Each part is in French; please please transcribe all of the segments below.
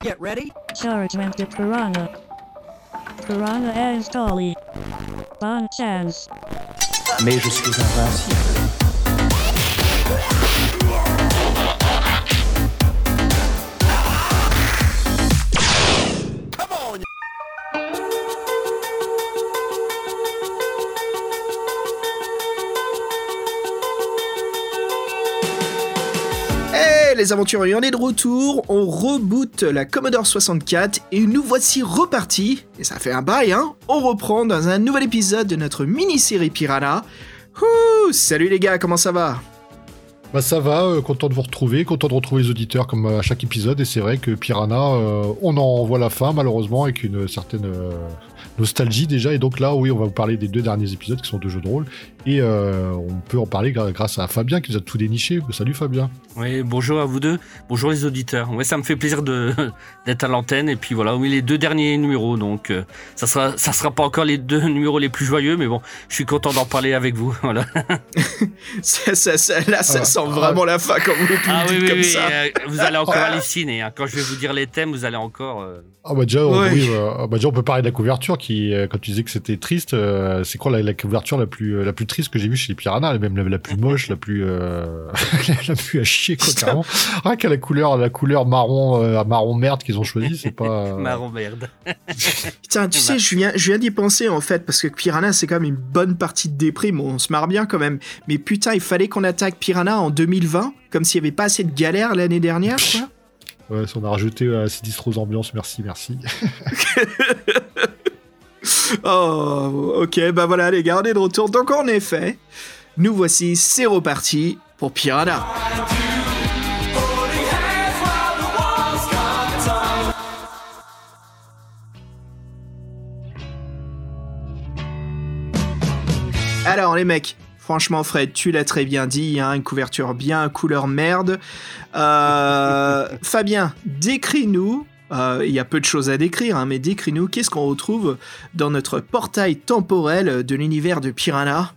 Get ready. Chargement de Piranha. Piranha and Dolly. Bonne chance. Mais je suis invincible. Les aventuriers, on est de retour, on reboot la Commodore 64 et nous voici repartis, et ça fait un bail hein, on reprend dans un nouvel épisode de notre mini-série Piranha. Salut les gars, comment ça va? Bah ça va, euh, content de vous retrouver, content de retrouver les auditeurs comme à chaque épisode, et c'est vrai que Piranha, euh, on en voit la fin malheureusement avec une certaine euh, nostalgie déjà, et donc là oui on va vous parler des deux derniers épisodes qui sont deux jeux de rôle, et euh, on peut en parler grâce à Fabien qui nous a tout déniché. Salut Fabien Oui, bonjour à vous deux, bonjour les auditeurs. Ouais, ça me fait plaisir de d'être à l'antenne et puis voilà, oui les deux derniers numéros donc euh, ça sera ça sera pas encore les deux numéros les plus joyeux mais bon, je suis content d'en parler avec vous. Voilà. ça, ça- ça- Là ça Ah, sent ah, vraiment la fin quand vous le Ah oui comme oui, ça. euh, vous allez encore halluciner hein. quand je vais vous dire les thèmes, vous allez encore euh, Ah bah déjà, Ouais. oui, euh, bah déjà on peut parler de la couverture qui, euh, quand tu disais que c'était triste, euh, c'est quoi la, la couverture la plus, euh, la plus triste que j'ai vue chez les Piranha, même la, la plus moche, la plus, euh, la plus à chier quoi, carrément. Rien qu'à la couleur, la couleur marron, euh, marron merde qu'ils ont choisi, c'est pas. euh, marron merde. Putain, tu sais, je viens, je viens d'y penser en fait, parce que Piranha c'est quand même une bonne partie de déprime, on se marre bien quand même. Mais putain, il fallait qu'on attaque Piranha en 2020, comme s'il n'y avait pas assez de galères l'année dernière, quoi. Ouais, si on a rajouté euh, Sinistros Ambiance, merci, merci. Oh, ok, bah voilà les gars, on est de retour. Donc en effet, nous voici, c'est reparti pour Piranha. Alors les mecs, franchement Fred, tu l'as très bien dit, hein, une couverture bien couleur merde. Euh, Fabien, décris-nous, euh, il y a peu de choses à décrire, hein, mais décris-nous qu'est-ce qu'on retrouve dans notre portail temporel de l'univers de Piranha.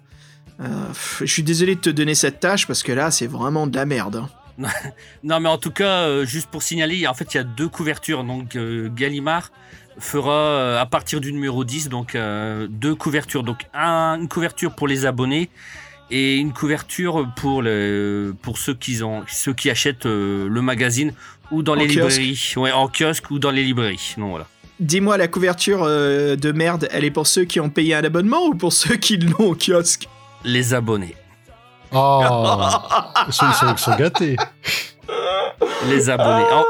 Euh, je suis désolé de te donner cette tâche parce que là c'est vraiment de la merde. hein. Non, mais en tout cas, euh, juste pour signaler, en fait, il y a deux couvertures. Donc, Gallimard fera à partir du numéro 10, donc deux couvertures. Donc, un- une couverture pour les abonnés et une couverture pour, ceux, qui achètent le magazine ou dans En les kiosque. librairies. Ouais, en kiosque ou dans les librairies. Donc, voilà. Dis-moi, la couverture euh, de merde, elle est pour ceux qui ont payé un abonnement ou pour ceux qui l'ont au kiosque? Les abonnés. Ah, ils, sont, ils sont- ils sont gâtés. Les abonnés. En-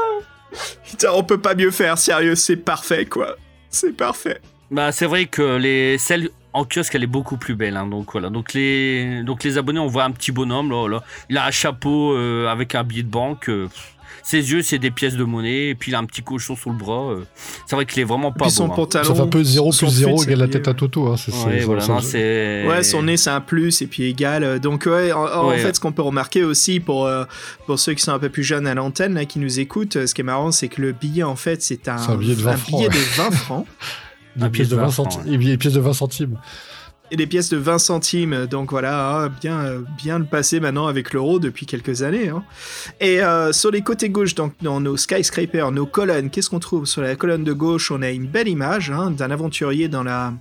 Putain, on peut pas mieux faire, sérieux, c'est parfait quoi. C'est parfait. Bah, c'est vrai que les celle en kiosque elle est beaucoup plus belle hein, donc voilà donc les donc les abonnés on voit un petit bonhomme là, là. il a un chapeau euh, avec un billet de banque euh. Ses yeux c'est des pièces de monnaie et puis il a un petit cochon sous le bras euh. c'est vrai qu'il est vraiment pas Puis son hein. pantalon. Ça fait un peu 0 son plus 0 fut, égale la tête à Toto. Hein, Ouais, ça- voilà, ça- non, c'est Ouais, son nez c'est un plus et puis égal. euh, Donc ouais, en, en Ouais. fait, ce qu'on peut remarquer aussi pour euh, pour ceux qui sont un peu plus jeunes à l'antenne là, qui nous écoutent, euh, ce qui est marrant, c'est que le billet en fait c'est un, C'est un billet de 20 francs, billet de 20 francs des Un pièces de pièce 20 de centimes. francs, Et des pièces de 20 centimes. Et des pièces de 20 centimes. Donc voilà, hein, bien bien le passé maintenant avec l'euro depuis quelques années. hein. Et euh, sur les côtés gauche, donc dans nos skyscrapers, nos colonnes, qu'est-ce qu'on trouve? Sur la colonne de gauche On a une belle image hein, d'un aventurier dans la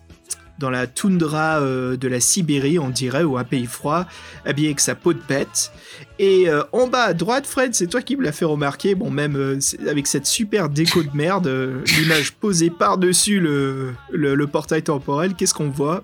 dans la toundra euh, de la Sibérie, on dirait, ou un pays froid, habillé avec sa peau de bête. Et euh, en bas à droite, Fred, c'est toi qui me l'as fait remarquer, bon, même avec cette super déco de merde, l'image posée par-dessus le, le portail temporel, qu'est-ce qu'on voit?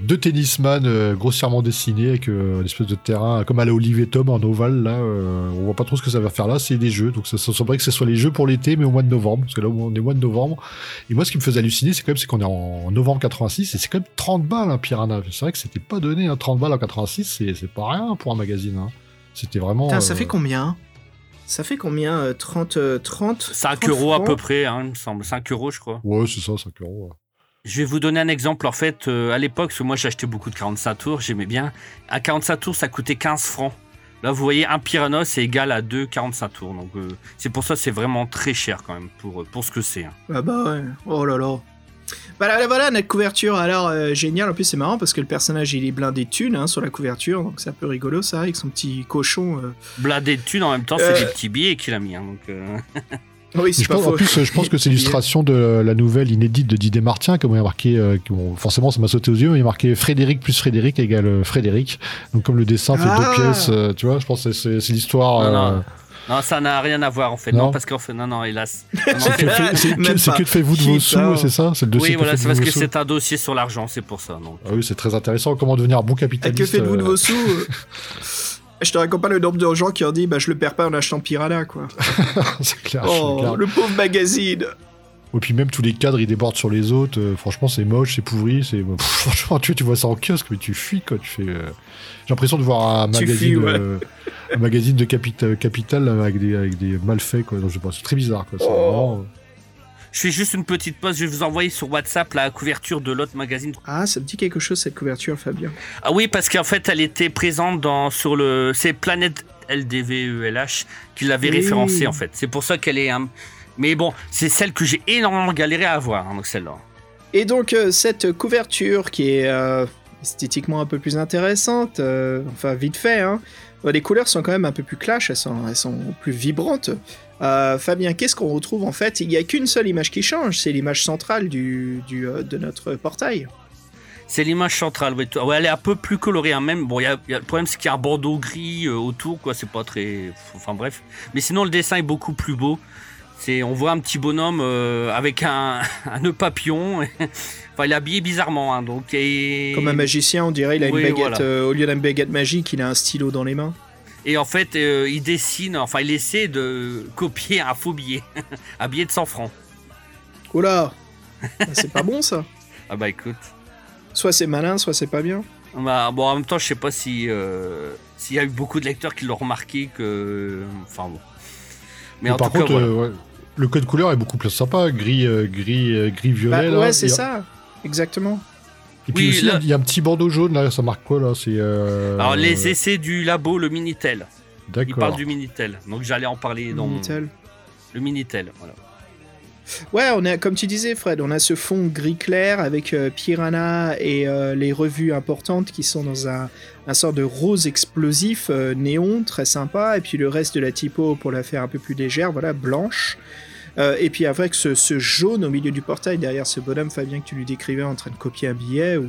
Deux tennisman euh, grossièrement dessinés avec euh, une espèce de terrain comme à la Olivier Tom en ovale. Là, euh, on voit pas trop ce que ça va faire là. C'est des jeux, donc ça, ça semblerait que ce soit les jeux pour l'été, mais au mois de novembre, parce que là on est au mois de novembre. Et moi, ce qui me faisait halluciner, c'est quand même c'est qu'on est en novembre 86 et c'est quand même 30 balles un Piranha. C'est vrai que c'était pas donné, hein, 30 balles en 86, c'est c'est pas rien pour un magazine. hein. C'était vraiment. Putain, ça euh, fait combien Ça fait combien euh, 30, euh, 30 5 30 euros à peu près hein, il me semble 5 euros je crois Ouais, c'est ça, 5 euros. ouais. Je vais vous donner un exemple. En fait, euh, à l'époque, parce que moi j'achetais beaucoup de 45 tours, j'aimais bien. À 45 tours, ça coûtait 15 francs. Là, vous voyez, un Piranha, c'est égal à 2 45 tours. Donc, euh, c'est pour ça que c'est vraiment très cher quand même pour, pour ce que c'est. hein. Ah bah ouais, oh là là. Bah là, voilà notre couverture, alors euh, génial, en plus c'est marrant parce que le personnage il est blindé de thunes hein, sur la couverture, donc c'est un peu rigolo ça, avec son petit cochon. euh. Blindé de thunes, en même temps, Euh. c'est des petits billets qu'il a mis. hein, donc, euh, Oui, Et c'est Je pas pense, en plus, je pense que c'est l'illustration de la nouvelle inédite de Didier Martien, comme il y a marqué, euh, bon, forcément ça m'a sauté aux yeux, mais il y a marqué Frédéric plus Frédéric égale euh, Frédéric. Donc comme le dessin fait Ah. deux pièces, euh, tu vois, je pense que c'est c'est l'histoire. Non, euh, non. Non, ça n'a rien à voir en fait. Non. Non, parce qu'en fait, non, non, hélas. C'est que, fait- faites-vous de vos sous, c'est ça C'est le dossier Oui, voilà, c'est parce que c'est un dossier sur l'argent, c'est pour ça. Donc. Ah oui, c'est très intéressant. Comment devenir bon Et capitaliste que faites-vous de vos sous Je te raconte pas le nombre de gens qui ont dit bah je le perds pas en achetant Piranha quoi. C'est clair. Oh clair. le pauvre magazine. Et puis même tous les cadres, ils débordent sur les autres. euh, franchement, c'est moche, c'est pourri. C'est franchement, tu, tu vois ça en kiosque, mais tu fuis quoi. Tu fais. euh, J'ai l'impression de voir un Tu magazine, fuis, ouais. euh, un magazine de capita- capital avec des avec des malfaits quoi. Donc, je sais pas, c'est très bizarre quoi. C'est Oh. vraiment, Je fais juste une petite pause, je vais vous envoyer sur WhatsApp la couverture de l'autre magazine. Ah ça me dit quelque chose cette couverture Fabien. Ah oui, parce qu'en fait, elle était présente dans, sur le. C'est Planète LDVELH qui l'avait Oui. référencée en fait. C'est pour ça qu'elle est. un- Mais bon, c'est celle que j'ai énormément galéré à avoir, hein, donc celle-là. Et donc euh, cette couverture qui est euh, esthétiquement un peu plus intéressante, euh, enfin vite fait, hein, les couleurs sont quand même un peu plus clash, elles sont, plus vibrantes. Euh, Fabien, qu'est-ce qu'on retrouve en fait? Il n'y a qu'une seule image qui change, c'est l'image centrale du, euh, de notre portail. C'est l'image centrale, elle est un peu plus colorée, hein, même. Bon, le problème, c'est qu'il y a un bordeaux gris euh, autour, quoi. C'est pas très. Enfin, bref. Mais sinon, le dessin est beaucoup plus beau. C'est, on voit un petit bonhomme euh, avec un, un nœud papillon. enfin, il est habillé bizarrement, hein, donc. Et... Comme un magicien, on dirait, il a une baguette, voilà. euh, au lieu d'une baguette magique, il a un stylo dans les mains. Et en fait, euh, il dessine, enfin, il essaie de copier un faux billet. un billet de 100 francs. Oula Ah, C'est pas bon ça Ah bah écoute. Soit c'est malin, soit c'est pas bien. Bah, bon, en même temps, je sais pas si s'il y a eu beaucoup de lecteurs qui l'ont remarqué que. Enfin bon. Mais, mais en par tout contre, cas, voilà. euh, ouais, le code couleur est beaucoup plus sympa. Gris, euh, gris, euh, gris Bah, violet. là. ouais, c'est ça, exactement. Et puis Oui, aussi, il y a- là- il y, a un petit bandeau jaune là. Ça marque quoi là C'est. euh, Alors, les essais du labo, le Minitel. Il D'accord. parle du Minitel. Donc, j'allais en parler dans mon- Minitel. le Minitel. Voilà. Ouais, on a, comme tu disais, Fred, on a ce fond gris clair avec euh, Piranha et euh, les revues importantes qui sont dans un, un sort de rose explosif euh, néon, très sympa, et puis le reste de la typo pour la faire un peu plus légère, voilà, blanche. Euh, et puis avec ce, ce jaune au milieu du portail derrière ce bonhomme, Fabien, que tu lui décrivais en train de copier un billet ou.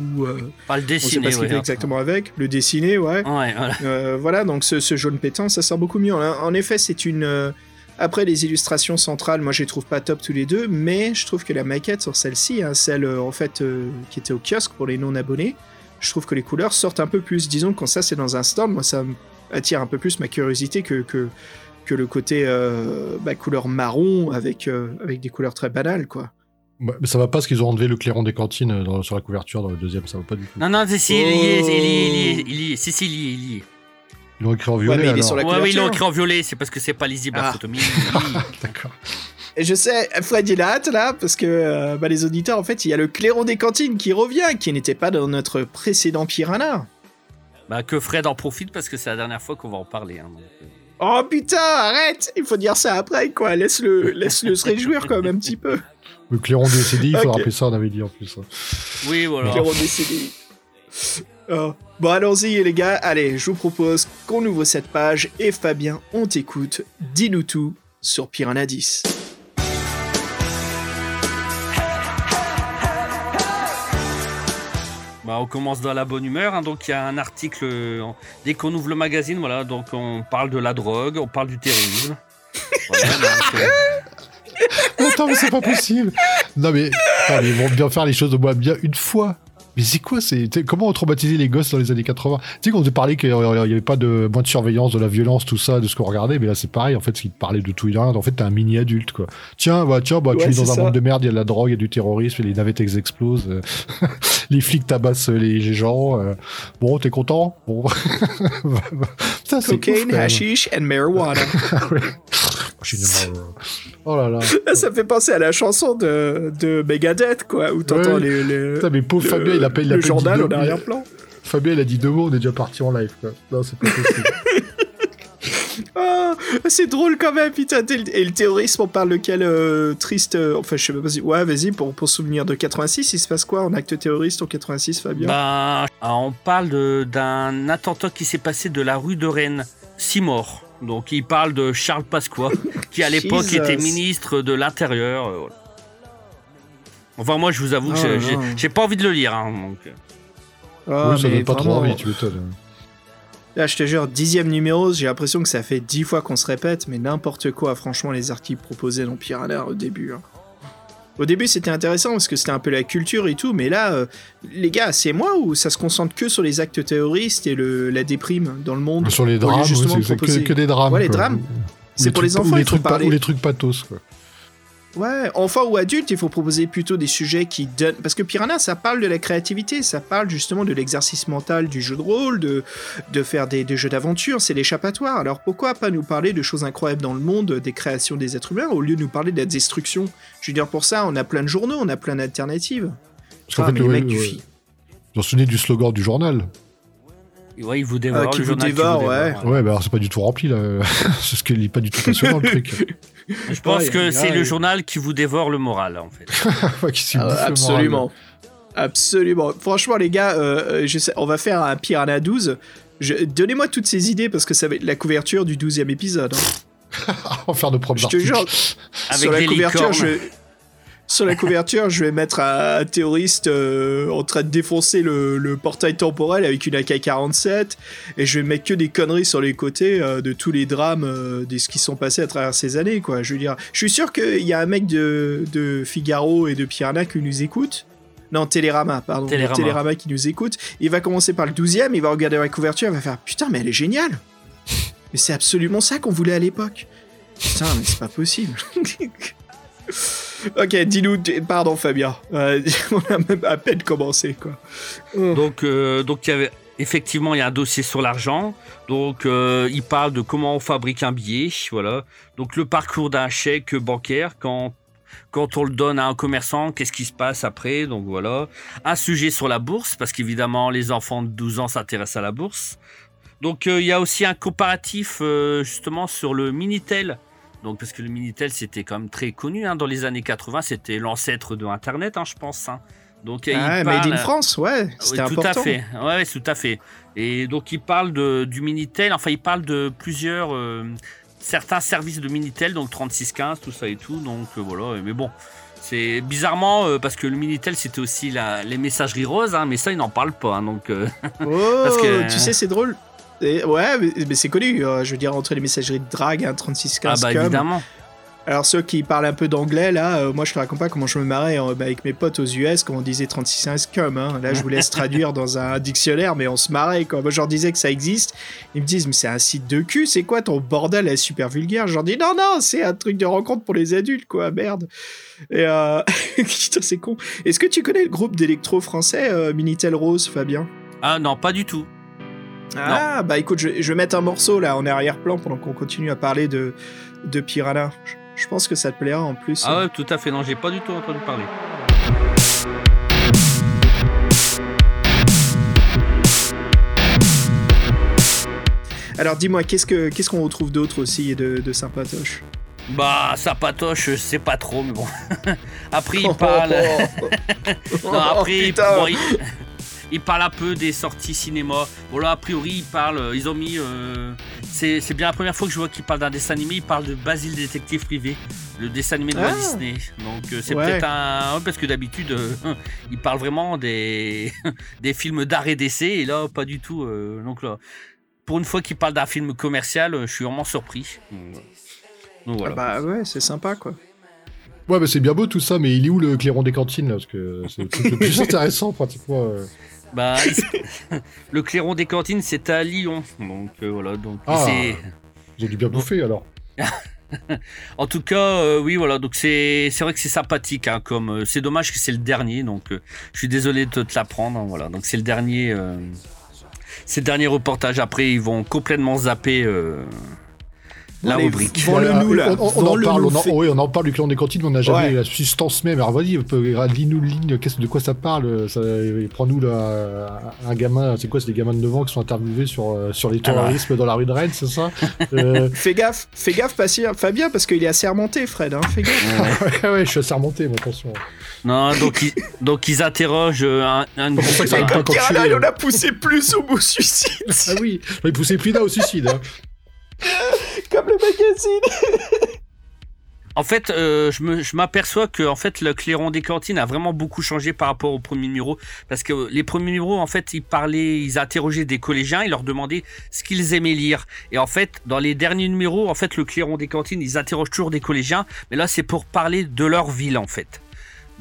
ou Pas le on sait dessiner, pas ce ouais. exactement avec, le dessiner, ouais. Ouais, voilà. Voilà, donc ce, ce jaune pétant, ça sort beaucoup mieux. En, en effet, c'est une. Après, les illustrations centrales, moi, je les trouve pas top tous les deux, mais je trouve que la maquette sur celle-ci, hein, celle euh, en fait euh, qui était au kiosque pour les non-abonnés, je trouve que les couleurs sortent un peu plus. Disons que quand ça c'est dans un stand, moi, ça attire un peu plus ma curiosité que, que, que le côté euh, bah, couleur marron avec, euh, avec des couleurs très banales, quoi. Ouais, mais ça va pas parce qu'ils ont enlevé le clairon des cantines dans- sur la couverture dans le deuxième. Ça va pas du tout. Non, non, si, si, il y est, il y est, il y est, il y est. Si, si, il y est, il y est. Ils l'ont écrit en violet. mais il est alors. sur la Ouais, oui, ils l'ont écrit en violet, c'est parce que c'est pas lisible la Ah. il- D'accord. Et je sais, Fred, il a hâte là, parce que euh, bah, les auditeurs, en fait, il y a le clairon des cantines qui revient, qui n'était pas dans notre précédent Piranha. bah, que Fred en profite parce que c'est la dernière fois qu'on va en parler. hein, donc, euh. Oh putain, arrête Il faut dire ça après, quoi. Laisse-le laisse -le se réjouir quand même un petit peu. Le clairon de CD, il faut rappeler ça, on avait dit en plus. hein. Oui, voilà. Clairon des CDI. Oh. Bon, allons-y, les gars. Allez, je vous propose qu'on ouvre cette page. Et Fabien, on t'écoute. Dis-nous tout sur Piranha 10. Bah, on commence dans la bonne humeur. hein. donc, il y a un article. euh, Dès qu'on ouvre le magazine, voilà, donc on parle de la drogue, on parle du terrorisme. Voilà, donc, euh, Attends, mais c'est pas possible. Non, mais attends, mais ils vont bien faire les choses au moins bien une fois. Mais c'est quoi c'est Comment on traumatisait les gosses dans les années 80 Tu sais, qu'on te parlait qu'il n'y avait pas de moins de surveillance, de la violence, tout ça, de ce qu'on regardait, mais là c'est pareil, en fait, ce qui te parlait de tout et de rien. En fait, t'es un mini-adulte, quoi. Tiens, bah, tiens, bah, Ouais, tu vis dans un ça. monde de merde, il y a de la drogue, il y a du terrorisme, les navettes explosent, euh, les flics tabassent les gens. euh. Bon, t'es content? Bon. Putain, c'est Cocaine, hashish and marijuana. Ouais. Oh là là. ça me fait penser à la chanson de, de Megadeth, quoi, où t'entends Ouais. les, les- Putain, mais pauvre le- Fabien, il appelle, il le journal en arrière-plan. Fabien, il a dit deux mots, on est déjà parti en live. Quoi. Non, c'est pas possible. Ah, c'est drôle quand même, putain. Et le- terrorisme, on parle de quel euh, triste. euh, enfin, je sais pas. vas-y. Ouais, vas-y, pour, pour souvenir de 86, il se passe quoi en acte terroriste en 86, Fabien? Bah, ah, on parle de- d'un attentat qui s'est passé de la rue de Rennes. Six morts. Donc, il parle de Charles Pasqua. qui à l'époque était ministre de l'Intérieur. euh, voilà. Enfin, moi, je vous avoue que Oh j'ai- pas envie de le lire. hein, donc, euh. Ah, oui, ça donne pas trop envie, tu m'étonnes. Là, je te jure, dixième numéro, j'ai l'impression que ça fait dix fois qu'on se répète, mais n'importe quoi, franchement, les articles proposés dans Piranha au début. hein. Au début, c'était intéressant parce que c'était un peu la culture et tout, mais là, euh, les gars, c'est moi ou ça se concentre que sur les actes terroristes et le, la déprime dans le monde Sur les drames, justement ouais, c'est que, des drames. Ouais, les drames. C'est pour les enfants, ou les trucs, ou les trucs pathos, quoi. Ouais, enfant ou adulte, il faut proposer plutôt des sujets qui donnent. Parce que Piranha, ça parle de la créativité, ça parle justement de l'exercice mental du jeu de rôle, de, de faire des, des jeux d'aventure, c'est l'échappatoire. Alors pourquoi pas nous parler de choses incroyables dans le monde, des créations des êtres humains, au lieu de nous parler de la destruction Je veux dire, pour ça, on a plein de journaux, on a plein d'alternatives. Parce qu'en Ah, fait, mais les ouais, mecs du ouais. fi- Vous vous souvenez du slogan du journal? Ouais, il vous dévore. Ah, qui le vous journal qui dévore, ouais. Ouais, bah alors c'est pas du tout rempli, là. c'est ce qui est pas du tout passionnant, le truc. Je pense que c'est le journal qui vous dévore le moral, en fait. Qui Ah, moral. absolument. Absolument. Franchement, les gars, euh, je sais, on va faire un Piranha 12. Je- Donnez-moi toutes ces idées parce que ça va être la couverture du 12e épisode. hein. On va faire de propres Je te jure, Avec sur la couverture, licornes. je... Sur la couverture, je vais mettre un, un terroriste euh, en train de défoncer le, le portail temporel avec une AK-47 et je vais mettre que des conneries sur les côtés euh, de tous les drames euh, de ce qui sont passés à travers ces années, quoi. Je veux dire, je suis sûr qu'il y a un mec de, de Figaro et de Piranha qui nous écoute. Non, Télérama, pardon. Télérama. Télérama qui nous écoute. Il va commencer par le 12e, il va regarder la couverture, il va faire Putain, mais elle est géniale Mais c'est absolument ça qu'on voulait à l'époque Putain, mais c'est pas possible Ok, dis-nous, pardon Fabien, Euh, on a même à peine commencé quoi. Oh. Donc, euh, donc y avait effectivement il y a un dossier sur l'argent. Donc, euh, il parle de comment on fabrique un billet, voilà. Donc, le parcours d'un chèque bancaire quand quand on le donne à un commerçant, qu'est-ce qui se passe après? Donc voilà. Un sujet sur la bourse, parce qu'évidemment, les enfants de 12 ans s'intéressent à la bourse. Donc il y a aussi un comparatif justement sur le Minitel. Donc parce que le Minitel c'était quand même très connu hein, dans les années 80, c'était l'ancêtre de Internet, hein, je pense. hein. Donc il Ah, Made parle- in France, ouais, oui, c'était tout important. à fait. Ouais, ouais, tout à fait. Et donc il parle de, du Minitel, enfin il parle de plusieurs euh, certains services de Minitel, donc 3615, tout ça et tout. Donc euh, voilà, mais bon. C'est bizarrement euh, parce que le Minitel c'était aussi la, les messageries roses, hein, mais ça ils n'en parlent pas. hein, donc euh, Oh, Parce que- tu sais, c'est drôle. Et- ouais, mais, mais c'est connu, euh, je veux dire, entre les messageries de drague, hein, 3615 ah bah évidemment. Alors ceux qui parlent un peu d'anglais, là, euh, moi je te raconte pas comment je me marrais euh, bah, avec mes potes aux US quand on disait 3615 cum. Hein. Là, je vous laisse traduire dans un dictionnaire, mais on se marrait quoi. Moi, je leur disais que ça existe. Ils me disent, mais c'est un site de cul, c'est quoi ton bordel est super vulgaire? Je leur dis, non, non, c'est un truc de rencontre pour les adultes, quoi, merde. Et euh... putain, c'est con. Est-ce que tu connais le groupe d'électro français euh, Minitel Rose, Fabien? Ah non, pas du tout. Ah, bah écoute, je, je vais mettre un morceau là en arrière-plan pendant qu'on continue à parler de, de Piranha. Je, je pense que ça te plaira en plus. Ah ouais, tout à fait. Non, j'ai pas du tout entendu parler. Alors dis-moi, qu'est-ce que qu'est-ce qu'on retrouve d'autre aussi de, de sympatoche? Bah, ça patoche, je sais pas trop, mais bon. Après, il parle. Non, après, Oh, bon, il, il parle un peu des sorties cinéma. Bon, là, a priori, il parle. euh, Ils ont mis. euh, c'est bien la première fois que je vois qu'il parle d'un dessin animé. Il parle de Basile Détective Privé, le dessin animé de Walt Ah. Disney. Donc, euh, c'est Ouais. peut-être un. ouais, parce que d'habitude, euh, il parle vraiment des, des films d'art et d'essai. Et là, pas du tout. euh, donc là, pour une fois qu'il parle d'un film commercial, euh, je suis vraiment surpris. Donc, voilà. Ah bah ouais, c'est sympa quoi. Ouais, bah c'est bien beau tout ça, mais il est où le clairon des cantines là? Parce que c'est le plus intéressant pratiquement. Bah, le clairon des cantines, c'est à Lyon. Donc euh, voilà. Donc Ah. ont dû bien bouffer alors. En tout cas, euh, oui, voilà. Donc c'est c'est vrai que c'est sympathique. Hein, comme euh, c'est dommage que c'est le dernier. Donc je suis désolé de te l'apprendre. hein, voilà. Donc c'est le dernier. euh, c'est le dernier reportage. Après, ils vont complètement zapper la Allez, rubrique. Vends-le nous là. On, on- on en parle, nous, on en, on parle du clairon des cantines, mais on n'a jamais Ouais. la substance même. Alors vas-y, on peut- lis-nous le ligne, qu'est-ce- de quoi ça parle ça, Prends-nous là, un gamin, c'est quoi, c'est des gamins de 9 ans qui sont interviewés sur, euh, sur les Alors. terrorismes dans la rue de Rennes, c'est ça Euh, Fais gaffe, fais gaffe, Fabien, Fabien, parce qu'il est assez remonté, Fred. Hein, fais gaffe. ouais, ouais, je suis assez remonté, mais attention. Non, donc ils, donc ils interrogent euh, un, un pour ça ça il en a poussé plus au mot suicide. Ah oui, il poussait Frida au suicide. hein. comme le magazine. En fait, euh, je m'aperçois que en fait, le clairon des cantines a vraiment beaucoup changé par rapport au premier numéro. Parce que les premiers numéros, en fait, ils parlaient, ils interrogeaient des collégiens, ils leur demandaient ce qu'ils aimaient lire. Et en fait, dans les derniers numéros, en fait, le clairon des cantines, ils interrogent toujours des collégiens, mais là, c'est pour parler de leur ville, en fait.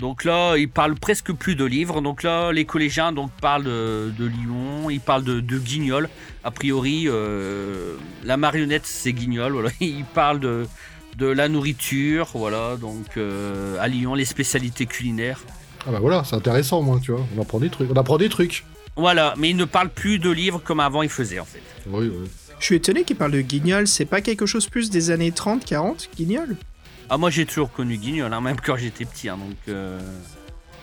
Donc là, ils parlent presque plus de livres. Donc là, les collégiens donc, parlent de, de Lyon, ils parlent de, de Guignol. A priori, euh, la marionnette, c'est Guignol. Voilà. Ils parlent de, de la nourriture. Voilà. Donc euh, à Lyon, les spécialités culinaires. Ah bah voilà, c'est intéressant, moi, tu vois. On apprend des trucs. On apprend des trucs. Voilà. Mais ils ne parlent plus de livres comme avant ils faisaient, en fait. Oui, oui. Je suis étonné qu'il parle de Guignol. C'est pas quelque chose plus des années 30, 40, Guignol? Ah, moi, j'ai toujours connu Guignol, hein, même quand j'étais petit. hein, donc. euh,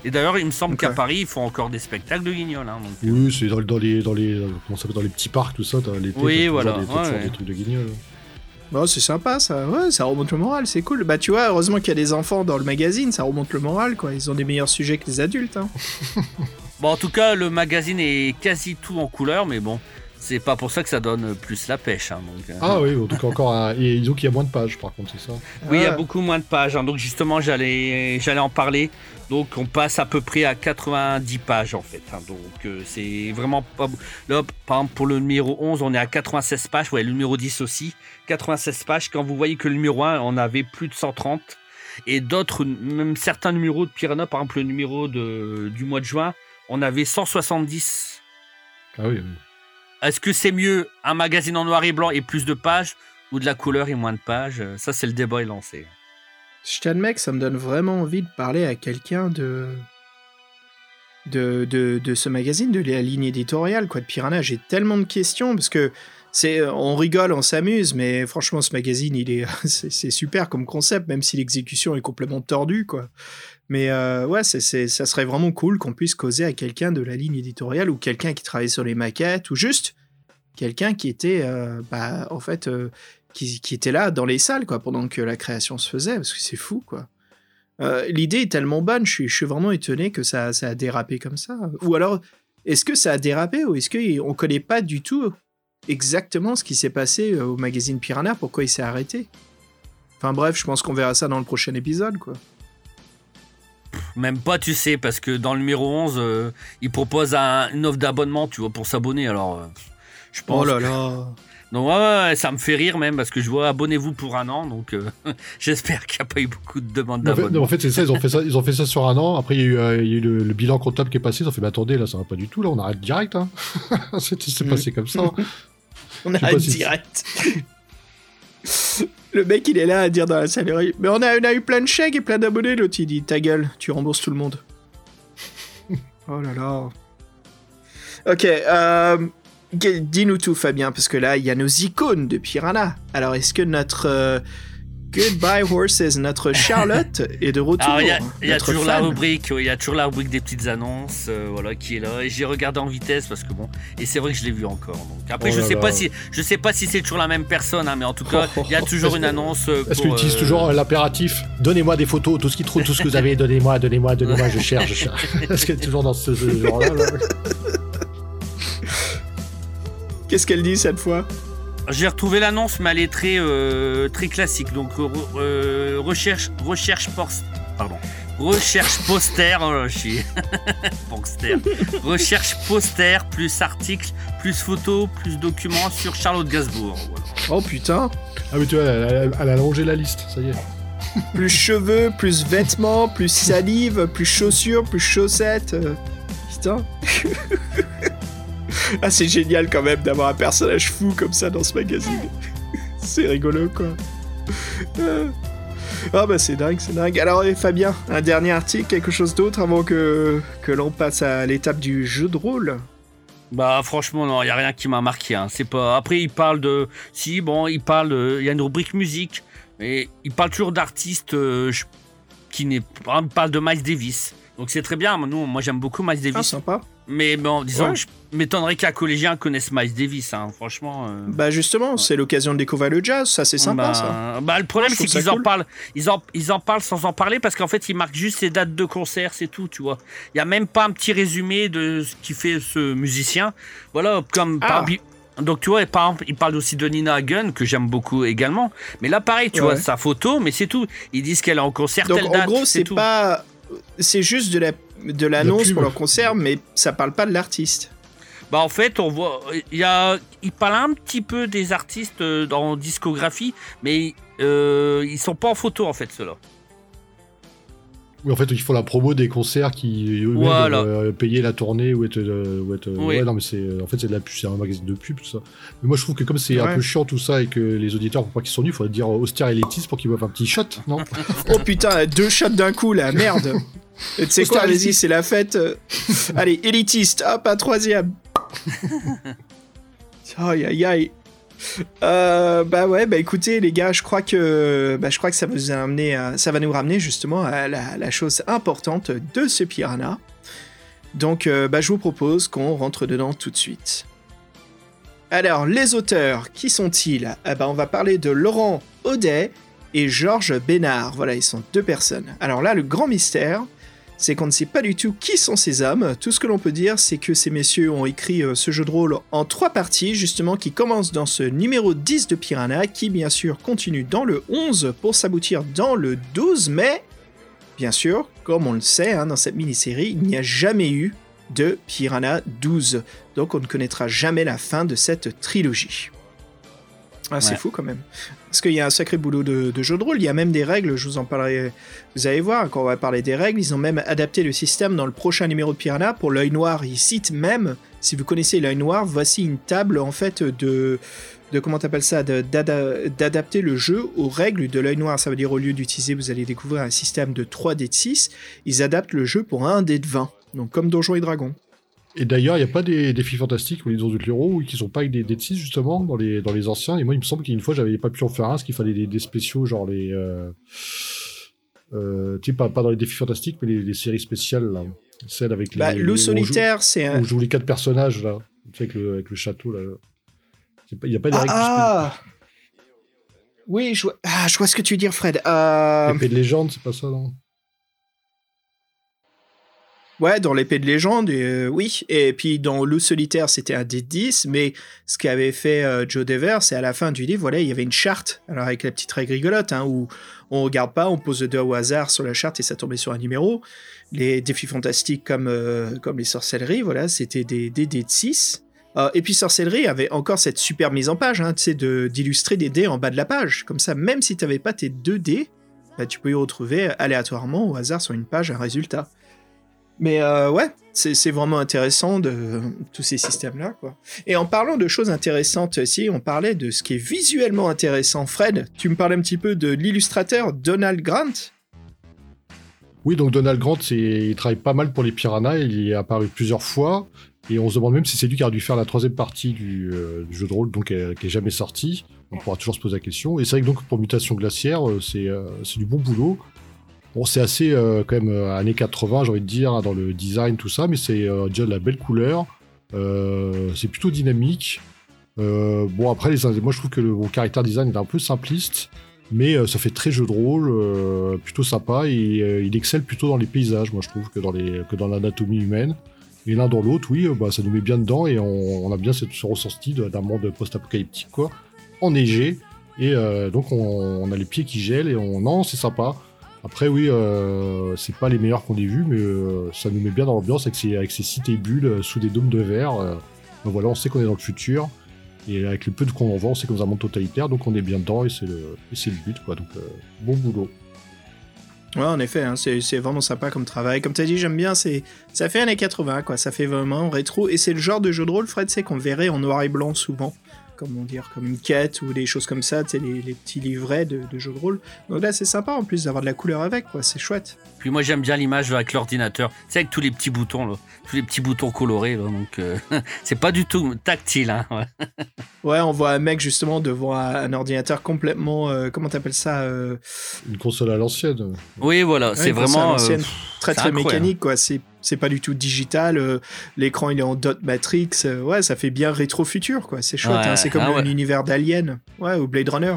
Et d'ailleurs, il me semble qu'à Paris, ils font encore des spectacles de Guignol. hein, donc, euh, Oui, c'est dans, dans les dans les euh, comment ça s'appelle dans les petits parcs tout ça. T'as l'été. Oui, voilà, Des, ouais. trucs de guignol. Bon, c'est sympa ça. Ouais, ça remonte le moral, c'est cool. Bah, tu vois, heureusement qu'il y a des enfants dans le magazine, ça remonte le moral, quoi. Ils ont des meilleurs sujets que les adultes, hein. Bon, en tout cas, le magazine est quasi tout en couleur, mais bon, c'est pas pour ça que ça donne plus la pêche. hein, donc, euh. Ah oui, en tout cas encore. un- Et disons qu'il y a moins de pages, par contre, c'est ça. Oui, il y a Ah. beaucoup moins de pages. hein, donc justement, j'allais, j'allais en parler. Donc on passe à peu près à 90 pages en fait. hein, donc euh, c'est vraiment pas. Là, par exemple, pour le numéro 11, on est à 96 pages. Ouais, le numéro 10 aussi. 96 pages. Quand vous voyez que le numéro 1, on avait plus de 130. Et d'autres, même certains numéros de Piranha, par exemple le numéro de, du mois de juin, on avait 170. Ah oui. oui. Est-ce que c'est mieux un magazine en noir et blanc et plus de pages ou de la couleur et moins de pages? Ça, c'est le débat est lancé. Je t'admets que ça me donne vraiment envie de parler à quelqu'un de... de. de de ce magazine, de la ligne éditoriale, quoi, de Piranha. J'ai tellement de questions parce que. C'est, on rigole, on s'amuse, mais franchement, ce magazine, il est, c'est, super comme concept, même si l'exécution est complètement tordue, quoi. Mais euh, ouais, c'est, ça serait vraiment cool qu'on puisse causer à quelqu'un de la ligne éditoriale ou quelqu'un qui travaille sur les maquettes ou juste quelqu'un qui était, euh, bah, en fait, euh, qui, était là dans les salles, quoi, pendant que la création se faisait, parce que c'est fou, quoi. Euh, L'idée est tellement bonne, je suis, vraiment étonné que ça, ça a dérapé comme ça. Ou alors, est-ce que ça a dérapé ou est-ce qu'on connaît pas du tout exactement ce qui s'est passé au magazine Piranha, pourquoi il s'est arrêté? Enfin bref, je pense qu'on verra ça dans le prochain épisode, quoi. Même pas, tu sais, parce que dans le numéro 11, euh, il propose un- une offre d'abonnement, tu vois, pour s'abonner. Alors, je pense. Oh là là Donc, ouais, ouais, ouais, ça me fait rire même, parce que je vois abonnez-vous pour un an. Donc, euh, j'espère qu'il n'y a pas eu beaucoup de demandes En fait, d'abonnement. en fait, c'est ça, ils ont fait ça, ils ont fait ça sur un an. Après, il y a eu, euh, il y a eu le, le bilan comptable qui est passé. Ils ont fait, mais attendez, là, ça va pas du tout. Là, on arrête direct. Hein. c'est Mm. passé comme ça. On arrête si- direct Le mec, il est là à dire dans la salle, mais on a, on a eu plein de chèques et plein d'abonnés. L'autre, il dit, ta gueule, tu rembourses tout le monde. oh là là. Ok, euh, dis-nous tout, Fabien, parce que là, il y a nos icônes de Piranha. Alors, est-ce que notre euh, Goodbye Horses, notre Charlotte, est de retour? Alors, il y a, il y a Notre toujours la rubrique, il y a toujours la rubrique des petites annonces, euh, voilà, qui est là. Et j'ai regardé en vitesse parce que bon, et c'est vrai que je l'ai vu encore. Donc après, Oh je sais là. pas si, je sais pas si c'est toujours la même personne, hein, mais en tout cas, Oh, oh, il y a oh. toujours une que- annonce. euh, Est-ce qu'il utilise euh, toujours l'impératif Donnez-moi des photos, tout ce qui trouve, tout ce que vous avez, donnez-moi, donnez-moi, donnez-moi, je cherche, je cherche. Est-ce qu'elle est toujours dans ce, ce genre-là là? Qu'est-ce qu'elle dit cette fois? J'ai retrouvé l'annonce, mais elle est très, euh, très classique. Donc, euh, re- recherche, recherche post, pardon, recherche poster, oh, je suis poster. recherche poster plus article, plus photos, plus documents sur Charlotte Gainsbourg. Voilà. Oh putain Ah oui, tu vois, elle, elle- elle a allongé la liste, ça y est. Plus cheveux, plus vêtements, plus salive, plus chaussures, plus chaussettes. euh, Putain. ah, c'est génial quand même d'avoir un personnage fou comme ça dans ce magazine. c'est rigolo quoi. Euh. Ah bah c'est dingue, c'est dingue. Alors et Fabien, un dernier article, quelque chose d'autre avant que, que l'on passe à l'étape du jeu de rôle? Bah franchement non, il y a rien qui m'a marqué. Hein. C'est pas. Après il parle de. Si bon, il parle. de- Il y a une rubrique musique, mais il parle toujours d'artistes euh, qui n'est. Il parle de Miles Davis. Donc c'est très bien. Nous, moi j'aime beaucoup Miles Ah, Davis. sympa. Mais bon, disons Ouais. que je m'étonnerais qu'un collégien connaisse Miles Davis. Hein. Franchement. euh, Bah justement, c'est l'occasion de découvrir le jazz, ça c'est sympa bah, ça. bah, le problème, c'est qu'ils en parlent. Ils en, ils en parlent sans en parler parce qu'en fait, ils marquent juste les dates de concert, c'est tout, tu vois. Il y a même pas un petit résumé de ce qui fait ce musicien. Voilà, comme Ah. par, Donc tu vois, par exemple, il parle aussi de Nina Hagen, que j'aime beaucoup également. Mais là, pareil, tu Ouais. vois, sa photo, mais c'est tout. Ils disent qu'elle est en concert Donc telle en date, gros, c'est pas. C'est juste de la de l'annonce pour leur concert, mais ça parle pas de l'artiste. Bah en fait, on voit, il y a, il parle un petit peu des artistes euh, dans discographie, mais euh, ils sont pas en photo en fait ceux-là. Oui, en fait, ils font la promo des concerts qui Voilà. doivent, euh, payer la tournée ou être. euh, ou être- Oui. Ouais, non, mais c'est. En fait, c'est de la pub, c'est un magazine de pub, tout ça. Mais moi, je trouve que comme c'est Ouais. un peu chiant tout ça et que les auditeurs pour pas qu'ils sont nus, il faudrait dire austère et Létis pour qu'ils boivent un petit shot, non? Oh putain, deux shots d'un coup là, merde. Tu sais quoi, allez-y, c'est la fête. Allez, élitiste, hop, un troisième. Aïe aïe aïe. Euh, bah ouais, bah écoutez les gars, je crois que bah, je crois que ça va vous amener, à- ça va nous ramener justement à la, la chose importante de ce piranha. Donc euh, bah, je vous propose qu'on rentre dedans tout de suite. Alors les auteurs, qui sont-ils? Ah bah, on va parler de Laurent Audet et Georges Bénard. Voilà, ils sont deux personnes. Alors là, le grand mystère, c'est qu'on ne sait pas du tout qui sont ces hommes. Tout ce que l'on peut dire, c'est que ces messieurs ont écrit euh, ce jeu de rôle en trois parties, justement, qui commence dans ce numéro 10 de Piranha, qui bien sûr continue dans le 11 pour s'aboutir dans le 12, mais bien sûr, comme on le sait, hein, dans cette mini-série, il n'y a jamais eu de Piranha 12. Donc on ne connaîtra jamais la fin de cette trilogie. Ah, c'est fou quand même. Parce qu'il y a un sacré boulot de, jeu de rôle, il y a même des règles, je vous en parlerai. Vous allez voir, quand on va parler des règles, ils ont même adapté le système dans le prochain numéro de Piranha pour l'œil noir. Ils citent même, si vous connaissez l'œil noir, voici une table en fait de. comment t'appelles ça D'adapter le jeu aux règles de l'œil noir. Ça veut dire au lieu d'utiliser, vous allez découvrir un système de 3 dés de 6, ils adaptent le jeu pour un dé de 20. Donc comme Donjons et Dragons. Et d'ailleurs, il n'y a pas des défis fantastiques ou les dons de l'héros qui sont pas avec des D6 justement dans les, dans les anciens. Et moi, il me semble qu'une fois, j'avais pas pu en faire un parce qu'il fallait des, des spéciaux, genre les. Euh, euh, tu sais, pas, pas dans les défis fantastiques, mais les, les séries spéciales, là. Celles avec les. Bah, les- Loup où joue- solitaire, c'est où un. on joue les quatre personnages, là. Tu sais, avec le, avec le château, là. Il n'y a pas des Ah, règles ah Oui, je vois... Ah, je vois ce que tu veux dire, Fred. Euh... Épée de légende, c'est pas ça, non? Ouais, dans l'épée de légende, euh, oui. Et puis dans Loup solitaire, c'était un dé 10, mais ce qu'avait fait euh, Joe Dever, c'est à la fin du livre, voilà, il y avait une charte, alors avec la petite règle rigolote, hein, où on regarde pas, on pose le doigt au hasard sur la charte et ça tombait sur un numéro. Les défis fantastiques comme, euh, comme les sorcelleries, voilà, c'était des des dés de 6. Euh, et puis sorcellerie avait encore cette super mise en page, hein, d'illustrer des dés en bas de la page. Comme ça, même si tu n'avais pas tes deux dés, bah, tu peux y retrouver aléatoirement au hasard sur une page un résultat. Mais euh, ouais, c'est vraiment intéressant de tous ces systèmes-là, quoi. Et en parlant de choses intéressantes, si on parlait de ce qui est visuellement intéressant, Fred, tu me parlais un petit peu de l'illustrateur Donald Grant. Oui, donc Donald Grant, il travaille pas mal pour les Piranhas, il est apparu plusieurs fois, et on se demande même si c'est lui qui a dû faire la troisième partie du, euh, jeu de rôle, donc euh, qui est jamais sorti. On pourra toujours se poser la question. Et c'est vrai que donc pour Mutation Glaciaire, c'est du bon boulot. Bon, c'est assez euh, quand même euh, années 80, j'ai envie de dire, dans le design, tout ça, mais c'est euh, déjà de la belle couleur. Euh, c'est plutôt dynamique. Bon, après, les, moi je trouve que le bon, character design est un peu simpliste, mais ça fait très jeu de rôle, plutôt sympa, et il excelle plutôt dans les paysages, moi je trouve, que dans, l'anatomie humaine. Et l'un dans l'autre, oui, bah, ça nous met bien dedans, et on, a bien cette, ce ressenti d'un monde post-apocalyptique, quoi, enneigé, et donc on, on a les pieds qui gèlent, et on, non, c'est sympa. Après, oui, euh, c'est pas les meilleurs qu'on ait vus, mais euh, ça nous met bien dans l'ambiance avec ces, cités bulles euh, sous des dômes de verre. donc voilà, on sait qu'on est dans le futur. Et avec le peu de qu'on en voit, on sait qu'on est dans un monde totalitaire, donc on est bien dedans et c'est le, c'est but, quoi. Donc, bon boulot. Ouais, en effet, hein, c'est c'est vraiment sympa comme travail. Comme tu as dit, j'aime bien, c'est ça fait années 80, quoi. Ça fait vraiment rétro. Et c'est le genre de jeu de rôle, Fred, c'est qu'on verrait en noir et blanc souvent. Comment dire, comme une quête ou des choses comme ça, tu sais, les, les petits livrets de, de jeux de rôle. Donc là, c'est sympa en plus d'avoir de la couleur avec, quoi. C'est chouette. Puis moi j'aime bien l'image avec l'ordinateur. C'est avec tous les petits boutons là, tous les petits boutons colorés là, donc euh, c'est pas du tout tactile. Hein, ouais. Ouais, on voit un mec justement devant un, ordinateur complètement. euh, comment t'appelles ça euh, Une console à l'ancienne. Oui voilà, ouais, c'est une console vraiment. à l'ancienne, euh, très très incroyable. mécanique, quoi. C'est c'est pas du tout digital. euh, L'écran il est en dot matrix. euh, ouais, ça fait bien rétro futur, quoi. C'est chouette. Ouais, hein, c'est comme ah ouais. l'univers d'Alien, ouais, ou Blade Runner.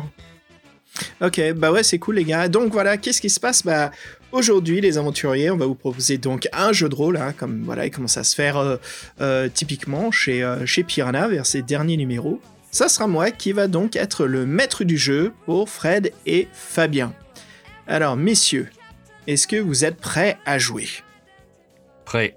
Ok, bah ouais, c'est cool les gars. Donc voilà, qu'est-ce qui se passe? Bah aujourd'hui, les aventuriers, on va vous proposer donc un jeu de rôle, hein, comme voilà, il commence à se faire euh, typiquement chez chez Piranha vers ses derniers numéros. Ça sera moi qui va donc être le maître du jeu pour Fred et Fabien. Alors messieurs, est-ce que vous êtes prêts à jouer? Prêt.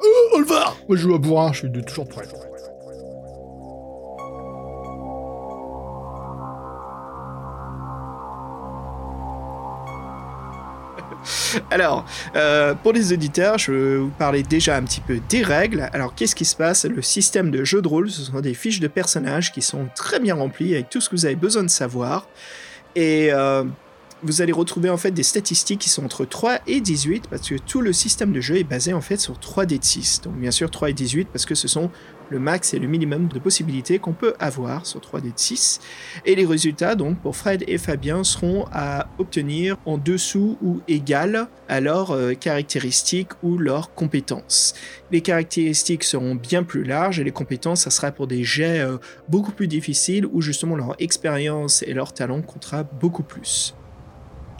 Oh, Olvar Moi, je joue à bourrin, je suis de- toujours prêt. Alors, euh, pour les auditeurs, je vais vous parler déjà un petit peu des règles. Alors, qu'est-ce qui se passe? Le système de jeu de rôle, ce sont des fiches de personnages qui sont très bien remplies avec tout ce que vous avez besoin de savoir. Et euh, vous allez retrouver en fait des statistiques qui sont entre 3 et 18 parce que tout le système de jeu est basé en fait sur 3 d de 6. Donc bien sûr 3 et 18 parce que ce sont le max et le minimum de possibilités qu'on peut avoir sur 3 d de 6. Et les résultats donc pour Fred et Fabien seront à obtenir en dessous ou égal à leurs euh, caractéristiques ou leurs compétences. Les caractéristiques seront bien plus larges et les compétences ça sera pour des jets euh, beaucoup plus difficiles où justement leur expérience et leur talent comptera beaucoup plus.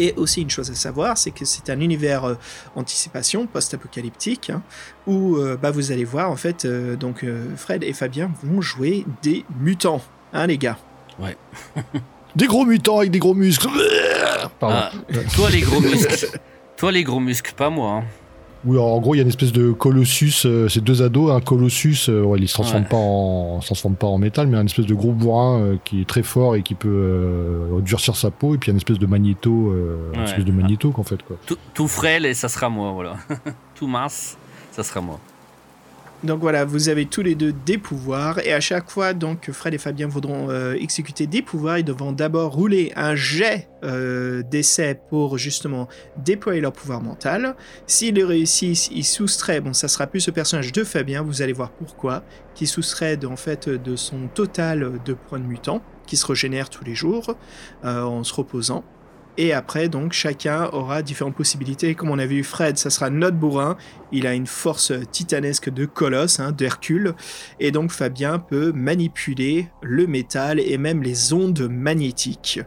Et aussi une chose à savoir, c'est que c'est un univers euh, anticipation post-apocalyptique hein, où euh, bah, vous allez voir en fait euh, donc euh, Fred et Fabien vont jouer des mutants, hein les gars. Des gros mutants avec des gros muscles. Pardon. Ah, toi les gros muscles. toi les gros muscles, pas moi. hein. Oui, en gros, il y a une espèce de colossus. euh, c'est deux ados. Un colossus, euh, ouais, il se transforme Ouais. pas en, se transforme pas en métal, mais un espèce de gros bourrin euh, qui est très fort et qui peut euh, durcir sa peau. Et puis il y a une espèce de magnéto, euh, une Ouais. espèce de magnéto qu'en fait quoi. Tout, tout frêle et ça sera moi, voilà. tout mince, ça sera moi. Donc voilà, vous avez tous les deux des pouvoirs et à chaque fois donc Fred et Fabien voudront euh, exécuter des pouvoirs, ils devront d'abord rouler un jet euh, d'essai pour justement déployer leur pouvoir mental. S'ils le réussissent, ils soustraient, bon ça sera plus ce personnage de Fabien, vous allez voir pourquoi, qui soustrait en fait de son total de points de mutant, qui se régénère tous les jours euh, en se reposant. Et après, donc, chacun aura différentes possibilités. Comme on a vu, Fred, ça sera notre bourrin. Il a une force titanesque de colosse, hein, d'Hercule. Et donc, Fabien peut manipuler le métal et même les ondes magnétiques.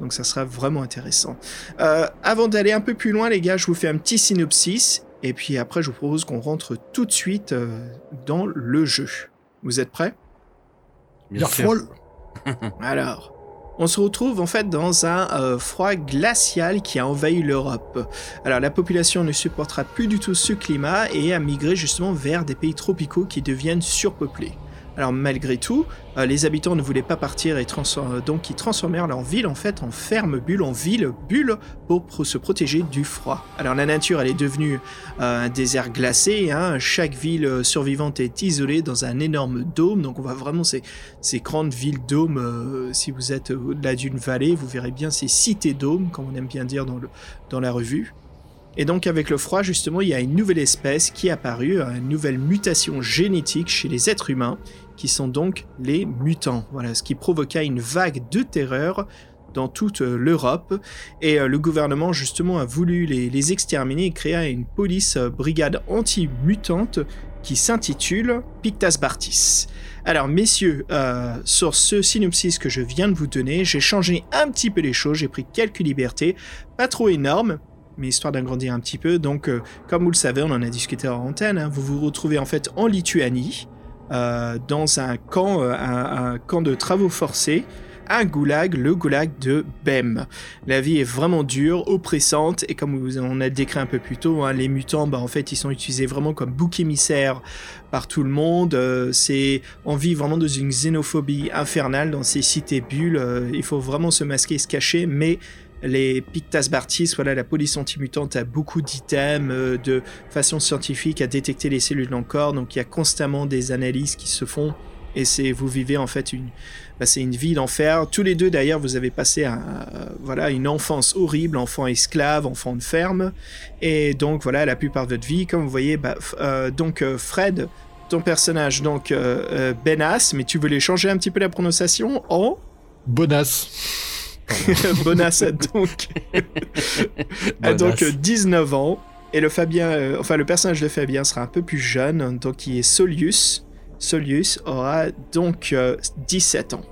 Donc, ça sera vraiment intéressant. Euh, avant d'aller un peu plus loin, les gars, je vous fais un petit synopsis. Et puis après, je vous propose qu'on rentre tout de suite euh, dans le jeu. Vous êtes prêts? Bien sûr. folle. alors, on se retrouve en fait dans un euh, froid glacial qui a envahi l'Europe. Alors la population ne supportera plus du tout ce climat et a migré justement vers des pays tropicaux qui deviennent surpeuplés. Alors malgré tout, euh, les habitants ne voulaient pas partir et transfor- donc ils transformèrent leur ville en fait en ferme bulle, en ville bulle pour se protéger du froid. Alors la nature elle est devenue euh, un désert glacé, hein. chaque ville euh, survivante est isolée dans un énorme dôme, donc on voit vraiment ces, grandes villes dômes, euh, si vous êtes au-delà d'une vallée, vous verrez bien ces cités dômes, comme on aime bien dire dans, dans la revue. Et donc avec le froid, justement, il y a une nouvelle espèce qui est apparue, une nouvelle mutation génétique chez les êtres humains, qui sont donc les mutants. Voilà, ce qui provoqua une vague de terreur dans toute euh, l'Europe. Et euh, le gouvernement, justement, a voulu les, exterminer et créa une police euh, brigade anti-mutante qui s'intitule Pictas Bartis. Alors, messieurs, sur ce synopsis que je viens de vous donner, j'ai changé un petit peu les choses, j'ai pris quelques libertés, pas trop énormes, mais histoire d'agrandir un petit peu. Donc, comme vous le savez, on en a discuté en antenne, hein, vous vous retrouvez en fait en Lituanie, dans un camp, euh, un, camp de travaux forcés, un goulag, le goulag de Bem. La vie est vraiment dure, oppressante, et comme vous- on a décrit un peu plus tôt, hein, les mutants, bah, en fait, ils sont utilisés vraiment comme bouc émissaire par tout le monde. Euh, on vit vraiment dans une xénophobie infernale dans ces cités bulles. Euh, il faut vraiment se masquer, se cacher, mais les Pictas Bartis, voilà, la police antimutante a beaucoup d'items euh, de façon scientifique à détecter les cellules dans le corps, donc il y a constamment des analyses qui se font et c'est vous vivez en fait une bah, c'est une vie d'enfer. Tous les deux d'ailleurs, vous avez passé un, euh, voilà une enfance horrible, enfant esclave, enfant de ferme, et donc voilà la plupart de votre vie, comme vous voyez, bah, euh, donc Fred, ton personnage donc Benas, mais tu voulais changer un petit peu la prononciation en? Bonasse. Bonas a donc a donc euh, 19 ans et le Fabien, euh, enfin le personnage de Fabien sera un peu plus jeune, donc qui est Solius. Solius aura donc euh, 17 ans.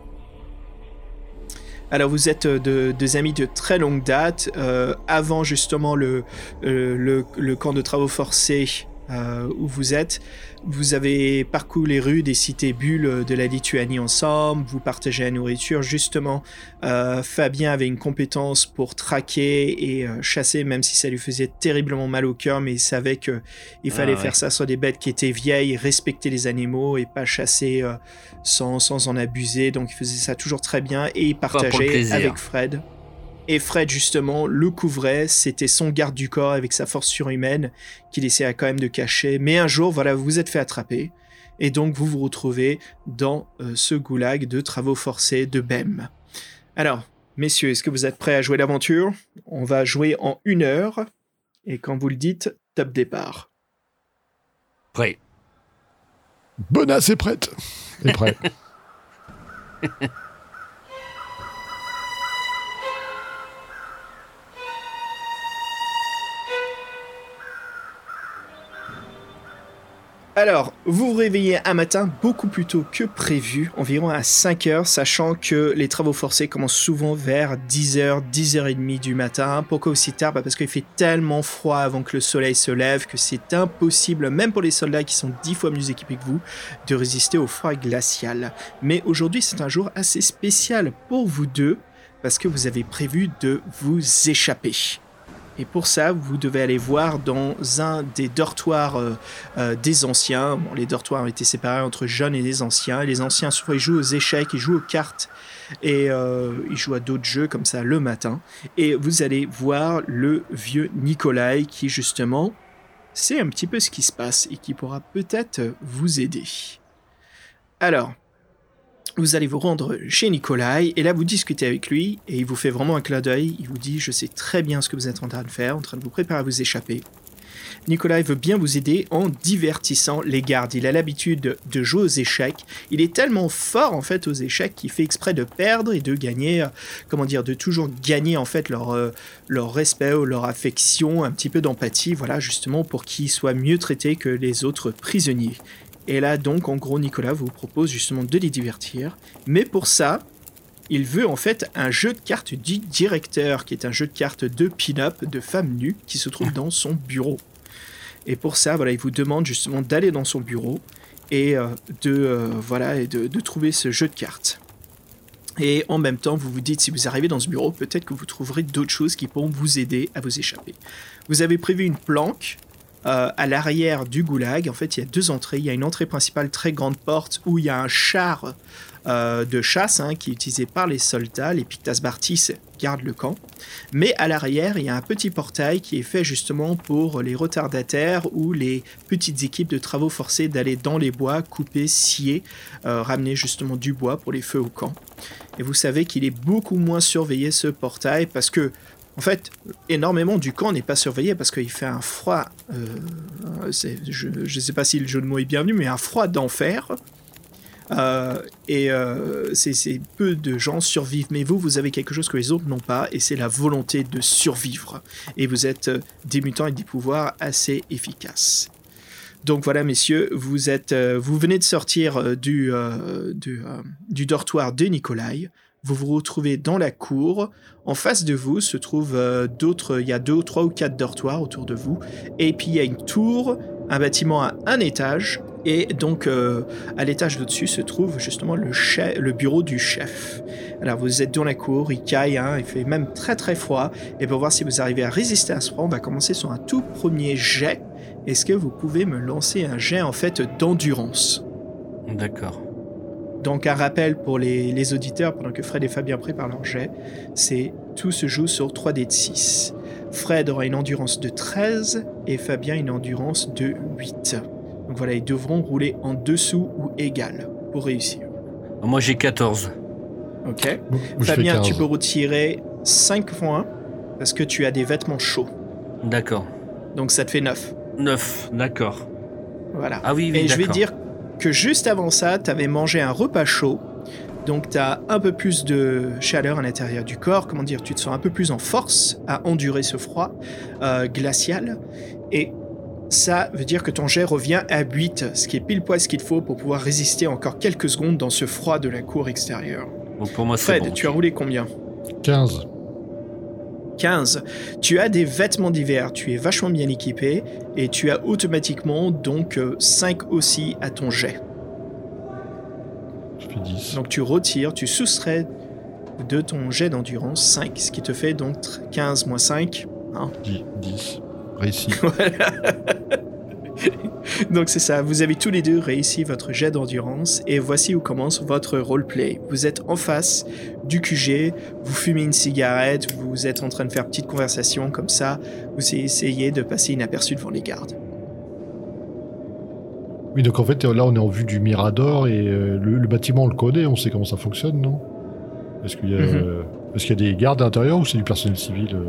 Alors vous êtes euh, de- des amis de très longue date, euh, avant justement le, euh, le, le camp de travaux forcés euh, où vous êtes. Vous avez parcouru les rues des cités bulles de la Lituanie ensemble, vous partagez la nourriture. Justement, euh, Fabien avait une compétence pour traquer et euh, chasser, même si ça lui faisait terriblement mal au cœur, mais il savait que il Ah, fallait ouais. faire ça sur des bêtes qui étaient vieilles, respecter les animaux et pas chasser sans, sans en abuser. Donc il faisait ça toujours très bien et il partageait avec Fred. Et Fred, justement, le couvrait. C'était son garde du corps avec sa force surhumaine qu'il essayait quand même de cacher. Mais un jour, voilà, vous vous êtes fait attraper. Et donc, vous vous retrouvez dans euh, ce goulag de travaux forcés de BEM. Alors, messieurs, est-ce que vous êtes prêts à jouer l'aventure? On va jouer en une heure. Et quand vous le dites, top départ. Prêt. Bonasse est prête. Est prêt. Alors, vous vous réveillez un matin beaucoup plus tôt que prévu, environ à 5 heures, sachant que les travaux forcés commencent souvent vers 10h, 10h30 du matin. Pourquoi aussi tard? Bah Parce qu'il fait tellement froid avant que le soleil se lève que c'est impossible, même pour les soldats qui sont 10 fois mieux équipés que vous, de résister au froid glacial. Mais aujourd'hui, c'est un jour assez spécial pour vous deux, parce que vous avez prévu de vous échapper. Et pour ça, vous devez aller voir dans un des dortoirs euh, euh, des anciens. Bon, les dortoirs ont été séparés entre jeunes et les anciens. Les anciens, souvent, ils jouent aux échecs, ils jouent aux cartes et euh, ils jouent à d'autres jeux comme ça le matin. Et vous allez voir le vieux Nikolai qui, justement, sait un petit peu ce qui se passe et qui pourra peut-être vous aider. Alors, vous allez vous rendre chez Nikolai et là vous discutez avec lui et il vous fait vraiment un clin d'œil. Il vous dit Je sais très bien ce que vous êtes en train de faire, en train de vous préparer à vous échapper. Nikolai veut bien vous aider en divertissant les gardes. Il a l'habitude de jouer aux échecs. Il est tellement fort en fait aux échecs qu'il fait exprès de perdre et de gagner, euh, comment dire, de toujours gagner en fait leur, euh, leur respect ou leur affection, un petit peu d'empathie, voilà, justement pour qu'ils soient mieux traités que les autres prisonniers. Et là donc en gros Nicolas vous propose justement de les divertir. Mais pour ça, il veut en fait un jeu de cartes du directeur, qui est un jeu de cartes de pin-up de femmes nues qui se trouve dans son bureau. Et pour ça, voilà, il vous demande justement d'aller dans son bureau et euh, de euh, voilà et de, de trouver ce jeu de cartes. Et en même temps, vous vous dites, si vous arrivez dans ce bureau, peut-être que vous trouverez d'autres choses qui pourront vous aider à vous échapper. Vous avez prévu une planque euh, à l'arrière du goulag. En fait, il y a deux entrées. Il y a une entrée principale, très grande porte, où il y a un char euh, de chasse hein, qui est utilisé par les soldats. Les Pictas Bartis gardent le camp. Mais à l'arrière, il y a un petit portail qui est fait justement pour les retardataires ou les petites équipes de travaux forcés d'aller dans les bois, couper, scier, euh, ramener justement du bois pour les feux au camp. Et vous savez qu'il est beaucoup moins surveillé ce portail parce que en fait, énormément du camp n'est pas surveillé parce qu'il fait un froid. euh, je ne sais pas si le jeu de mots est bienvenu, mais un froid d'enfer. Euh, et euh, c'est peu de gens survivent. Mais vous, vous avez quelque chose que les autres n'ont pas, et c'est la volonté de survivre. Et vous êtes euh, des mutants avec des pouvoirs assez efficaces. Donc voilà, messieurs, vous êtes, vous venez de sortir du, du dortoir de Nikolai. Vous vous retrouvez dans la cour. En face de vous se trouvent euh, d'autres. Il y a deux, trois ou quatre dortoirs autour de vous. Et puis il y a une tour, un bâtiment à un étage. Et donc euh, à l'étage au-dessus se trouve justement le, chef- le bureau du chef. Alors vous êtes dans la cour, il caille, hein, il fait même très très froid. Et pour voir si vous arrivez à résister à ce froid, on va commencer sur un tout premier jet. Est-ce que vous pouvez me lancer un jet en fait d'endurance? D'accord. Donc un rappel pour les, les auditeurs, pendant que Fred et Fabien préparent leur jet, c'est tout se joue sur 3D de 6. Fred aura une endurance de 13 et Fabien une endurance de 8. Donc voilà, ils devront rouler en dessous ou égal pour réussir. Moi j'ai 14. Ok Fabien, 15. tu peux retirer 5 points parce que tu as des vêtements chauds. D'accord. Donc ça te fait 9. 9. D'accord. Voilà. Ah oui, oui, Et je vais dire que juste avant ça, tu avais mangé un repas chaud. Donc tu as un peu plus de chaleur à l'intérieur du corps. Comment dire Tu te sens un peu plus en force à endurer ce froid euh, glacial. Et ça veut dire que ton jet revient à 8, ce qui est pile poil ce qu'il faut pour pouvoir résister encore quelques secondes dans ce froid de la cour extérieure. Donc pour moi c'est Fred, bon. tu as roulé combien? 15. 15. Tu as des vêtements d'hiver, tu es vachement bien équipé et tu as automatiquement donc euh, 5 aussi à ton jet. Je fais 10. Donc tu retires, tu soustrais de ton jet d'endurance 5, ce qui te fait donc 15 moins 5. 10. 10. Réussi. Donc c'est ça, vous avez tous les deux réussi votre jet d'endurance et voici où commence votre roleplay. Vous êtes en face du QG, vous fumez une cigarette, vous êtes en train de faire petite conversation comme ça, vous essayez de passer inaperçu devant les gardes. Oui, donc en fait, là, on est en vue du Mirador et euh, le, le bâtiment, on le connaît, on sait comment ça fonctionne, non? Est-ce qu'il y, a- Mhm. est-ce qu'il y a des gardes à l'intérieur ou c'est du personnel civil euh?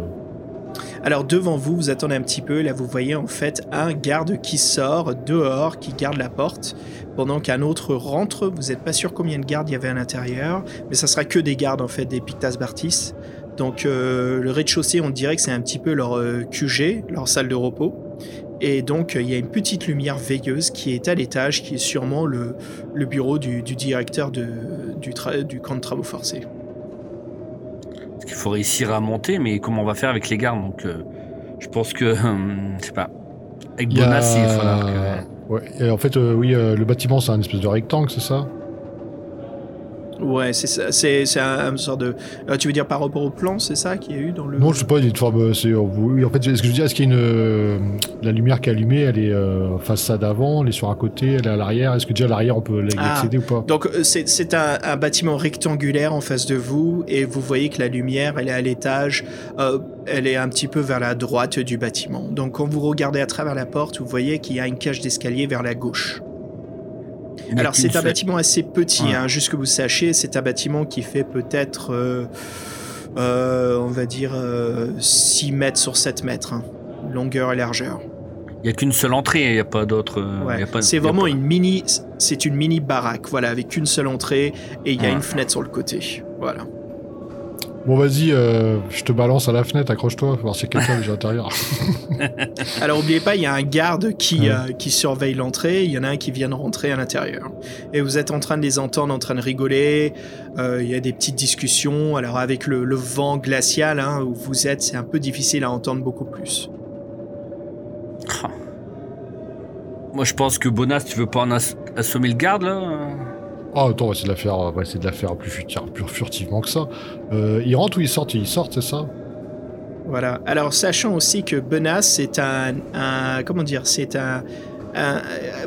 Alors devant vous, vous attendez un petit peu, là vous voyez en fait un garde qui sort dehors, qui garde la porte, pendant qu'un autre rentre. Vous n'êtes pas sûr combien de gardes il y avait à l'intérieur, mais ça sera que des gardes en fait, des Pictas Bartis. Donc euh, le rez-de-chaussée, on dirait que c'est un petit peu leur euh, QG, leur salle de repos. Et donc euh, il y a une petite lumière veilleuse qui est à l'étage, qui est sûrement le, bureau du, directeur du camp de travaux forcés. Qu'il faut réussir à monter, mais comment on va faire avec les gardes Donc, euh, je pense que, je sais pas. Avec Il y a- Bonas, il que. Ouais, et en fait, euh, oui, euh, le bâtiment, c'est un espèce de rectangle, c'est ça? Ouais, c'est ça, c'est un, un sort de. euh, tu veux dire par rapport au plan, c'est ça qu'il y a eu dans le. Non, je sais pas, une forme. euh, c'est, euh, oui, en fait, est-ce que je veux dire, est-ce qu'il y a une. la lumière qui est allumée, elle est euh, façade avant, elle est sur un côté, elle est à l'arrière. Est-ce que déjà à l'arrière, on peut y Ah. accéder ou pas? Donc c'est c'est un, un bâtiment rectangulaire en face de vous et vous voyez que la lumière, elle est à l'étage, euh, elle est un petit peu vers la droite du bâtiment. Donc quand vous regardez à travers la porte, vous voyez qu'il y a une cage d'escalier vers la gauche. Alors c'est un bâtiment assez petit, Ouais. hein, juste que vous sachiez, c'est un bâtiment qui fait peut-être, euh, euh, on va dire, euh, 6 mètres sur 7 mètres, hein, longueur et largeur. Il y a qu'une seule entrée, il n'y a pas d'autre. euh, Ouais. C'est vraiment pas- une mini, c'est une mini baraque, voilà, avec une seule entrée et il y a Ouais. une fenêtre sur le côté, voilà. Bon, vas-y, euh, je te balance à la fenêtre, accroche-toi, voir a quelqu'un déjà à l'intérieur. Alors oubliez pas, il y a un garde qui, Ouais. euh, qui surveille l'entrée, il y en a un qui vient de rentrer à l'intérieur. Et vous êtes en train de les entendre, en train de rigoler, euh, il y a des petites discussions, alors avec le, le vent glacial hein, où vous êtes, c'est un peu difficile à entendre beaucoup plus. Ah. Moi, je pense que Bonas, tu veux pas en ass- assommer le garde, là? Ah, attends, on va essayer de la faire, de plus, furti- plus furtivement que ça. Euh, ils rentrent ou ils sortent Ils sortent, c'est ça? Voilà. Alors, sachant aussi que Benas, c'est un, comment dire, c'est un,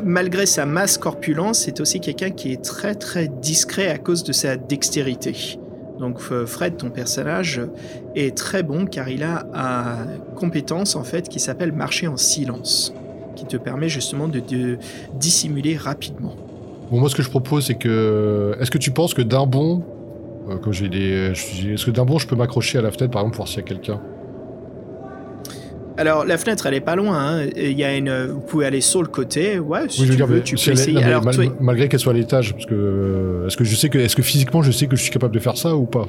malgré sa masse corpulence, c'est aussi quelqu'un qui est très très discret à cause de sa dextérité. Donc Fred, ton personnage, est très bon car il a une compétence en fait qui s'appelle marcher en silence, qui te permet justement de, de dissimuler rapidement. Bon, moi, ce que je propose, c'est que. Est-ce que tu penses que d'un bond. euh, j'ai des. Est-ce que d'un bond, je peux m'accrocher à la fenêtre, par exemple, pour voir s'il y a quelqu'un? Alors la fenêtre, elle est pas loin. hein. Il y a une, vous pouvez aller sur le côté. Ouais, si Oui, je veux tu dire, veux, mais tu si peux elle est- essayer. non, Alors mal- toi- malgré qu'elle soit à l'étage, parce que euh, est-ce que je sais que est-ce que physiquement je sais que je suis capable de faire ça ou pas?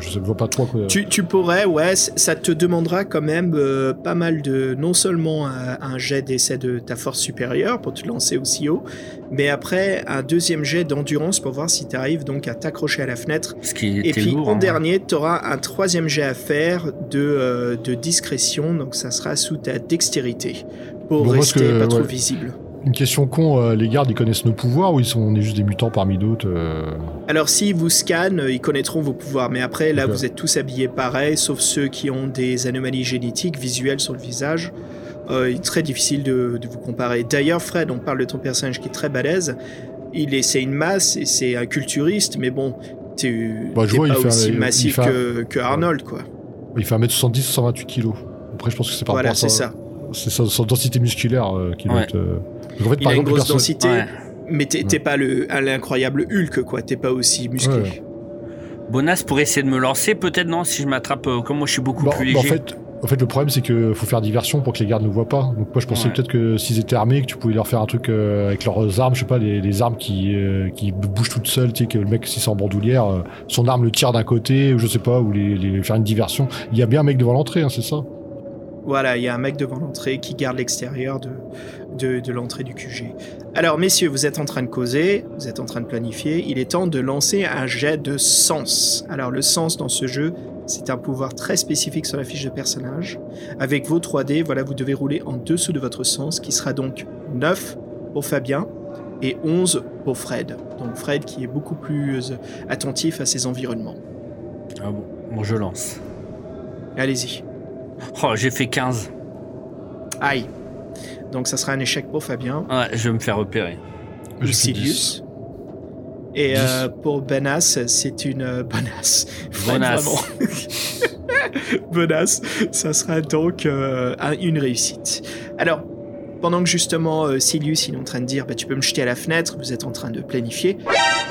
Je, je vois pas trop. Quoi. Tu, tu pourrais, ouais, ça te demandera quand même euh, pas mal de, non seulement un, un jet d'essai de ta force supérieure pour te lancer aussi haut, mais après un deuxième jet d'endurance pour voir si tu arrives donc à t'accrocher à la fenêtre. Ce qui Et puis lourd. en hein. dernier, tu auras un troisième jet à faire de, euh, de discrétion, donc ça sera sous ta dextérité pour Bon, rester que- pas trop ouais. visible. Une question con, euh, les gardes ils connaissent nos pouvoirs ou ils sont on est juste des mutants parmi d'autres euh, Alors s'ils vous scannent, ils connaîtront vos pouvoirs, mais après là vous êtes tous habillés pareil, sauf ceux qui ont des anomalies génétiques visuelles sur le visage. Euh, il est très difficile de, de vous comparer. D'ailleurs Fred, on parle de ton personnage qui est très balèze. Il est, c'est une masse et c'est un culturiste, mais bon, tu Bah, il pas fait un- aussi il massif fait un- que, que Arnold quoi. Il fait 1m70, 128 kg. Après, je pense que c'est par Voilà, rapport à c'est ça. C'est sa, sa densité musculaire euh, qui doit Ouais. être. euh, donc en fait, Il par a une exemple, grosse perso- densité, Ouais. mais t'es t'es pas l'incroyable Hulk quoi. T'es pas aussi musclé. Ouais. Bonas pourrait essayer de me lancer, peut-être non, si je m'attrape, euh, comme moi je suis beaucoup Bah, plus bah, en léger. fait, en fait, le problème, c'est que faut faire diversion pour que les gardes ne voient pas. Donc moi, je pensais Ouais. peut-être que s'ils étaient armés, que tu pouvais leur faire un truc euh, avec leurs armes, je sais pas, les, les armes qui, euh, qui bougent toutes seules, tu sais, que le mec, s'il c'est en bandoulière, euh, son arme le tire d'un côté, ou je sais pas, ou les, les- faire une diversion. Il y a bien un mec devant l'entrée, hein, c'est ça? Voilà, il y a un mec devant l'entrée qui garde l'extérieur de, de, de l'entrée du QG. Alors, messieurs, vous êtes en train de causer, vous êtes en train de planifier. Il est temps de lancer un jet de sens. Alors, le sens dans ce jeu, C'est un pouvoir très spécifique sur la fiche de personnage. Avec vos 3D, voilà, vous devez rouler en dessous de votre sens, qui sera donc 9 pour Fabien et 11 pour Fred. Donc Fred qui est beaucoup plus euh, attentif à ses environnements. Ah bon, bon je lance. Allez-y. Oh, j'ai fait 15. Aïe. Donc ça sera un échec pour Fabien. Ouais, je vais me faire repérer. Silius. Et euh, pour Benas, c'est une bonasse. Bonasse. bonasse. Ça sera donc euh, un- une réussite. Alors, pendant que justement euh, Silius il est en train de dire bah, tu peux me jeter à la fenêtre, vous êtes en train de planifier,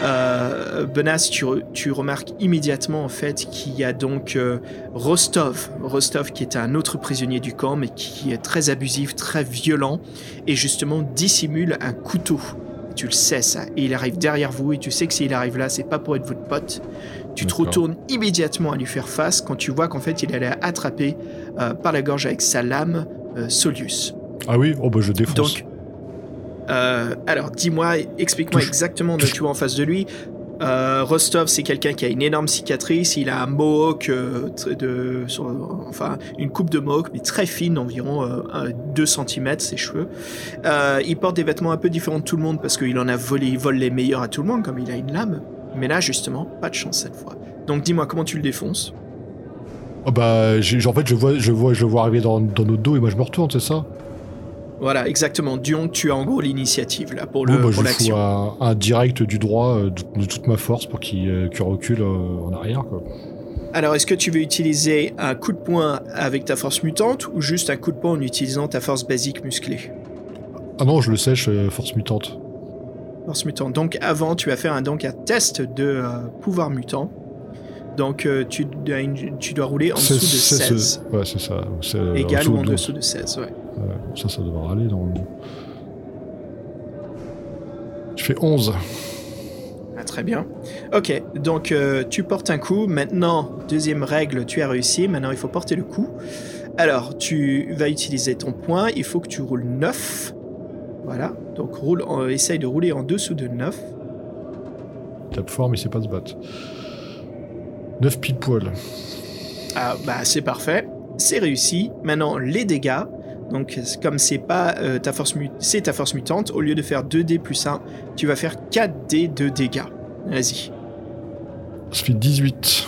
euh, Benas, tu, re- tu remarques immédiatement en fait qu'il y a donc euh, Rostov. Rostov qui est un autre prisonnier du camp mais qui est très abusif, très violent et justement dissimule un couteau. Tu le sais ça. Et il arrive derrière vous et tu sais que s'il arrive là, c'est pas pour être votre pote. Tu te retournes immédiatement à lui faire face quand tu vois qu'en fait il allait attraper euh, par la gorge avec sa lame Solius. Ah oui, oh bah je défonce. Donc, euh, alors dis-moi, explique-moi exactement de tu vois en face de lui. Euh, Rostov, c'est quelqu'un qui a une énorme cicatrice. Il a un mohawk, euh, de, sur- enfin une coupe de mohawk, mais très fine, environ euh, 2 cm, ses cheveux. Il porte des vêtements un peu différents de tout le monde parce qu'il en a volé, il vole les meilleurs à tout le monde, comme il a une lame. Mais là, justement, pas de chance cette fois. Donc dis-moi comment tu le défonces? Ah bah en fait je vois, je vois, je le vois arriver dans, dans notre dos et moi je me retourne, c'est ça? Voilà, exactement. Dion, tu as en gros l'initiative là pour le Bon, bah, je pour l'action. un, un direct du droit euh, de, de toute ma force pour qu'il euh, recule euh, en arrière. Quoi. Alors, est-ce que tu veux utiliser un coup de poing avec ta force mutante ou juste un coup de poing en utilisant ta force basique musclée? Ah non, je le sèche, force mutante. Force mutante. Donc, avant, tu vas faire un, donc, un test de pouvoir mutant. Donc, tu, dois tu dois rouler en dessous de C'est- c'est- 16. Ouais, c'est ça. Égal ou en de- dessous de 16, ouais. Ouais, ça, ça devrait aller normalement. Je fais 11. Ah, très bien. Ok, donc euh, tu portes un coup. Maintenant, deuxième règle, tu as réussi. Maintenant, il faut porter le coup. Alors, tu vas utiliser ton point. Il faut que tu roules 9. Voilà. Donc, roule en- essaye de rouler en dessous de 9. Tape fort, mais sait pas se battre. 9 pile poil. Ah, bah, c'est parfait. C'est réussi. Maintenant, les dégâts. Donc, comme c'est pas euh, ta force c'est ta force mutante, au lieu de faire 2D plus 1, tu vas faire 4D de dégâts. Vas-y. Ça fait 18.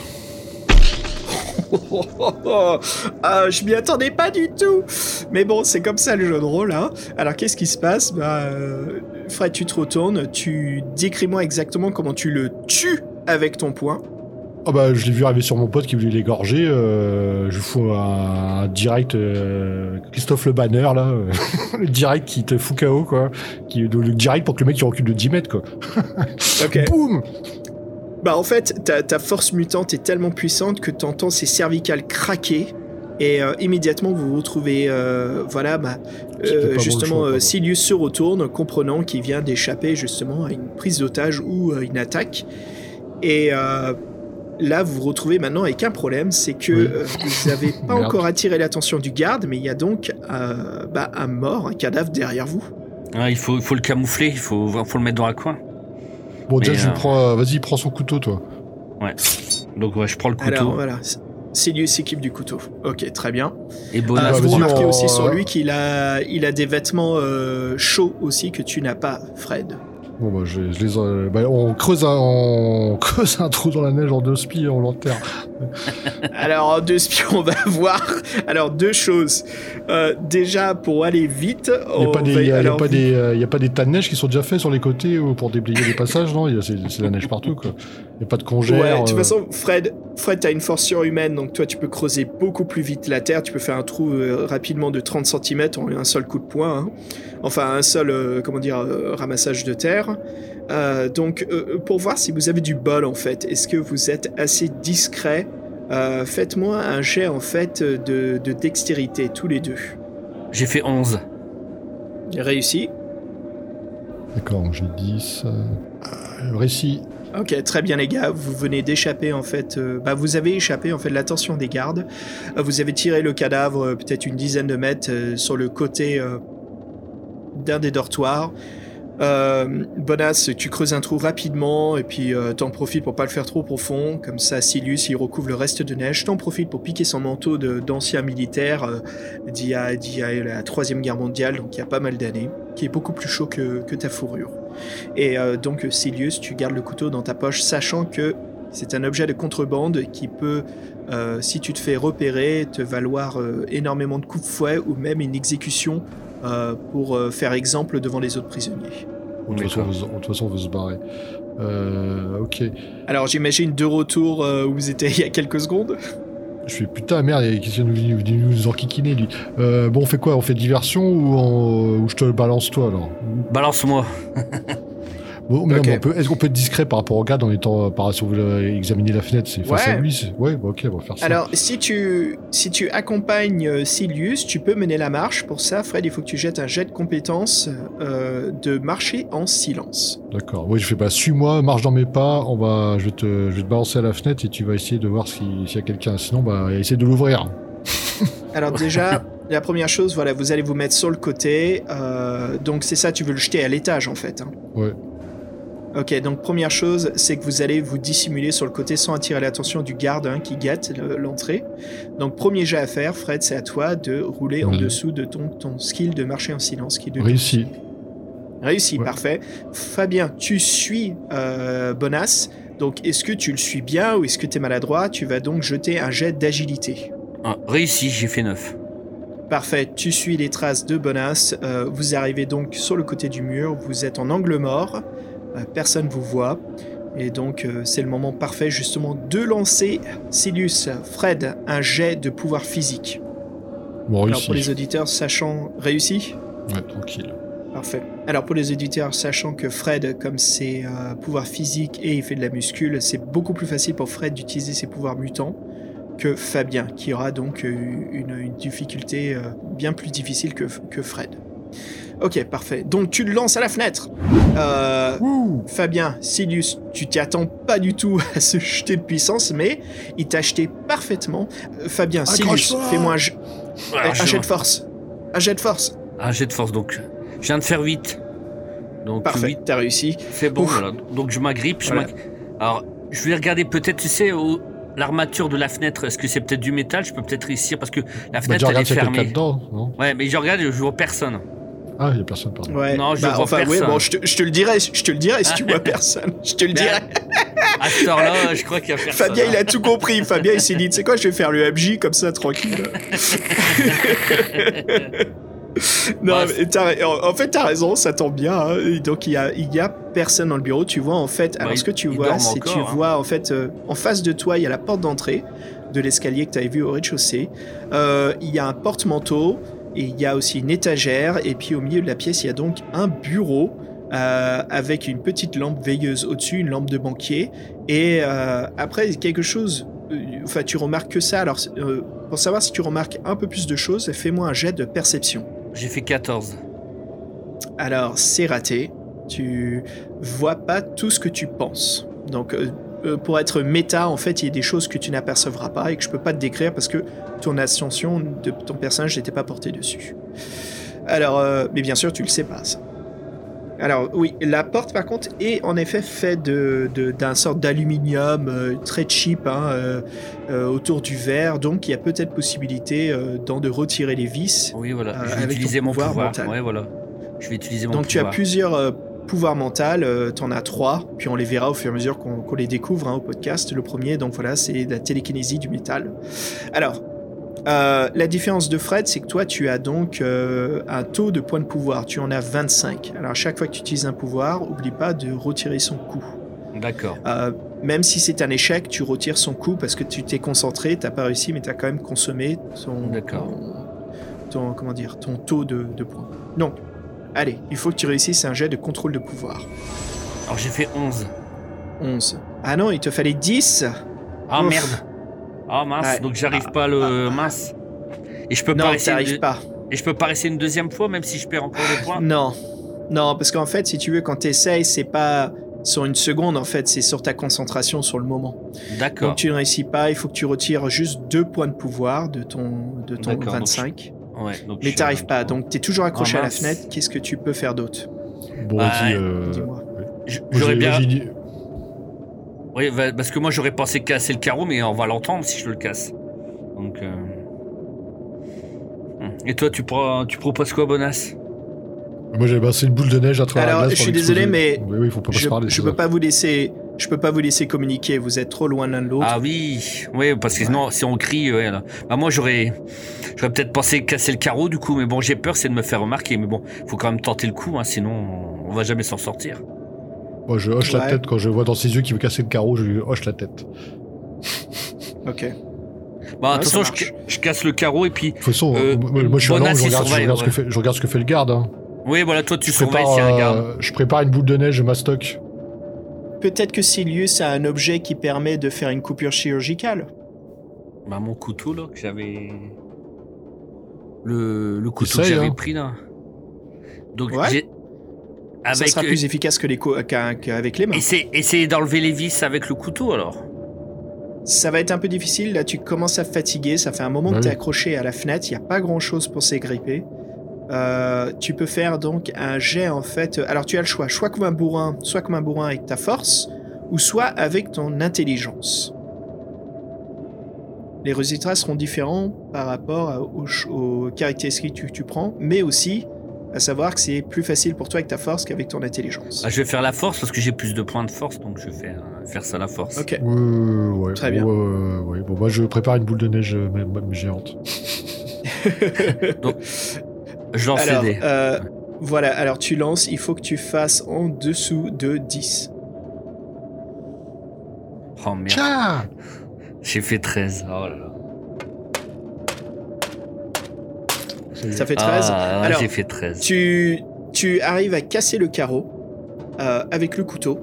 Ah, je m'y attendais pas du tout. Mais bon, c'est comme ça le jeu de rôle. Hein. Alors, qu'est-ce qui se passe? Bah, euh, Fred, tu te retournes. Tu décris-moi exactement comment tu le tues avec ton poing. Ah bah, je l'ai vu arriver sur mon pote qui voulait l'égorger. euh, je fous un, un direct euh, Christophe Le Banner, là. euh, le direct qui te fout KO, quoi. Qui, le, direct pour que le mec il recule de 10 mètres, quoi. Ok. Boum Bah, en fait, ta, ta force mutante est tellement puissante que tu entends ses cervicales craquer. Et euh, immédiatement, vous vous retrouvez, voilà, bah, bon justement, choix, pardon. Silius se retourne, comprenant qu'il vient d'échapper justement à une prise d'otage ou une attaque. Et là, vous vous retrouvez maintenant avec un problème, c'est que Oui. euh, vous n'avez pas encore attiré l'attention du garde, mais il y a donc euh, bah, un mort, un cadavre derrière vous. Ouais, il, faut, il faut le camoufler, il faut, faut le mettre dans un coin. Bon, déjà, je euh, prends. Vas-y, prends son couteau, toi. Donc ouais, je prends le couteau. Alors voilà, Silius s'équipe du couteau. Ok, très bien. et Euh, Bonas, bah, vous vas-y, remarquez on- aussi sur lui qu'il a, il a des vêtements euh, chauds aussi que tu n'as pas, Fred. Bon, bah, je, je les. euh, bah, on, creuse un, on creuse un trou dans la neige en deux spies et on l'enterre. Alors, deux spions, on va voir. Alors, deux choses. Euh, déjà, pour aller vite, Il n'y on a, pas des- va- y a- y a alors, pas vous- des, euh, y a pas des tas de neige qui sont déjà faits sur les côtés ou pour déblayer les passages, non? C'est la neige partout, quoi. Il n'y a pas de. Ouais, de toute euh, façon, Fred, Fred, t'as une force surhumaine, donc toi, tu peux creuser beaucoup plus vite la terre. Tu peux faire un trou rapidement de 30 cm en un seul coup de poing. hein. Enfin, un seul, comment dire, ramassage de terre. Euh, donc, euh, pour voir si vous avez du bol, en fait, est-ce que vous êtes assez discret Euh, Faites-moi un jet, en fait, de, de dextérité, tous les deux. j'ai fait 11. Réussi. D'accord, j'ai 10. euh, euh, récit. Ok, très bien les gars, vous venez d'échapper en fait, euh, bah, vous avez échappé en fait de l'attention des gardes. Euh, vous avez tiré le cadavre euh, peut-être une dizaine de mètres euh, sur le côté euh, d'un des dortoirs. Euh, Bonas, tu creuses un trou rapidement et puis euh, t'en profites pour pas le faire trop profond. Comme ça, Silius, il recouvre le reste de neige. T'en profites pour piquer son manteau d'ancien militaire euh, d'il y, a- la Troisième Guerre mondiale, donc il y a pas mal d'années, qui est beaucoup plus chaud que, que ta fourrure. Et euh, donc, Silius, tu gardes le couteau dans ta poche, sachant que c'est un objet de contrebande qui peut, euh, si tu te fais repérer, te valoir énormément de coups de fouet ou même une exécution euh, pour euh, faire exemple devant les autres prisonniers. De toute façon, on veut- de toute façon, on veut se barrer. Euh, ok. Alors j'imagine de retour euh, où vous étiez il y a quelques secondes. Je fais putain, merde, il y a quelqu'un qui est venu nous enquiquiner, lui. Euh, bon, on fait quoi? On fait diversion ou, on- ou je te balance toi alors? Balance-moi. Bon, Est-ce qu'on peut être discret par rapport au garde en étant. Par, si on veut euh, examiner la fenêtre, c'est face Ouais. à lui Ouais, bah, ok, on va faire ça. Alors si tu si tu accompagnes euh, Silius, tu peux mener la marche. Pour ça, Fred, il faut que tu jettes un jet de compétences euh, de marcher en silence. D'accord. Oui, je fais bah, suis-moi, marche dans mes pas, on va, je, vais te, je vais te balancer à la fenêtre et tu vas essayer de voir si- s'il y a quelqu'un. Sinon, bah, essaye de l'ouvrir. Alors déjà, la première chose, voilà, vous allez vous mettre sur le côté. euh, donc c'est ça, tu veux le jeter à l'étage en fait. hein. Ouais. Ok, donc première chose, c'est que vous allez vous dissimuler sur le côté sans attirer l'attention du garde hein, qui guette le- l'entrée. Donc premier jet à faire, Fred, c'est à toi de rouler en Ouais. dessous de ton, ton skill de marcher en silence qui Réussi. Réussi, Ouais. parfait. Fabien, tu suis euh, Bonas. Donc est-ce que tu le suis bien ou est-ce que tu es maladroit? Tu vas donc jeter un jet d'agilité. Ah, réussi, j'ai fait 9. Parfait, tu suis les traces de Bonas. Euh, vous arrivez donc sur le côté du mur. Vous êtes en angle mort. Euh, personne vous voit. Et donc, euh, c'est le moment parfait justement de lancer, Silius, Fred, un jet de pouvoir physique. Bon, Alors, pour les auditeurs, sachant. Réussi? Ouais, tranquille. Parfait. Alors, pour les auditeurs, sachant que Fred, comme ses euh, pouvoirs physiques et il fait de la muscule, c'est beaucoup plus facile pour Fred d'utiliser ses pouvoirs mutants que Fabien, qui aura donc euh, une, une difficulté euh, bien plus difficile que, que Fred. Ok, parfait. Donc tu le lances à la fenêtre. Euh, Fabien, Silius, tu t'y attends pas du tout à ce jeter de puissance, mais il t'a jeté parfaitement. Euh, Fabien, Silius, fais-moi un, jet de force. Un jet de force. Un jet de force, donc. Je viens de faire 8. Donc Parfait, 8, t'as réussi. c'est bon, voilà. Donc je m'agrippe. Voilà. Alors, je vais regarder peut-être, tu sais, au- l'armature de la fenêtre. Est-ce que c'est peut-être du métal? Je peux peut-être réussir parce que la Bah, fenêtre, elle regarde est s'il y a quelqu'un fermée. dedans, non? Ouais, mais je regarde, je vois personne. Ah, il y a personne, pardon. Ouais. Non, je bah, vois enfin, ouais, personne. bon, je te, je te le dirai, je te le dirai si tu vois personne. Je te le Ben, dirai. À cette heure-là, je crois qu'il y a personne. Fabien, il a tout compris. Fabien, il s'est dit, tu sais quoi, je vais faire le MJ comme ça, tranquille. non, mais en fait, t'as raison, ça tombe bien. hein. Donc, il y a, il y a personne dans le bureau. Tu vois, en fait, alors Ouais, ce que tu vois, c'est que tu hein. vois, en fait, euh, en face de toi, il y a la porte d'entrée de l'escalier que tu avais vu au rez-de-chaussée. Euh, il y a un porte-manteau et il y a aussi une étagère. Et puis, au milieu de la pièce, il y a donc un bureau. euh, avec une petite lampe veilleuse au-dessus, une lampe de banquier, et euh, après quelque chose, euh, enfin tu remarques que ça. Alors euh, pour savoir si tu remarques un peu plus de choses, fais-moi un jet de perception. J'ai fait 14. Alors c'est raté. Tu vois pas tout ce que tu penses. Donc euh, pour être méta, en fait, il y a des choses que tu n'apercevras pas et que je peux pas te décrire parce que ton ascension de ton personnage n'était pas portée dessus. Alors, euh, mais bien sûr, tu le sais pas. Ça. Alors oui, la porte par contre est en effet faite de, d'un sorte d'aluminium euh, très cheap hein, euh, euh, autour du verre, donc il y a peut-être possibilité d'en de retirer les vis. Oui, voilà. Je vais utiliser mon pouvoir pouvoir. Ouais, voilà. Je vais utiliser mon Donc tu as plusieurs pouvoirs mentaux, euh, t'en as trois, puis on les verra au fur et à mesure qu'on, les découvre hein, au podcast. Le premier, donc voilà, c'est la télékinésie du métal. Alors, euh, la différence de Fred, c'est que toi, tu as donc euh, un taux de points de pouvoir. Tu en as 25. Alors, à chaque fois que tu utilises un pouvoir, oublie pas de retirer son coup. D'accord. Euh, même si c'est un échec, tu retires son coup parce que tu t'es concentré, t'as pas réussi, mais t'as quand même consommé ton, D'accord. ton, ton- comment dire, ton taux de, de points. Donc, allez, il faut que tu réussisses un jet de contrôle de pouvoir. Alors j'ai fait 11. 11. Ah non, il te fallait 10 Ah Ouf. merde. Ah mince, Ouais. donc j'arrive pas à le mince. Et je peux pas Non, rester t'arrives une... pas. Et je peux pas rester une deuxième fois même si je perds encore des points. Non. Non, parce qu'en fait, si tu veux, quand t'essayes, c'est pas sur une seconde, en fait, c'est sur ta concentration sur le moment. D'accord. Donc tu ne réussis pas, il faut que tu retires juste deux points de pouvoir de ton, de ton D'accord, donc 25. Ouais, donc je Mais t'arrives pas, 23. donc t'es toujours accroché Ah, à la fenêtre. Qu'est-ce que tu peux faire d'autre Bon, vas-y. euh, Dis-moi. J'aurais j'ai- bien. j'ai dit- Oui, va- parce que moi j'aurais pensé casser le carreau, mais on va l'entendre si je le casse. Donc. euh, hmm. Et toi, tu, prends, tu proposes quoi, Bonas? Moi, j'avais passé une boule de neige à travers Alors, la glace. je suis désolé, mais Oui, oui, il faut pas Je, parler. je peux pas vous laisser. Je peux pas vous laisser communiquer. Vous êtes trop loin l'un de l'autre. Ah oui, oui, parce que sinon, si on crie, ouais, là. Bah, moi j'aurais, j'aurais peut-être pensé casser le carreau du coup, mais bon, j'ai peur, c'est de me faire remarquer. Mais bon, faut quand même tenter le coup, hein, sinon on va jamais s'en sortir. Moi, je hoche la tête quand je vois dans ses yeux qu'il veut casser le carreau, je lui hoche la tête. Ok. Bah, de Ouais, toute façon, je, casse le carreau et puis, De toute façon, Euh, moi, je suis à Bonas, l'angle, je regarde, je, surveille, regarde ce que ouais. fait, je regarde ce que fait le garde. hein. oui, voilà, toi tu Je, surveilles prépare, s'il y a un euh, garde. je prépare une boule de neige, je mastoc. Peut-être que Silius a un objet qui permet de faire une coupure chirurgicale. Bah, mon couteau là que j'avais, le, le couteau que j'avais hein. pris là. Donc Ouais. j'ai, Ça avec, sera plus efficace que les qu'avec les mains. essayer, essayer d'enlever les vis avec le couteau alors? Ça va être un peu difficile. Là, tu commences à fatiguer. Ça fait un moment Ouais. que tu es accroché à la fenêtre. Il n'y a pas grand chose pour s'égripper. Euh, tu peux faire donc un jet en fait. Alors tu as le choix, soit comme un bourrin, soit comme un bourrin avec ta force, ou soit avec ton intelligence. Les résultats seront différents par rapport aux, aux caractéristiques que tu prends, mais aussi à savoir que c'est plus facile pour toi avec ta force qu'avec ton intelligence. Ah, je vais faire la force parce que j'ai plus de points de force, donc je vais faire, faire ça la force. Ok. Ouais, ouais, Très bien. Ouais, ouais, ouais. Bon, moi, je prépare une boule de neige euh, même, même géante. Je lance Alors, les dés. euh, voilà, alors tu lances, il faut que tu fasses en dessous de 10. Oh merde, Tiens j'ai fait 13. Oh là là. Ça fait 13. Ah, Alors, j'ai fait 13. Tu, tu arrives à casser le carreau euh, avec le couteau.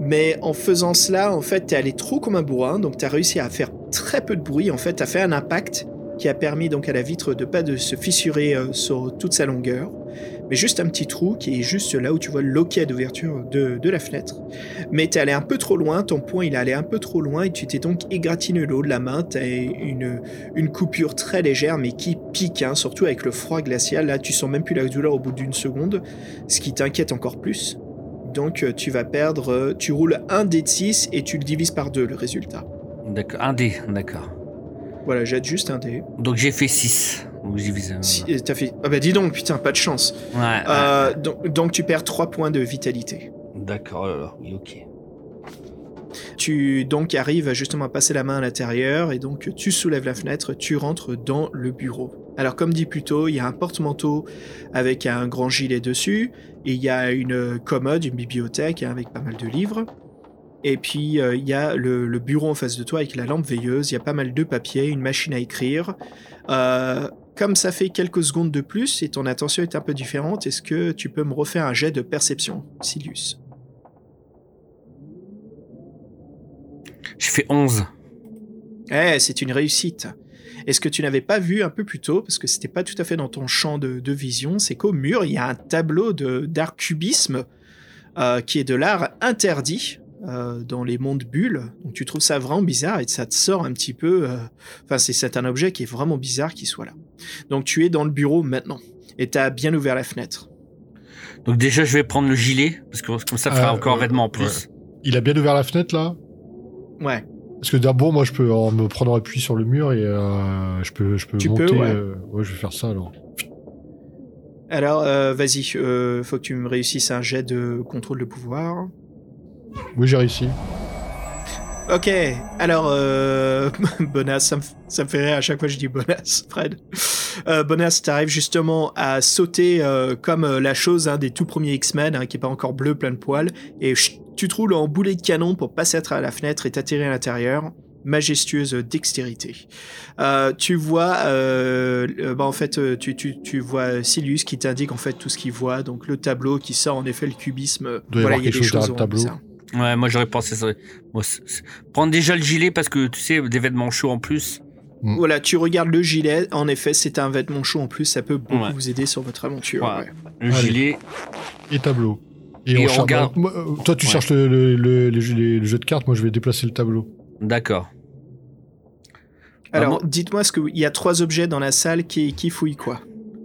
Mais en faisant cela, en fait, t'es allé trop comme un bourrin, donc t'as réussi à faire très peu de bruit. En fait, t'as fait un impact qui a permis donc à la vitre de pas de se fissurer euh, sur toute sa longueur, mais juste un petit trou qui est juste là où tu vois le loquet d'ouverture de, de la fenêtre. Mais t'es allé un peu trop loin, ton poing il est allé un peu trop loin et tu t'es donc égratigné le haut de la main. T'as une, une coupure très légère mais qui pique, hein, surtout avec le froid glacial. Là, tu sens même plus la douleur au bout d'une seconde, ce qui t'inquiète encore plus. Donc euh, tu vas perdre, euh, tu roules un dé de 6 et tu le divises par deux le résultat. D'accord, un dé, d'accord. Voilà, jette juste un dé. Donc j'ai fait 6. Donc j'ai visé. Si- T'as fait... Ah bah dis donc, putain, pas de chance. Ouais, ouais. Euh, donc, donc tu perds 3 points de vitalité. D'accord, là, oui, ok. Tu donc arrives justement à passer la main à l'intérieur et donc tu soulèves la fenêtre, tu rentres dans le bureau. Alors comme dit plus tôt, il y a un porte-manteau avec un grand gilet dessus, et il y a une commode, une bibliothèque avec pas mal de livres. Et puis euh, il y a le, le bureau en face de toi avec la lampe veilleuse, il y a pas mal de papiers, une machine à écrire. Euh, comme ça fait quelques secondes de plus et ton attention est un peu différente, est-ce que tu peux me refaire un jet de perception, Silius? J'ai fait 11. Eh, c'est une réussite. Est-ce que tu n'avais pas vu un peu plus tôt, parce que c'était pas tout à fait dans ton champ de, de vision, c'est qu'au mur, il y a un tableau d'art cubisme euh, qui est de l'art interdit euh, dans les mondes bulles. Donc tu trouves ça vraiment bizarre et ça te sort un petit peu... euh, Enfin, c'est- c'est un objet qui est vraiment bizarre qu'il soit là. Donc tu es dans le bureau maintenant et tu as bien ouvert la fenêtre. Donc déjà, je vais prendre le gilet, parce que comme ça, ça fera Euh, encore euh, vêtement en plus. Il a bien ouvert la fenêtre là? Ouais. Parce que d'abord, moi, je peux en me prendre appui sur le mur et euh, je peux, je peux Tu monter. peux, ouais. euh, ouais, je vais faire ça alors. Alors, euh, vas-y, euh, faut que tu me réussisses un jet de contrôle de pouvoir. Oui, j'ai réussi. Ok, alors, euh, Bonas, ça me, ça me fait rire à chaque fois que je dis Bonas, Fred. Euh, Bonas, t'arrives justement à sauter euh, comme euh, la chose hein, des tout premiers X-Men, hein, qui est pas encore bleu, plein de poils, et chut, tu te roules en boulet de canon pour passer à travers la fenêtre et t'atterrir à l'intérieur. Majestueuse dextérité. Tu vois, bah en fait, tu, tu, tu vois Silius qui t'indique en fait tout ce qu'il voit, donc le tableau qui sort en effet le cubisme. Doit y avoir il y a quelque des chose choses le tableau. Ouais, moi j'aurais pensé ça. Moi, Prendre déjà le gilet parce que tu sais, des vêtements chauds en plus. Mm. Voilà, tu regardes le gilet. En effet, c'est un vêtement chaud en plus. Ça peut beaucoup Ouais. vous aider sur votre aventure. Ouais. ouais. Le Allez. gilet. Et tableau. Et on cherche- regarde- moi, euh, toi, tu Ouais. cherches le, le, le, le jeu- les- le jeu de cartes, moi, je vais déplacer le tableau. D'accord. Alors, moi- dites-moi, ce que il y a trois objets dans la salle qui, qui fouillent quoi?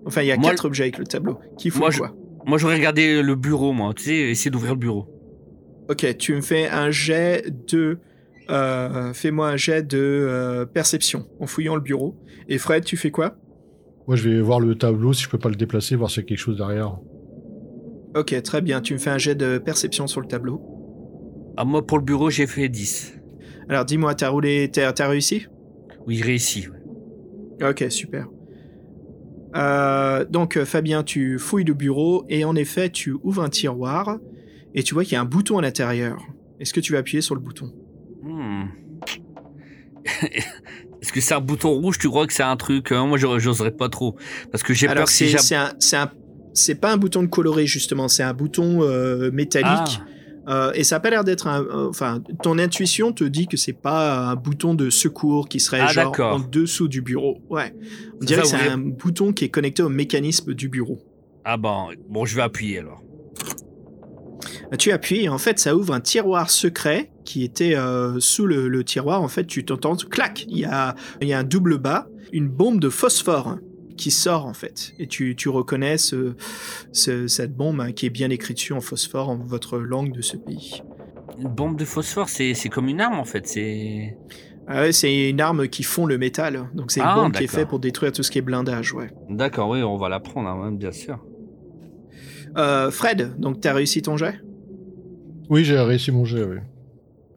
Enfin, il y a Moi, quatre objets avec le tableau. Qui fouillent moi, je- quoi? Moi, j'aurais regardé le bureau, moi. Tu sais, essayer d'ouvrir le bureau. Ok, tu me fais un jet de. euh, Fais-moi un jet de euh, perception en fouillant le bureau. Et Fred, tu fais quoi? Moi, je vais voir le tableau si je peux pas le déplacer, voir s'il y a quelque chose derrière. Ok, très bien. Tu me fais un jet de perception sur le tableau. Ah, moi, pour le bureau, j'ai fait 10. Alors, dis-moi, t'as roulé, t'as t'as réussi? Oui, réussi. ouais. Ok, super. Euh, donc, Fabien, tu fouilles le bureau et en effet, tu ouvres un tiroir et tu vois qu'il y a un bouton à l'intérieur. Est-ce que tu vas appuyer sur le bouton? Hmm. Est-ce que c'est un bouton rouge? Tu crois que c'est un truc euh, Moi, j'oserais pas trop. Parce que j'ai peur que c'est c'est pas un bouton de coloré justement, c'est un bouton euh, métallique. Ah, Euh, et ça a pas l'air d'être un. euh, Enfin, ton intuition te dit que c'est pas un bouton de secours qui serait Ah, genre en dessous du bureau. Ouais. On dirait que c'est un bouton qui est connecté au mécanisme du bureau. ah bon, bon, je vais appuyer alors. Tu appuies et en fait ça ouvre un tiroir secret qui était euh, sous le, le tiroir. En fait tu t'entends clac, il y a, y a un double bas, une bombe de phosphore qui sort en fait. Et tu, tu reconnais ce, ce- cette bombe hein, qui est bien écrite dessus en phosphore en votre langue de ce pays. Une bombe de phosphore, c'est comme une arme en fait. C'est. Ah ouais, c'est une arme qui fond le métal. Donc c'est une Ah, bombe qui est faite pour détruire tout ce qui est blindage. Ouais. D'accord, oui, on va la prendre, hein, bien sûr. Euh, Fred, donc t'as réussi ton jet? Oui, j'ai réussi mon jet, oui.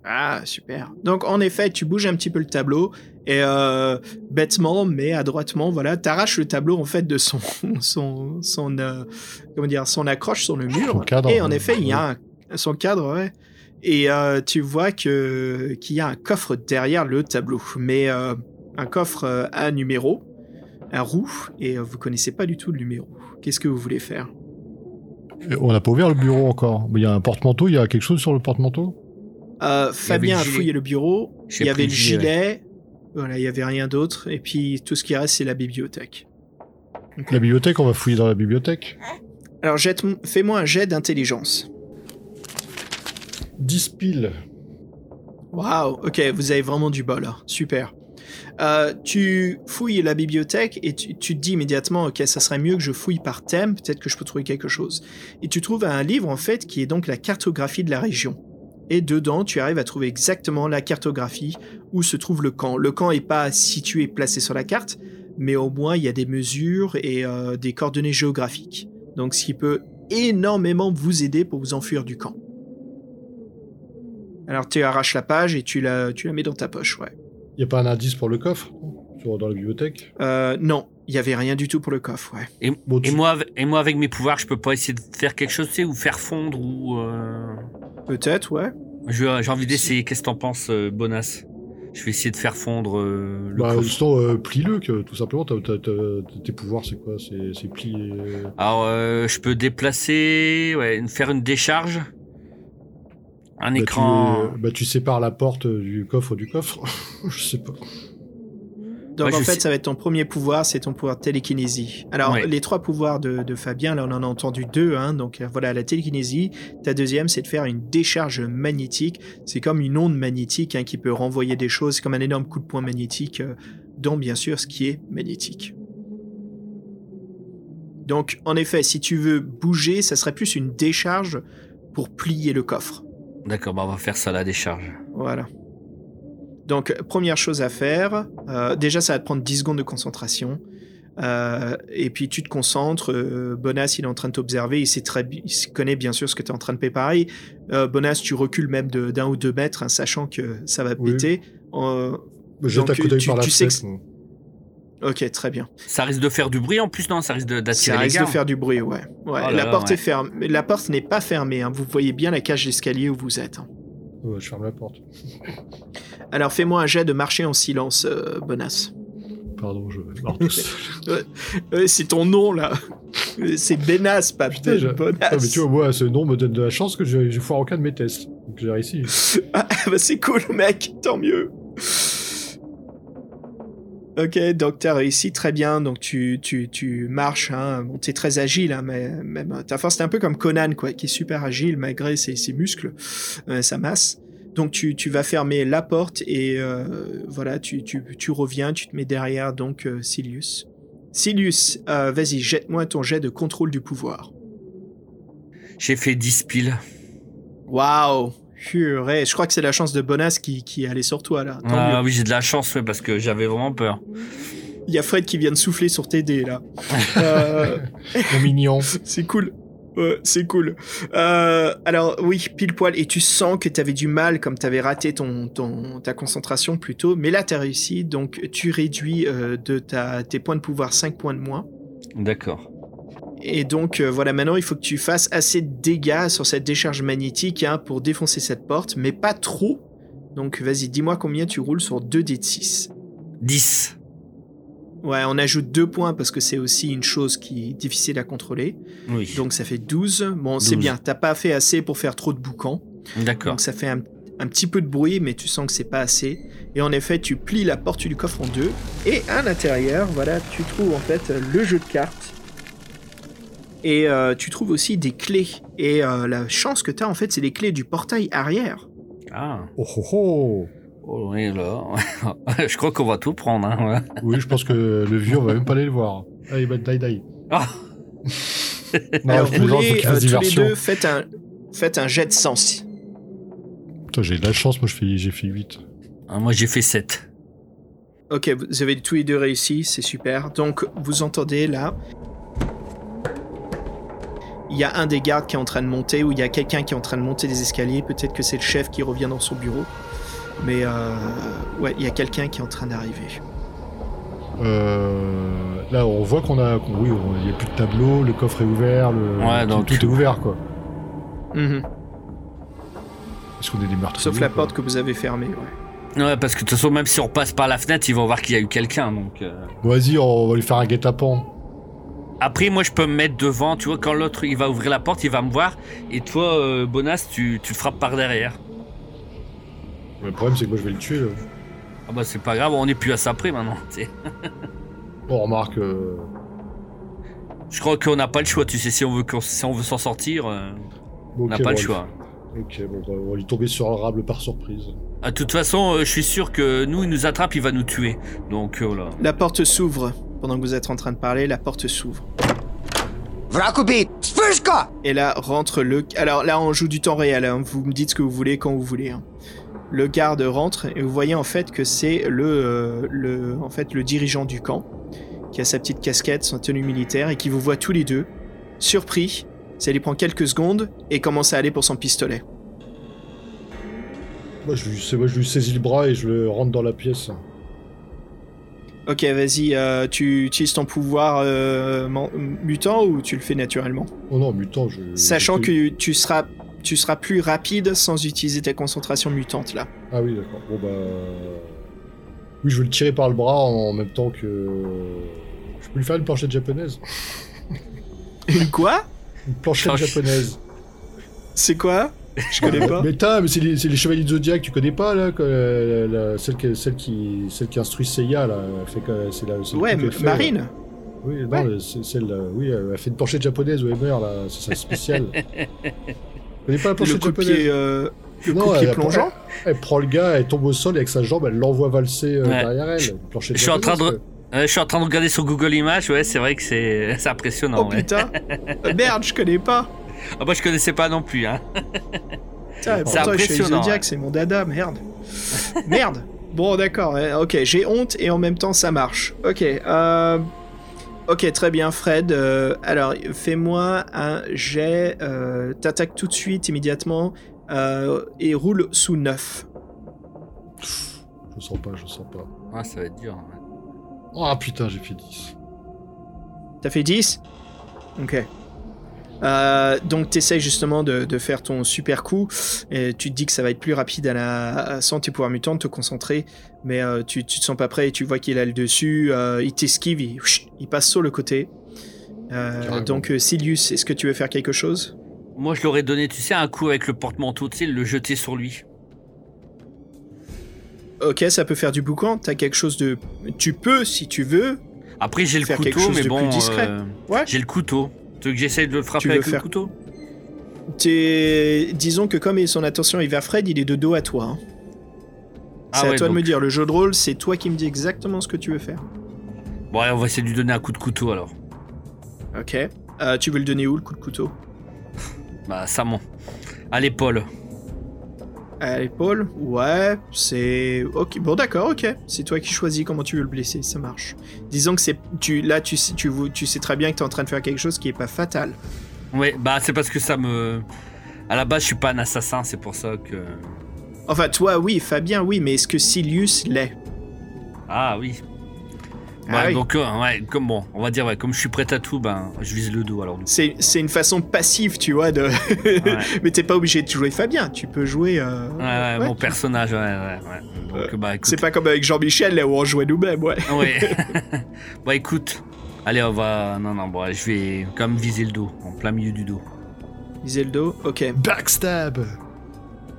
Ah, super. Donc, en effet, tu bouges un petit peu le tableau et euh, bêtement, mais adroitement, voilà, t'arraches le tableau en fait de son, son, son, euh, comment dire, son accroche sur le mur. Son cadre, et en ouais. effet, il y a un- son cadre, ouais. Et euh, tu vois que qu'il y a un coffre derrière le tableau, mais un coffre à numéro, un roux, et vous connaissez pas du tout le numéro. Qu'est-ce que vous voulez faire? On n'a pas ouvert le bureau encore. Il y a un porte-manteau, il y a quelque chose sur le porte-manteau? Euh, Fabien a fouillé le bureau. Il y avait le le gilet, gilet. Voilà, il y avait rien d'autre. Et puis tout ce qui reste, c'est la bibliothèque. La bibliothèque, on va fouiller dans la bibliothèque. Alors jette, fais-moi un jet d'intelligence. 10 piles. Waouh, ok, vous avez vraiment du bol, là. super. Euh, tu fouilles la bibliothèque et tu, te dis immédiatement, ok, ça serait mieux que je fouille par thème, peut-être que je peux trouver quelque chose. Et tu trouves un livre en fait qui est donc la cartographie de la région. Et dedans, tu arrives à trouver exactement la cartographie où se trouve le camp. Le camp n'est pas situé, placé sur la carte, mais au moins il y a des mesures et euh, des coordonnées géographiques. Donc ce qui peut énormément vous aider pour vous enfuir du camp. Alors tu arraches la page et tu la, tu la mets dans ta poche, ouais. Il n'y a pas un indice pour le coffre sur, dans la bibliothèque? Euh, non, il y avait rien du tout pour le coffre, ouais. Et, Bon, et tu- moi, avec- et moi, avec mes pouvoirs, je peux pas essayer de faire quelque chose, tu sais, ou faire fondre, ou. euh, Peut-être, ouais. je- J'ai envie d'essayer. Qu'est-ce que t'en penses, euh, Bonas? Je vais essayer de faire fondre euh, le Bah, coffre. sinon, euh, plie-le, tout simplement. Tes pouvoirs, c'est quoi? C'est c'est plier. Alors, euh, je peux déplacer, ouais, faire une décharge. Un Bah, écran. Tu, bah, tu sépares la porte du coffre du coffre. Je sais pas. Donc Ouais, en fait, sais- ça va être ton premier pouvoir, c'est ton pouvoir télékinésie. Alors, Ouais. les trois pouvoirs de, de Fabien, là, on en a entendu deux, hein, donc euh, voilà, la télékinésie. Ta deuxième, c'est de faire une décharge magnétique. C'est comme une onde magnétique hein, qui peut renvoyer des choses, c'est comme un énorme coup de poing magnétique, euh, dont bien sûr ce qui est magnétique. Donc, en effet, si tu veux bouger, ça serait plus une décharge pour plier le coffre. D'accord, bah, on va faire ça, la décharge. Voilà. Donc, première chose à faire, euh, déjà, ça va te prendre 10 secondes de concentration. Euh, et puis, tu te concentres. euh, Bonas, il est en train de t'observer. Il, sait très, il connaît bien sûr ce que tu es en train de préparer. Euh, Bonas, tu recules même de- d'un ou deux mètres, hein, sachant que ça va Oui. péter. Euh, Jette un Donc, coup d'œil tu- par la tu sais que fenêtre. Ok, très bien. Ça risque de faire du bruit en plus, non? Ça risque de- d'attirer Ça les risque gars. de faire du bruit, ouais. ouais. Oh là la là, porte ouais. est fermée. La porte n'est pas fermée. hein. Vous voyez bien la cage d'escalier où vous êtes. hein. Ouais, je ferme la porte. Alors, fais-moi un jet de marcher en silence, euh, Bonas. Pardon, je. Euh, c'est ton nom là. C'est Benas, pas Putain, je- Bonas. Ah, mais tu vois, moi, ce nom me donne de la chance que je, je foire aucun de mes tests. Donc j'ai réussi. Ah, bah c'est cool, mec, tant mieux. Ok, donc t'as réussi très bien, donc tu, tu, tu marches, hein. bon, t'es très agile, hein, mais même ta force, t'es un peu comme Conan, quoi, qui est super agile malgré ses, ses muscles, euh, sa masse. Donc tu, tu vas fermer la porte et euh, voilà, tu, tu, tu reviens, tu te mets derrière donc euh, Silius. Silius, euh, vas-y, jette-moi ton jet de contrôle du pouvoir. J'ai fait 10 piles. Waouh Purée, je crois que c'est la chance de Bonas qui, qui allait sur toi là. Tant Ah mieux. oui, j'ai de la chance, ouais, parce que j'avais vraiment peur. Il y a Fred qui vient de souffler sur tes dés là. Euh, mignon. c'est cool. Ouais, c'est cool. Euh, alors oui, pile poil. Et tu sens que tu avais du mal, comme tu avais raté ton, ton, ta concentration plus tôt. Mais là, tu as réussi. Donc tu réduis euh, de ta, tes points de pouvoir 5 points de moins. D'accord. Et donc euh, voilà, maintenant il faut que tu fasses assez de dégâts sur cette décharge magnétique hein, pour défoncer cette porte, mais pas trop. Donc vas-y, dis-moi combien tu roules sur 2 dés de 6. 10. Ouais, on ajoute 2 points parce que c'est aussi une chose qui est difficile à contrôler. Oui. Donc ça fait 12. Bon, c'est 12. bien, t'as pas fait assez pour faire trop de boucans. D'accord. Donc ça fait un, un petit peu de bruit, mais tu sens que c'est pas assez. Et en effet, tu plies la porte du coffre en deux. Et à l'intérieur, voilà, tu trouves en fait le jeu de cartes. Et euh, tu trouves aussi des clés. Et euh, la chance que tu as, en fait, c'est les clés du portail arrière. Ah. Oh oh oh Oh, oui, là. je crois qu'on va tout prendre. Hein, ouais. Oui, je pense que le vieux, on va même pas aller le voir. Allez, bah, die, die. Ah. Non, Alors, je qu'il euh, tous les diversion. deux, faites un, faites un jet de sens. Putain, j'ai de la chance, moi je fais- j'ai fait 8. Ah, moi, j'ai fait 7. Ok, vous avez tous les deux réussi, c'est super. Donc, vous entendez là. Il y a un des gardes qui est en train de monter, ou il y a quelqu'un qui est en train de monter des escaliers. Peut-être que c'est le chef qui revient dans son bureau. Mais euh, ouais, il y a quelqu'un qui est en train d'arriver. Euh, là, on voit qu'on a. oui, il n'y a plus de tableau, le coffre est ouvert, le, Ouais, tout, donc- tout est ouvert, quoi. Mhm. Est-ce qu'on est des meurtriers Sauf la porte que vous avez fermée, ouais. Ouais, parce que de toute façon, même si on passe par la fenêtre, ils vont voir qu'il y a eu quelqu'un. Donc, euh. Vas-y, on va lui faire un guet-apens. Après, moi, je peux me mettre devant. Tu vois, quand l'autre il va ouvrir la porte, il va me voir. Et toi, euh, Bonas, tu, tu frappes par derrière. Le problème, c'est que moi je vais le tuer. Là. Ah bah, c'est pas grave, on est plus à ça près maintenant. tu sais. Bon, remarque. euh, Je crois qu'on n'a pas le choix. Tu sais, si on veut, si on veut s'en sortir, euh, bon, on n'a pas bon, le choix. Ok, bon, bah, on va lui tomber sur le rable par surprise. Ah, De toute façon, je suis sûr que nous, il nous attrape, il va nous tuer. Donc, voilà. La porte s'ouvre. Pendant que vous êtes en train de parler, la porte s'ouvre. Et là rentre le. Alors là, on joue du temps réel. hein. Vous me dites ce que vous voulez quand vous voulez. hein. Le garde rentre et vous voyez en fait que c'est le, euh, le, en fait, le dirigeant du camp qui a sa petite casquette, son tenue militaire et qui vous voit tous les deux, surpris. Ça lui prend quelques secondes et commence à aller pour son pistolet. Moi je, lui, moi, je lui saisis le bras et je le rentre dans la pièce. Ok, vas-y, euh, tu utilises ton pouvoir euh, mutant ou tu le fais naturellement? Oh non, mutant, je. Sachant je- que tu seras, tu seras plus rapide sans utiliser ta concentration mutante là. Ah oui, d'accord. Bon, bah. Oui, je veux le tirer par le bras en même temps que. Je peux lui faire une planchette japonaise. Une quoi? Une planchette Planche- japonaise. C'est quoi? Je connais pas. Mais t'as, mais c'est les, chevaliers de Zodiac, tu connais pas là que, la- la- celle, qui, celle, qui, celle qui instruit Seiya là, fait que c'est la. Ouais, qu'elle fait, Marine. là. Oui, non, Ouais. euh, celle, là, oui, elle fait une planchette japonaise elle meurt là, c'est sa spéciale. tu connais pas la Le planchette japonaise? pied, euh, le Non, coup de pied elle- plongeant? Elle prend le gars, elle tombe au sol et avec sa jambe, elle l'envoie valser euh, Ouais. derrière elle. Je suis en train de- Euh, je suis en train de regarder sur Google Images. Ouais, c'est vrai que c'est impressionnant. Oh ouais. putain Euh, Merde, je connais pas Ah, moi, je connaissais pas non plus. Hein. Putain, C'est pourtant, je suis impressionnant, ouais. c'est mon dada, merde Merde Bon, d'accord, ok, j'ai honte et en même temps ça marche. Ok, euh... Ok, très bien, Fred. euh, alors, fais-moi un jet. Euh, T'attaques tout de suite, immédiatement, euh, et roule sous 9. quoi. Je sens pas, je sens pas. Ah, ça va être dur. hein. Ah putain, j'ai fait 10. T'as fait 10 Ok. Euh, donc t'essayes justement de, de faire ton super coup et tu te dis que ça va être plus rapide à la, à- sans tes pouvoirs mutants de te concentrer mais euh, tu, tu te sens pas prêt et tu vois qu'il a le dessus euh, il t'esquive il, il passe sur le côté Euh, donc Silius est-ce que tu veux faire quelque chose? Moi, je l'aurais donné, tu sais, un coup avec le porte-manteau, tu sais, le jeter sur lui. ok ça peut faire du boucan t'as quelque chose de tu peux si tu veux Après, j'ai le couteau, mais bon. plus discret. euh, Ouais. J'ai le couteau. Tu veux que j'essaye de le frapper avec faire- le couteau T'es- disons que comme son attention est vers Fred il est de dos à toi hein. Ah c'est à toi de me dire le jeu de rôle c'est toi qui me dis exactement ce que tu veux faire Bon, allez, on va essayer de lui donner un coup de couteau alors. Ok. Euh, tu veux le donner où le coup de couteau? Bah, ça monte. À l'épaule. À l'épaule Ouais, c'est. Ok, bon, d'accord, ok. C'est toi qui choisis comment tu veux le blesser, ça marche. Disons que c'est. Tu, là, tu, sais- tu, tu sais très bien que tu es en train de faire quelque chose qui est pas fatal. Ouais, bah, c'est parce que ça me. À la base, je suis pas un assassin, c'est pour ça que. Enfin, toi, oui, Fabien, oui, mais est-ce que Silius l'est? Ah oui. Ouais, Ah oui. donc, euh, ouais, comme bon, on va dire, ouais, comme je suis prêt à tout, ben, je vise le dos alors. C'est c'est une façon passive, tu vois, de. mais t'es pas obligé de jouer Fabien, tu peux jouer. euh, Ouais, ouais, ouais. mon personnage, ouais, ouais, ouais. Donc, bah, écoute. C'est pas comme avec Jean-Michel, là où on jouait nous-mêmes, ouais. Ouais. bah, écoute. Allez, on va. Non, non, bon, je vais quand même viser le dos, en plein milieu du dos. Viser le dos, ok. Backstab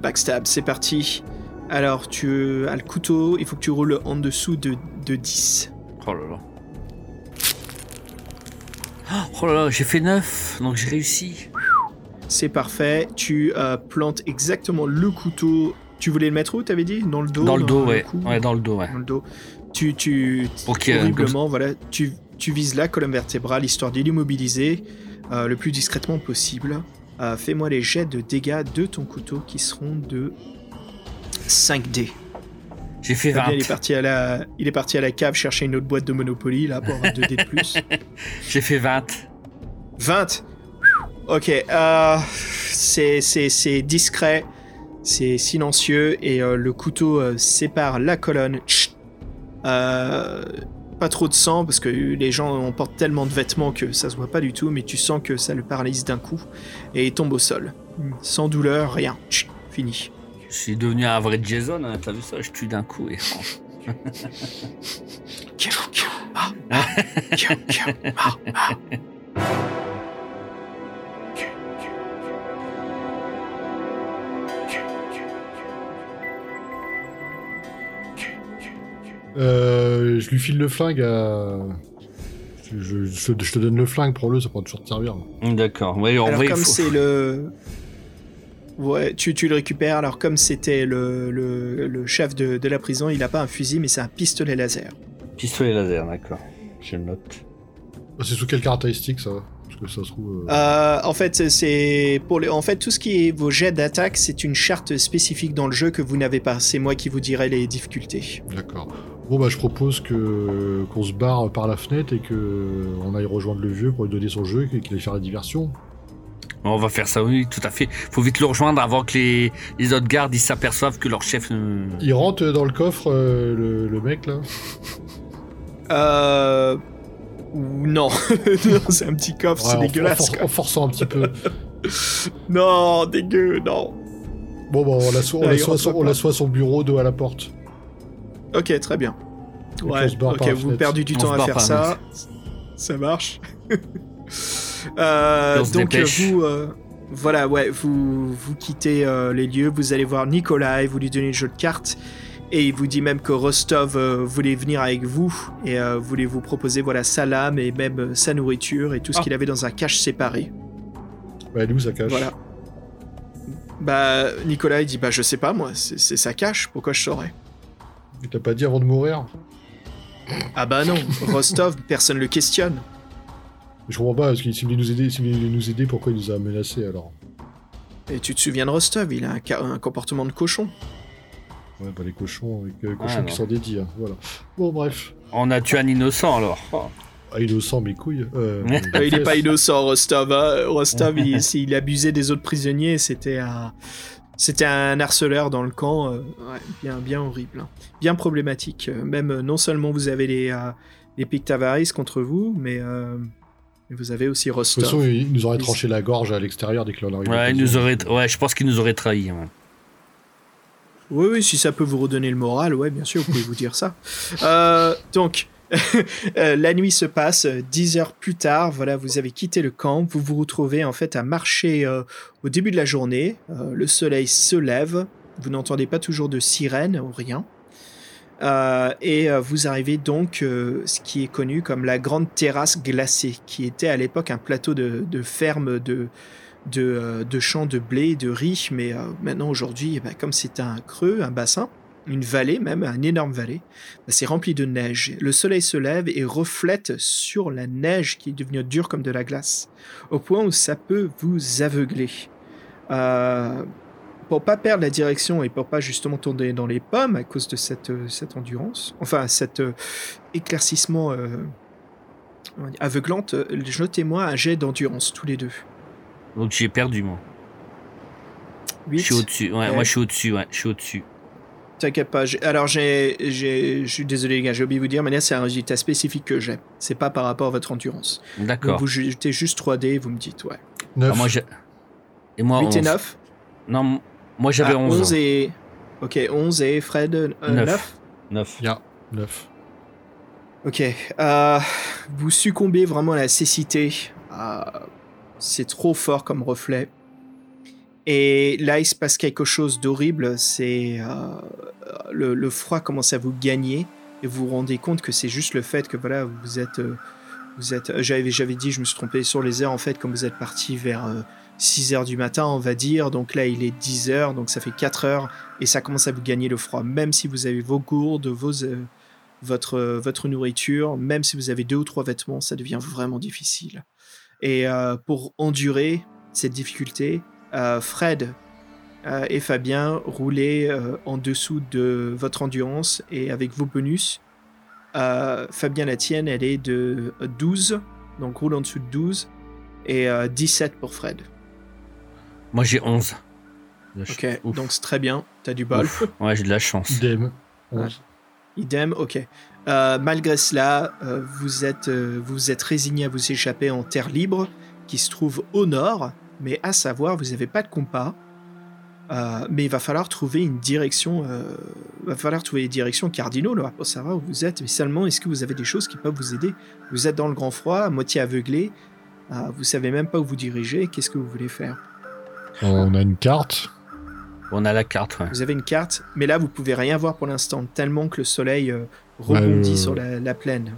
Backstab, c'est parti. Alors, tu as le couteau, il faut que tu roules en dessous de, de 10. Oh là là. Oh là là, j'ai fait 9, donc j'ai réussi. C'est parfait. Tu euh, plantes exactement le couteau. Tu voulais le mettre où, t'avais dit? Dans le dos Dans le dos, ouais. cou? Ouais, dans le dos, ouais. Dans le dos. Tu, tu, Pour qu'il y ait un horriblement, voilà, tu, tu vises la colonne vertébrale histoire de l'immobiliser euh, le plus discrètement possible. Euh, Fais-moi les jets de dégâts de ton couteau qui seront de 5D. J'ai fait 20. Fabien, il est parti à la, il est parti à la cave chercher une autre boîte de Monopoly là pour avoir 2D de plus. J'ai fait 20. 20. Ok, euh, c'est discret, c'est silencieux et euh, le couteau euh, sépare la colonne. Chut. Pas trop de sang parce que les gens on porte tellement de vêtements que ça se voit pas du tout, mais tu sens que ça le paralyse d'un coup et il tombe au sol. Sans douleur, rien. Chut. Fini. Je suis devenu un vrai Jason, hein, t'as vu ça Je tue d'un coup et. Euh, je lui file le flingue à. Je, je- je te- donne le flingue pour le, ça pourra toujours te servir. D'accord. Ouais, en Alors vrai, il comme faut- c'est le... Ouais, tu, tu le récupères. Alors comme c'était le, le, le chef de, de la prison, il a pas un fusil, mais c'est un pistolet laser. Pistolet laser, d'accord. Je le note. Ah, C'est sous quelle caractéristique ça? Parce que ça se trouve. euh, Euh, en fait, c'est pour les... en fait tout ce qui est vos jets d'attaque, c'est une charte spécifique dans le jeu que vous n'avez pas. C'est moi qui vous dirai les difficultés. D'accord. Bon bah je propose que qu'on se barre par la fenêtre et que on aille rejoindre le vieux pour lui donner son jeu et qu'il aille faire la diversion. On va faire ça, oui, tout à fait. Faut vite le rejoindre avant que les, les autres gardes ils s'aperçoivent que leur chef. ne- Il rentre dans le coffre euh, le, le mec là. Euh... Non, non c'est un petit coffre, Ouais, c'est en, dégueulasse. for- quoi. en forçant un petit peu. Non, dégueu, non. Bon bah on l'assoit on à son- on bureau dos à la porte. Ok, très bien. Ouais, on se barre ok, vous fenêtre. perdez du On temps à faire ça. Ça marche. Euh, donc dépêche. vous, euh, voilà, ouais, vous vous quittez euh, les lieux. Vous allez voir Nicolas et vous lui donnez le jeu de cartes. Et il vous dit même que Rostov euh, voulait venir avec vous et euh, voulait vous proposer voilà sa lame et même euh, sa nourriture et tout ce Ah. qu'il avait dans un cache séparé. Ouais, nous ça cache. Voilà. Bah Nicolas il dit bah je sais pas moi c'est sa cache pourquoi je saurais? Il t'a pas dit avant de mourir? Ah bah non Rostov personne le questionne. Je comprends pas, parce qu'il s'il voulait nous aider, s'il voulait nous aider, pourquoi il nous a menacés alors Et tu te souviens de Rostov il a un, ca- un comportement de cochon. Ouais, bah les cochons, avec euh, cochons Ah, qui sont dédiés, hein, voilà. Bon bref. On a tué un innocent alors. Ah, innocent mes couilles. Euh, Euh, il est pas innocent, Rostov. hein. Rostov, il, s'il abusait des autres prisonniers, c'était un, c'était un harceleur dans le camp. euh, ouais, bien, bien horrible, hein. bien problématique. Euh, Même euh, non seulement vous avez les, euh, les Pictavaris contre vous, mais euh, mais vous avez aussi De toute Rostov. façon, il nous aurait tranché la gorge à l'extérieur dès que l'on arrive. Ouais, il nous aurait. Ouais, je pense qu'il nous aurait trahi. ouais. Oui, oui, si ça peut vous redonner le moral, ouais, bien sûr, vous pouvez vous dire ça. Euh, donc, euh, la nuit se passe, euh, 10 heures plus tard, voilà, vous avez quitté le camp, vous vous retrouvez en fait à marcher euh, au début de la journée, euh, le soleil se lève, vous n'entendez pas toujours de sirène ou rien. Euh, et euh, vous arrivez donc euh, ce qui est connu comme la grande terrasse glacée, qui était à l'époque un plateau de, de ferme de, de, euh, champs de blé, de riz, mais maintenant aujourd'hui, eh ben, comme c'est un creux, un bassin, une vallée même, une énorme vallée, ben, c'est rempli de neige. Le soleil se lève et reflète sur la neige qui est devenue dure comme de la glace, au point où ça peut vous aveugler. Pour pas perdre la direction et pour pas justement tomber dans les pommes à cause de cette, euh, cette endurance, enfin cet euh, éclaircissement euh, aveuglante, jetez-moi un jet d'endurance tous les deux. Donc j'ai perdu moi. Je suis au-dessus. Ouais, Ouais. moi je suis au-dessus. Ouais, je suis au-dessus. T'inquiète pas. Alors, j'ai, je suis désolé, les gars, j'ai oublié de vous dire, mais là, c'est un résultat spécifique que j'ai. C'est pas par rapport à votre endurance. D'accord. vous jetez juste 3D, vous me dites, ouais. 9. Ah, moi j'ai. Et moi 8 et 11. 9 Non, moi j'avais Ah, 11. et. Ok, 11 et Fred, euh, Neuf. 9 9. Bien. 9. Ok. euh, vous succombez vraiment à la cécité. Euh, c'est trop fort comme reflet. Et là, il se passe quelque chose d'horrible. C'est euh, le, le froid commence à vous gagner et vous vous rendez compte que c'est juste le fait que voilà, vous êtes, euh, vous êtes. J'avais, j'avais dit, je me suis trompé sur les heures en fait, quand vous êtes parti vers euh, 6 heures du matin, on va dire. Donc là, il est 10 heures, donc ça fait 4 heures et ça commence à vous gagner le froid. Même si vous avez vos gourdes, vos euh, votre, votre nourriture, même si vous avez deux ou trois vêtements, ça devient vraiment difficile. Et euh, pour endurer cette difficulté, euh, Fred et Fabien roulez euh, en dessous de votre endurance et avec vos bonus. Fabien, la tienne, elle est de 12, donc roule en dessous de 12, et euh, 17 pour Fred. Moi j'ai 11. Ok, Ouf. donc c'est très bien, t'as du bol. Ouf. Ouais, j'ai de la chance. Idem. Ouais. 11. Idem, ok. Euh, malgré cela, euh, vous êtes euh, vous êtes résigné à vous échapper en terre libre, qui se trouve au nord, mais à savoir, vous n'avez pas de compas. Euh, mais il va falloir trouver une direction, euh, va falloir trouver des directions cardinaux là, pour savoir où vous êtes. Mais seulement, est-ce que vous avez des choses qui peuvent vous aider? Vous êtes dans le grand froid, à moitié aveuglé, euh, vous savez même pas où vous dirigez. Qu'est-ce que vous voulez faire? On a une carte. On a la carte, ouais. Vous avez une carte, mais là vous pouvez rien voir pour l'instant, tellement que le soleil euh, rebondit Euh, sur la, la plaine.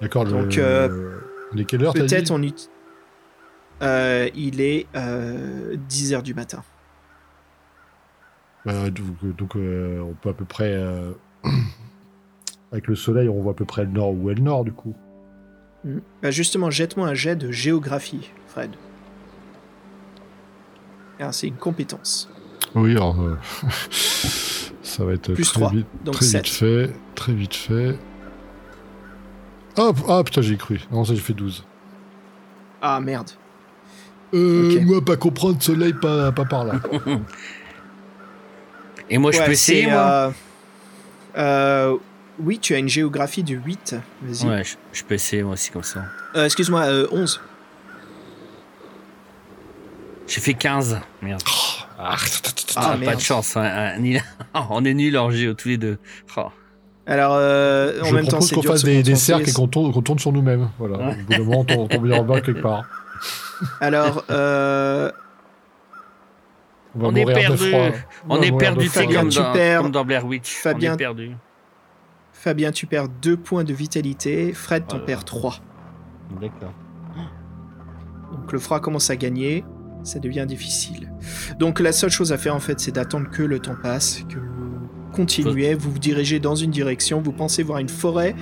D'accord. Donc, le... euh, Il est quelle heure t'as Peut-être on ut- Euh, il est euh, 10h du matin. Bah, donc, donc, euh, on peut à peu près. euh, Avec le soleil, on voit à peu près le nord où est le nord, du coup? Hmm. Bah justement, jette-moi un jet de géographie, Fred. Ah, c'est une compétence. Oui, alors. euh, ça va être Plus très, trois, vite, donc très sept. vite fait. Très vite fait. Hop Ah putain, j'ai cru. Non, ça j'ai fait 12. Ah merde. Euh, Ok. Moi, pas comprendre soleil, pas, pas par là. Et moi je Ouais, peux essayer, moi euh, euh, oui, tu as une géographie de 8. Vas-y. Ouais, je, je peux essayer moi aussi comme ça. Euh, Excuse-moi, euh, 11. J'ai fait 15. Merde. Ah, Ah, pas merde. de chance. hein, hein, ni- On est nuls en géo tous les deux. Oh. Alors, euh, en Je même temps, propose c'est qu'on fasse se des, des cercles et qu'on tourne, qu'on tourne sur nous-mêmes. Voilà. Ouais. Au bout d'un moment, on tombe- on en bas quelque part. Alors, euh, On va On est perdu. froid. On va est perdu, c'est comme, tu dans- perds- comme dans Blair Witch. Fabien- On est perdu. Fabien, tu perds 2 points de vitalité. Fred, t'en Oh là perds là. 3. D'accord. Donc le froid commence à gagner, ça devient difficile. Donc la seule chose à faire en fait, c'est d'attendre que le temps passe, que vous continuez, vous vous dirigez dans une direction, vous pensez voir une forêt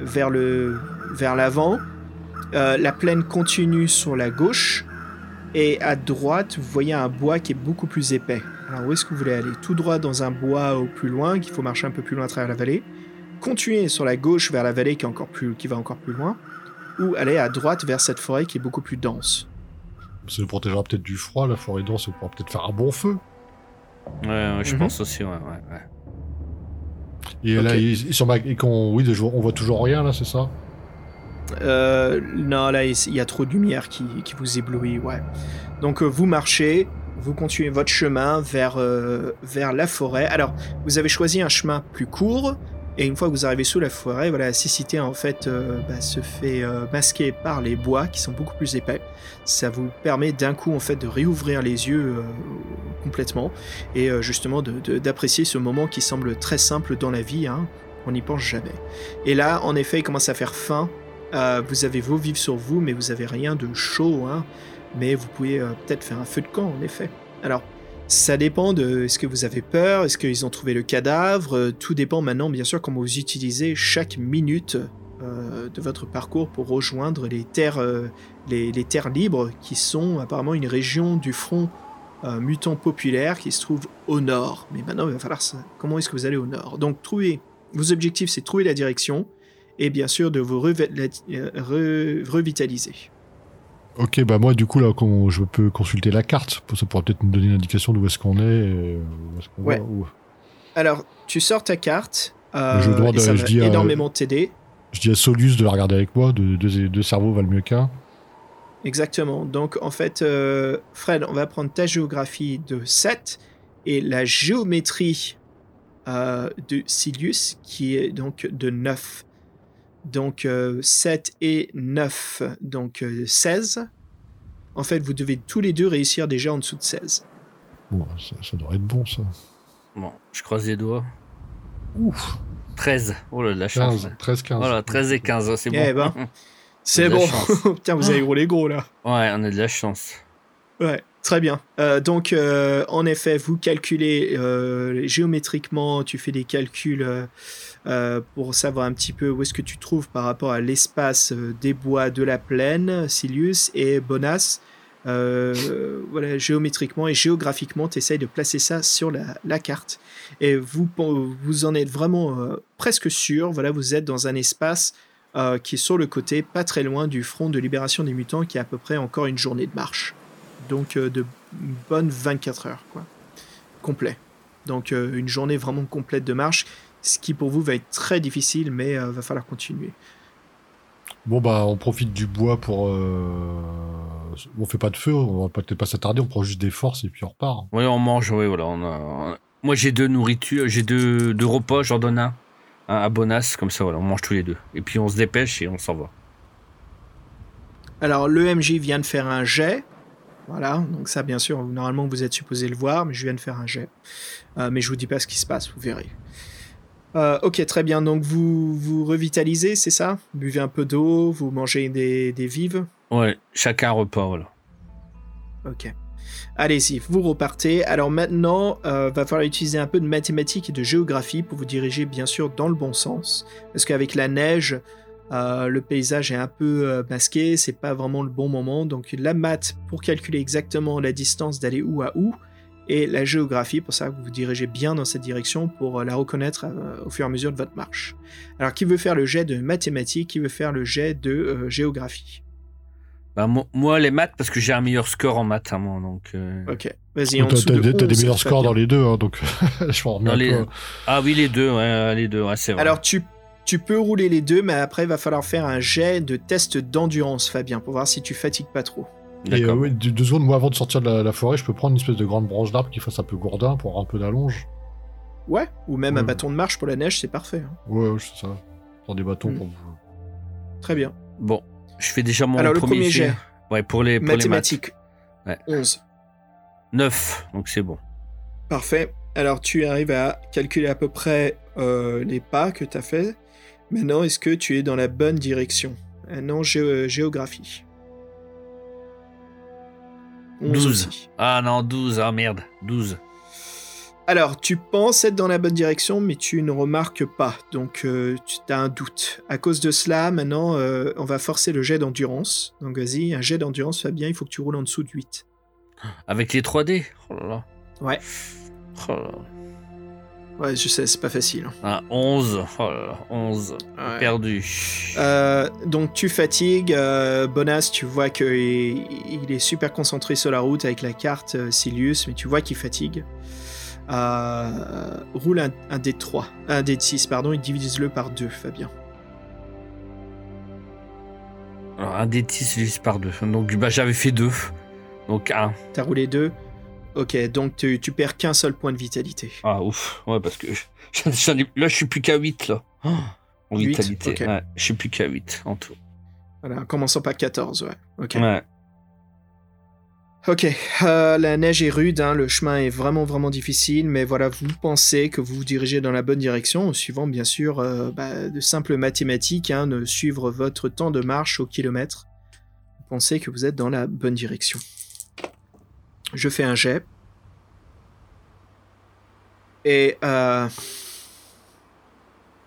vers le vers l'avant. Euh, la plaine continue sur la gauche et à droite, vous voyez un bois qui est beaucoup plus épais. Alors où est-ce que vous voulez aller? Tout droit dans un bois au plus loin, qu'il faut marcher un peu plus loin à travers la vallée. Continuez sur la gauche vers la vallée qui est encore plus qui va encore plus loin ou aller à droite vers cette forêt qui est beaucoup plus dense. Ça nous protégera peut-être du froid, la forêt dense, on pourra peut-être faire un bon feu. Ouais, ouais, je Mhm. pense aussi, ouais, ouais, ouais. Et là, ils, ils sont et qu'on, oui, on voit toujours rien là, c'est ça? Euh, non, là, il y a trop de lumière qui, qui vous éblouit, ouais. Donc, euh, vous marchez, vous continuez votre chemin vers, euh, vers la forêt. Alors, vous avez choisi un chemin plus court, et une fois que vous arrivez sous la forêt, voilà, la cécité, en fait, euh, bah, se fait euh, masquer par les bois qui sont beaucoup plus épais. Ça vous permet d'un coup, en fait, de réouvrir les yeux euh, complètement, et justement d'apprécier ce moment qui semble très simple dans la vie, hein. On n'y pense jamais. Et là, en effet, il commence à faire faim. Vous avez vos vivres sur vous, mais vous avez rien de chaud. Hein. Mais vous pouvez peut-être faire un feu de camp, en effet. Alors, ça dépend de est-ce que vous avez peur, est-ce qu'ils ont trouvé le cadavre. euh, tout dépend maintenant, bien sûr, comment vous utilisez chaque minute euh, de votre parcours pour rejoindre les terres, euh, les, terres libres, qui sont apparemment une région du front mutant populaire qui se trouve au nord. Mais maintenant, il va falloir. Comment est-ce que vous allez au nord Donc, trouver. Vos objectifs, c'est trouver la direction et bien sûr de vous revitaliser. Ok, bah moi, du coup, là, quand je peux consulter la carte. Ça pourra peut-être me donner une indication d'où est-ce qu'on est. et où est-ce qu'on Ouais. va, où- Alors, tu sors ta carte. euh, Je et ça à- va je dis à- énormément t'aider. Je dis à Solus de la regarder avec moi. Deux, deux, deux cerveaux valent mieux qu'un. Exactement. Donc, en fait, euh, Fred, on va prendre ta géographie de 7 et la géométrie euh, de Silius qui est donc de 9. Donc, euh, 7 et 9, donc euh, 16. En fait, vous devez tous les deux réussir déjà en dessous de 16. Bon, ça, ça devrait être bon, ça. Bon, je croise les doigts. Ouf 13. Oh là, la chance. 15, 13, 15. Voilà, 13 et 15, c'est Eh bon. ben. C'est De bon. Putain, vous avez roulé gros là. ouais, on a de la chance. Ouais, très bien. Euh, donc, euh, en effet, vous calculez euh, géométriquement, tu fais des calculs pour savoir un petit peu où est-ce que tu trouves par rapport à l'espace des bois de la plaine, Silius et Bonas. Géométriquement et géographiquement, tu essayes de placer ça sur la, carte. Et vous, en êtes vraiment presque sûr. Voilà, vous êtes dans un espace qui est sur le côté, pas très loin du front de libération des mutants, qui est à peu près encore une journée de marche. Donc euh, de bonnes 24 heures, quoi. Complet. Donc euh, une journée vraiment complète de marche, ce qui pour vous va être très difficile, mais euh, va falloir continuer. Bon, bah, on profite du bois pour. euh, On fait pas de feu, on va peut-être pas s'attarder, on prend juste des forces et puis on repart. Oui, on mange, oui, voilà. On a... on a- Moi, j'ai deux nourritures, j'ai deux, deux repas, j'en donne un, un à Bonas, comme ça, voilà, on mange tous les deux. Et puis on se dépêche et on s'en va. Alors l'EMJ vient de faire un jet. Voilà, donc ça bien sûr, normalement vous êtes supposé le voir, mais je viens de faire un jet. Euh, mais je vous dis pas ce qui se passe, vous verrez. Euh, ok, très bien, donc vous vous revitalisez, c'est ça? Buvez un peu d'eau, vous mangez des, des vives? Ouais, chacun un repas, voilà. Ok. Allez-y, vous repartez. Alors maintenant, euh, va falloir utiliser un peu de mathématiques et de géographie pour vous diriger bien sûr dans le bon sens. Parce qu'avec la neige, euh, le paysage est un peu euh, masqué, c'est pas vraiment le bon moment. Donc la maths pour calculer exactement la distance d'aller où à où, et la géographie pour ça que vous vous dirigez bien dans cette direction pour euh, la reconnaître euh, au fur et à mesure de votre marche. Alors qui veut faire le jet de mathématiques, qui veut faire le jet de euh, géographie? Bah, mo- moi, les maths, parce que j'ai un meilleur score en maths, hein, moi, donc... euh, Ok, vas-y. en T'as de des, des 11, meilleurs scores dans les deux, hein, donc je m'en remets Dans un les- peu. Ah oui, les deux, ouais, les deux, ouais, c'est vrai. Alors tu, tu peux rouler les deux, mais après il va falloir faire un jet de test d'endurance, Fabien, pour voir si tu fatigues pas trop. Et euh, D'accord. ouais, deux, deux secondes, moi avant de sortir de la, la forêt, je peux prendre une espèce de grande branche d'arbre qui fasse un peu gourdin pour avoir un peu d'allonge. Ouais, ou même un bâton de marche pour la neige, c'est parfait. hein. Ouais, ouais, c'est ça. Prends des bâtons Mm. pour vous. Très bien. Bon, je fais déjà mon Alors le premier jet. Ouais, pour les, pour les maths. mathématiques. Ouais. 11. 9, donc c'est bon. Parfait. Alors tu arrives à calculer à peu près euh, les pas que tu as fait. Maintenant, est-ce que tu es dans la bonne direction? Euh, Non, gé- géographie. 11 12. aussi. Ah non, 12, ah merde, 12. Alors, tu penses être dans la bonne direction, mais tu ne remarques pas. Donc, euh, tu as un doute. À cause de cela, maintenant, euh, on va forcer le jet d'endurance. Donc, vas-y, un jet d'endurance, Fabien, il faut que tu roules en dessous de 8. Avec les 3D Oh là là. Ouais. Oh là là. Ouais, je sais, c'est pas facile. Ah, 11, oh là là, 11. Ouais. Perdu. Euh, donc, tu fatigues. euh, Bonas, tu vois qu'il il est super concentré sur la route avec la carte euh, Silius, mais tu vois qu'il fatigue. Euh, roule un, un dé de 3. Un dé de 6, pardon, et divise-le par 2, Fabien. Alors, un des 10 divisé par 2. Donc bah, j'avais fait 2. Donc 1. T'as roulé 2. Ok, donc tu, tu perds qu'un seul point de vitalité. Ah ouf. Ouais, parce que j'en ai- là je suis plus qu'à 8 là. Oh, en vitalité. ok. Ouais, je suis plus qu'à 8 en tout. Voilà, en commençant par 14, ouais. Ok. Ouais. Ok, euh, la neige est rude, hein, le chemin est vraiment vraiment difficile, mais voilà, vous pensez que vous vous dirigez dans la bonne direction, en suivant bien sûr euh, bah, de simples mathématiques, hein, de suivre votre temps de marche au kilomètre. Vous pensez que vous êtes dans la bonne direction. Je fais un jet. Et euh,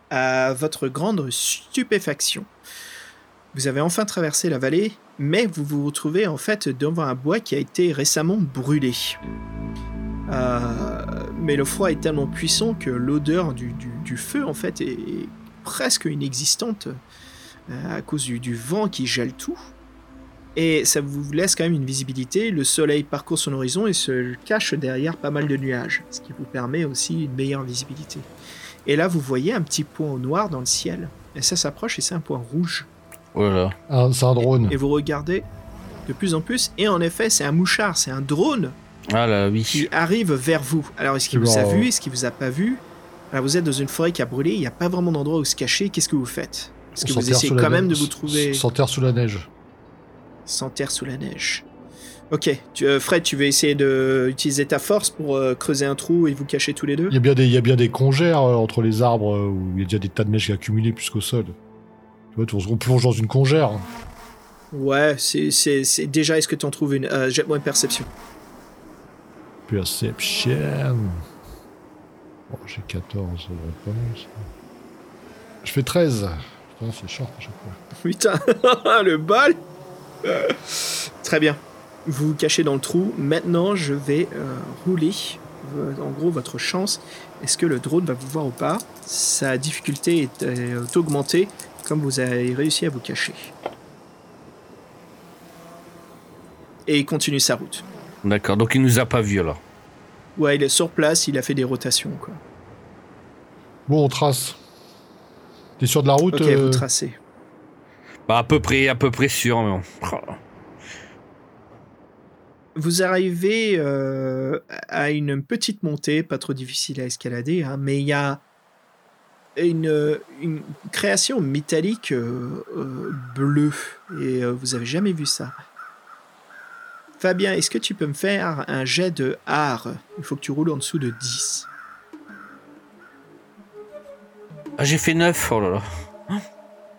à votre grande stupéfaction, vous avez enfin traversé la vallée, mais vous vous retrouvez en fait devant un bois qui a été récemment brûlé. Euh, mais le froid est tellement puissant que l'odeur du, feu en fait est, presque inexistante euh, à cause du vent qui gèle tout. Et ça vous laisse quand même une visibilité. Le soleil parcourt son horizon et se cache derrière pas mal de nuages, ce qui vous permet aussi une meilleure visibilité. Et là, vous voyez un petit point noir dans le ciel. Et ça s'approche et c'est un point rouge. Voilà. Ah, c'est un drone. Et vous regardez de plus en plus. Et en effet, c'est un mouchard, c'est un drone Ah là, oui. qui arrive vers vous. Alors, est-ce qu'il vous a vu? Est-ce qu'il vous a pas vu? Alors, vous êtes dans une forêt qui a brûlé. Il n'y a pas vraiment d'endroit où se cacher. Qu'est-ce que vous faites? Est-ce que vous essayez quand même de vous trouver? Sans terre sous la neige. Sans terre sous la neige Ok, tu, euh, Fred, tu veux essayer d'utiliser ta force pour euh, creuser un trou et vous cacher tous les deux? Il y a bien des, il y a bien des congères euh, entre les arbres où il y a déjà des tas de neige qui est accumulé plus qu'au sol. Tu vois, tu- on plonge dans une congère. Ouais, c'est déjà, est-ce que tu en trouves une? Jette-moi une perception. Perception. Bon, j'ai 14, ça devrait être pas mal, ça. Je fais 13. Putain, c'est short à chaque fois. Putain, le bal Très bien. Vous vous cachez dans le trou. Maintenant, je vais euh, rouler. euh, en gros, votre chance. Est-ce que le drone va vous voir ou pas? Sa difficulté est augmentée comme vous avez réussi à vous cacher. Et il continue sa route. D'accord, donc il nous a pas vus alors. Ouais, il est sur place, il a fait des rotations, quoi. Bon, on trace. T'es sûr de la route Ok, euh, vous tracez. Bah, à peu près, à peu près sûr, mais bon. Oh. Vous arrivez euh, à une petite montée, pas trop difficile à escalader, hein, mais il y a une, une création métallique euh, euh, bleue, et vous avez jamais vu ça. Fabien, est-ce que tu peux me faire un jet de art? Il faut que tu roules en dessous de 10. Ah, j'ai fait 9, oh là là.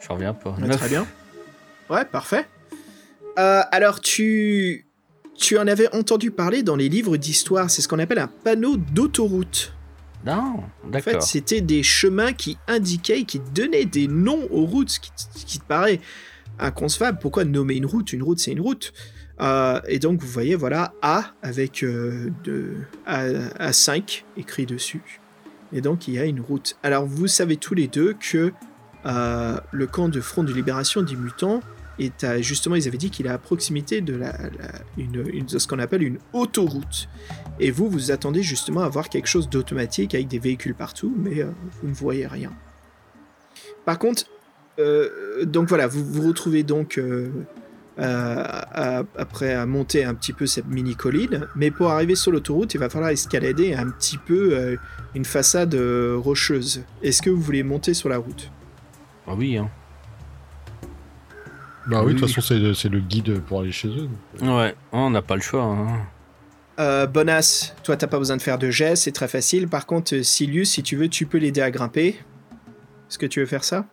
Je reviens pas. Très bien. Ouais, parfait. Euh, alors, tu, tu en avais entendu parler dans les livres d'histoire, c'est ce qu'on appelle un panneau d'autoroute. Non, En fait, d'accord. c'était des chemins qui indiquaient, qui donnaient des noms aux routes, ce qui, te paraît inconcevable. Pourquoi nommer une route? Une route, c'est une route. Euh, et donc, vous voyez, voilà, A avec euh, de, A, A5 écrit dessus. Et donc, il y a une route. Alors, vous savez tous les deux que euh, le camp de Front de Libération des Mutants est à, justement, ils avaient dit qu'il est à proximité de, la, une, ce qu'on appelle une autoroute. Et vous, vous attendez justement à voir quelque chose d'automatique avec des véhicules partout, mais euh, vous ne voyez rien. Par contre, euh, donc voilà, vous vous retrouvez donc après à monter un petit peu cette mini colline, mais pour arriver sur l'autoroute, il va falloir escalader un petit peu une façade rocheuse. Est-ce que vous voulez monter sur la route? Ah oui, hein. Bah oui, de toute Oui. façon, c'est le, c'est le guide pour aller chez eux. Ouais, on n'a pas le choix. hein. Euh, Bonas, toi t'as pas besoin de faire de jet, c'est très facile. Par contre, Silius, si tu veux, tu peux l'aider à grimper. Est-ce que tu veux faire ça?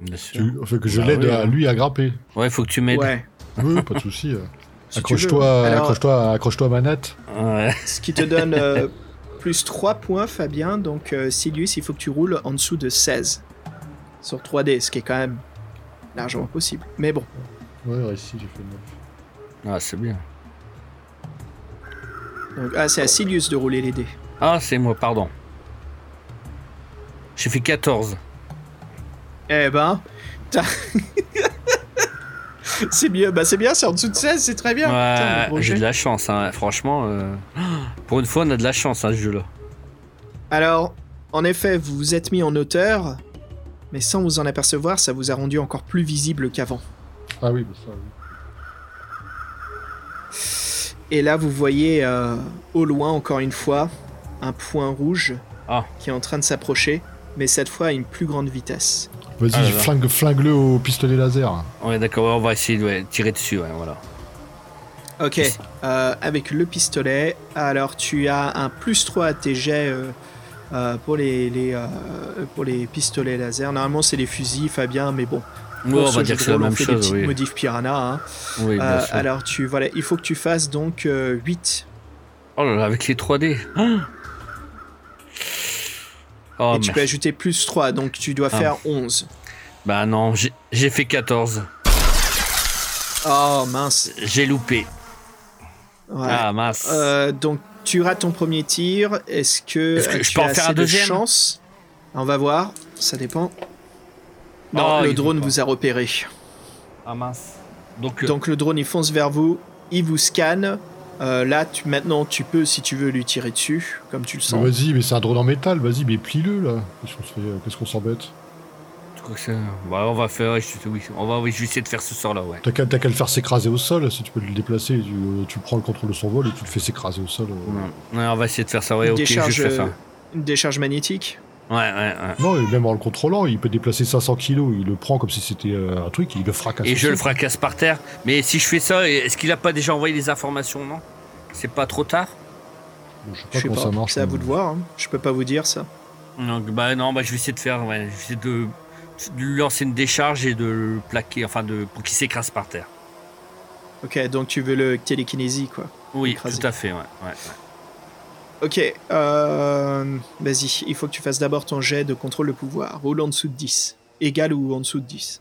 Bien sûr. Tu, enfin, que je Bah l'aide oui, à hein. lui à grimper. Ouais, faut que tu m'aides. Ouais. Oui, pas de souci. euh. si Accroche-toi. Alors, accroche-toi, accroche-toi à manette. Ouais. Ce qui te donne euh, plus 3 points, Fabien. Donc, euh, Silius, il faut que tu roules en dessous de 16 sur 3D, ce qui est quand même largement possible. Mais bon, Ouais, réussi, j'ai fait 9. Ah, c'est bien. Donc, ah, c'est à Silius de rouler les dés. Ah, c'est moi, pardon. J'ai fait 14. Eh ben, c'est mieux. Bah, c'est bien, c'est en dessous de 16, c'est très bien. Ouais, j'ai de la chance, hein. franchement. euh, Pour une fois, on a de la chance, hein, ce jeu-là. Alors, en effet, vous vous êtes mis en hauteur, mais sans vous en apercevoir, ça vous a rendu encore plus visible qu'avant. Ah oui, bah ça, oui. Et là, vous voyez euh, au loin, encore une fois, un point rouge Ah. qui est en train de s'approcher, mais cette fois à une plus grande vitesse. Vas-y, Ah là. flingue, flingue-le au pistolet laser. Ouais, d'accord, on va essayer de ouais, tirer dessus, ouais, voilà. Ok, euh, avec le pistolet, alors tu as un plus 3 à tes jets euh, euh, pour, les, les, euh, pour les pistolets laser. Normalement, c'est les fusils, Fabien, mais bon. Ouais, on va dire que c'est la même fait des chose, petites oui. modifs piranha. hein. Oui, bien Euh, sûr. alors, tu, voilà, il faut que tu fasses donc euh, 8. Oh là là, avec les 3D. Ah Oh, et tu peux ajouter plus 3, donc tu dois Ah. faire 11. Bah non, j'ai j'ai fait 14. Oh mince. J'ai loupé. Ouais. Ah mince. Euh, donc tu rates ton premier tir. Est-ce que, Est-ce que euh, je tu peux en as faire assez un de deuxième chance? On va voir. Ça dépend. Non, Oh, le drone vous a repéré. Ah mince. Donc, euh, Donc le drone il fonce vers vous, il vous scanne. Euh, là, tu, maintenant, tu peux, si tu veux, lui tirer dessus, comme tu le Mais sens. Vas-y, mais c'est un drone en métal, vas-y, mais plie-le là. Qu'est-ce qu'on se fait euh, Qu'est-ce qu'on s'embête? Je crois que ça- bah, on va faire. je- oui, on va, oui, je vais essayer de faire ce sort là, ouais. T'as qu'à le faire s'écraser au sol, si tu peux le déplacer, tu, euh, tu prends le contrôle de son vol et tu le fais s'écraser au sol. euh. Ouais, on va essayer de faire ça, ouais, Une ok, décharge, ça. euh, Une décharge magnétique. Ouais, ouais, ouais. Non, et même en le contrôlant, il peut déplacer 500 kilos, il le prend comme si c'était un truc, il le fracasse. Et je le fracasse par terre. Mais si je fais ça, est-ce qu'il a pas déjà envoyé les informations, non? C'est pas trop tard? Bon, je sais pas Je sais comment pas, ça marche. c'est à vous de voir. hein. Je peux pas vous dire ça. Donc, bah non, bah je vais essayer de faire, ouais, je vais essayer de, de lui lancer une décharge et de le plaquer, enfin de pour qu'il s'écrase par terre. Ok, donc tu veux le télékinésie, quoi. Oui, tout à fait, ouais. ouais, ouais. Ok, euh, vas-y, il faut que tu fasses d'abord ton jet de contrôle de pouvoir. Roule en dessous de 10. Égal ou en dessous de 10.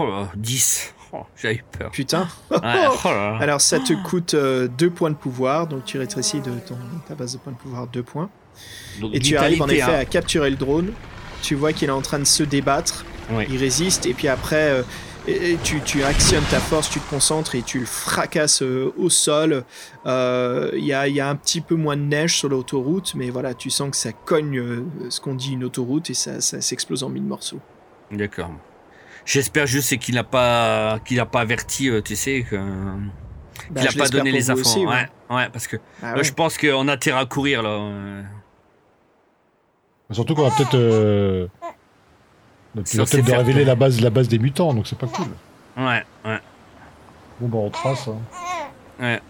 Oh là, 10. Oh, J'ai eu peur. Putain. Ouais, oh. Alors ça te coûte 2 points de pouvoir, donc tu rétrécis de ton, ta base de points de pouvoir 2 points. Donc, Et tu arrives en effet hein. à capturer le drone. Tu vois qu'il est en train de se débattre. Oui. Il résiste et puis après euh, et- et tu, tu actionnes ta force, tu te concentres et tu le fracasses euh, au sol. Euh, Il y, a, il y a un petit peu moins de neige sur l'autoroute, mais voilà, tu sens que ça cogne ce qu'on dit une autoroute et ça, ça s'explose en mille morceaux. D'accord. J'espère juste qu'il n'a pas qu'il pas averti, tu sais, que, Bah, qu'il a je pas donné les infos. aussi, ouais. ouais. parce que Ah là, ouais. je pense qu'on a intérêt à courir là. Euh. Surtout qu'on va peut-être. Euh... Va peut-être de révéler la base, la base des mutants, donc c'est pas cool. Ouais, ouais, Bon, bah on trace. hein. ouais.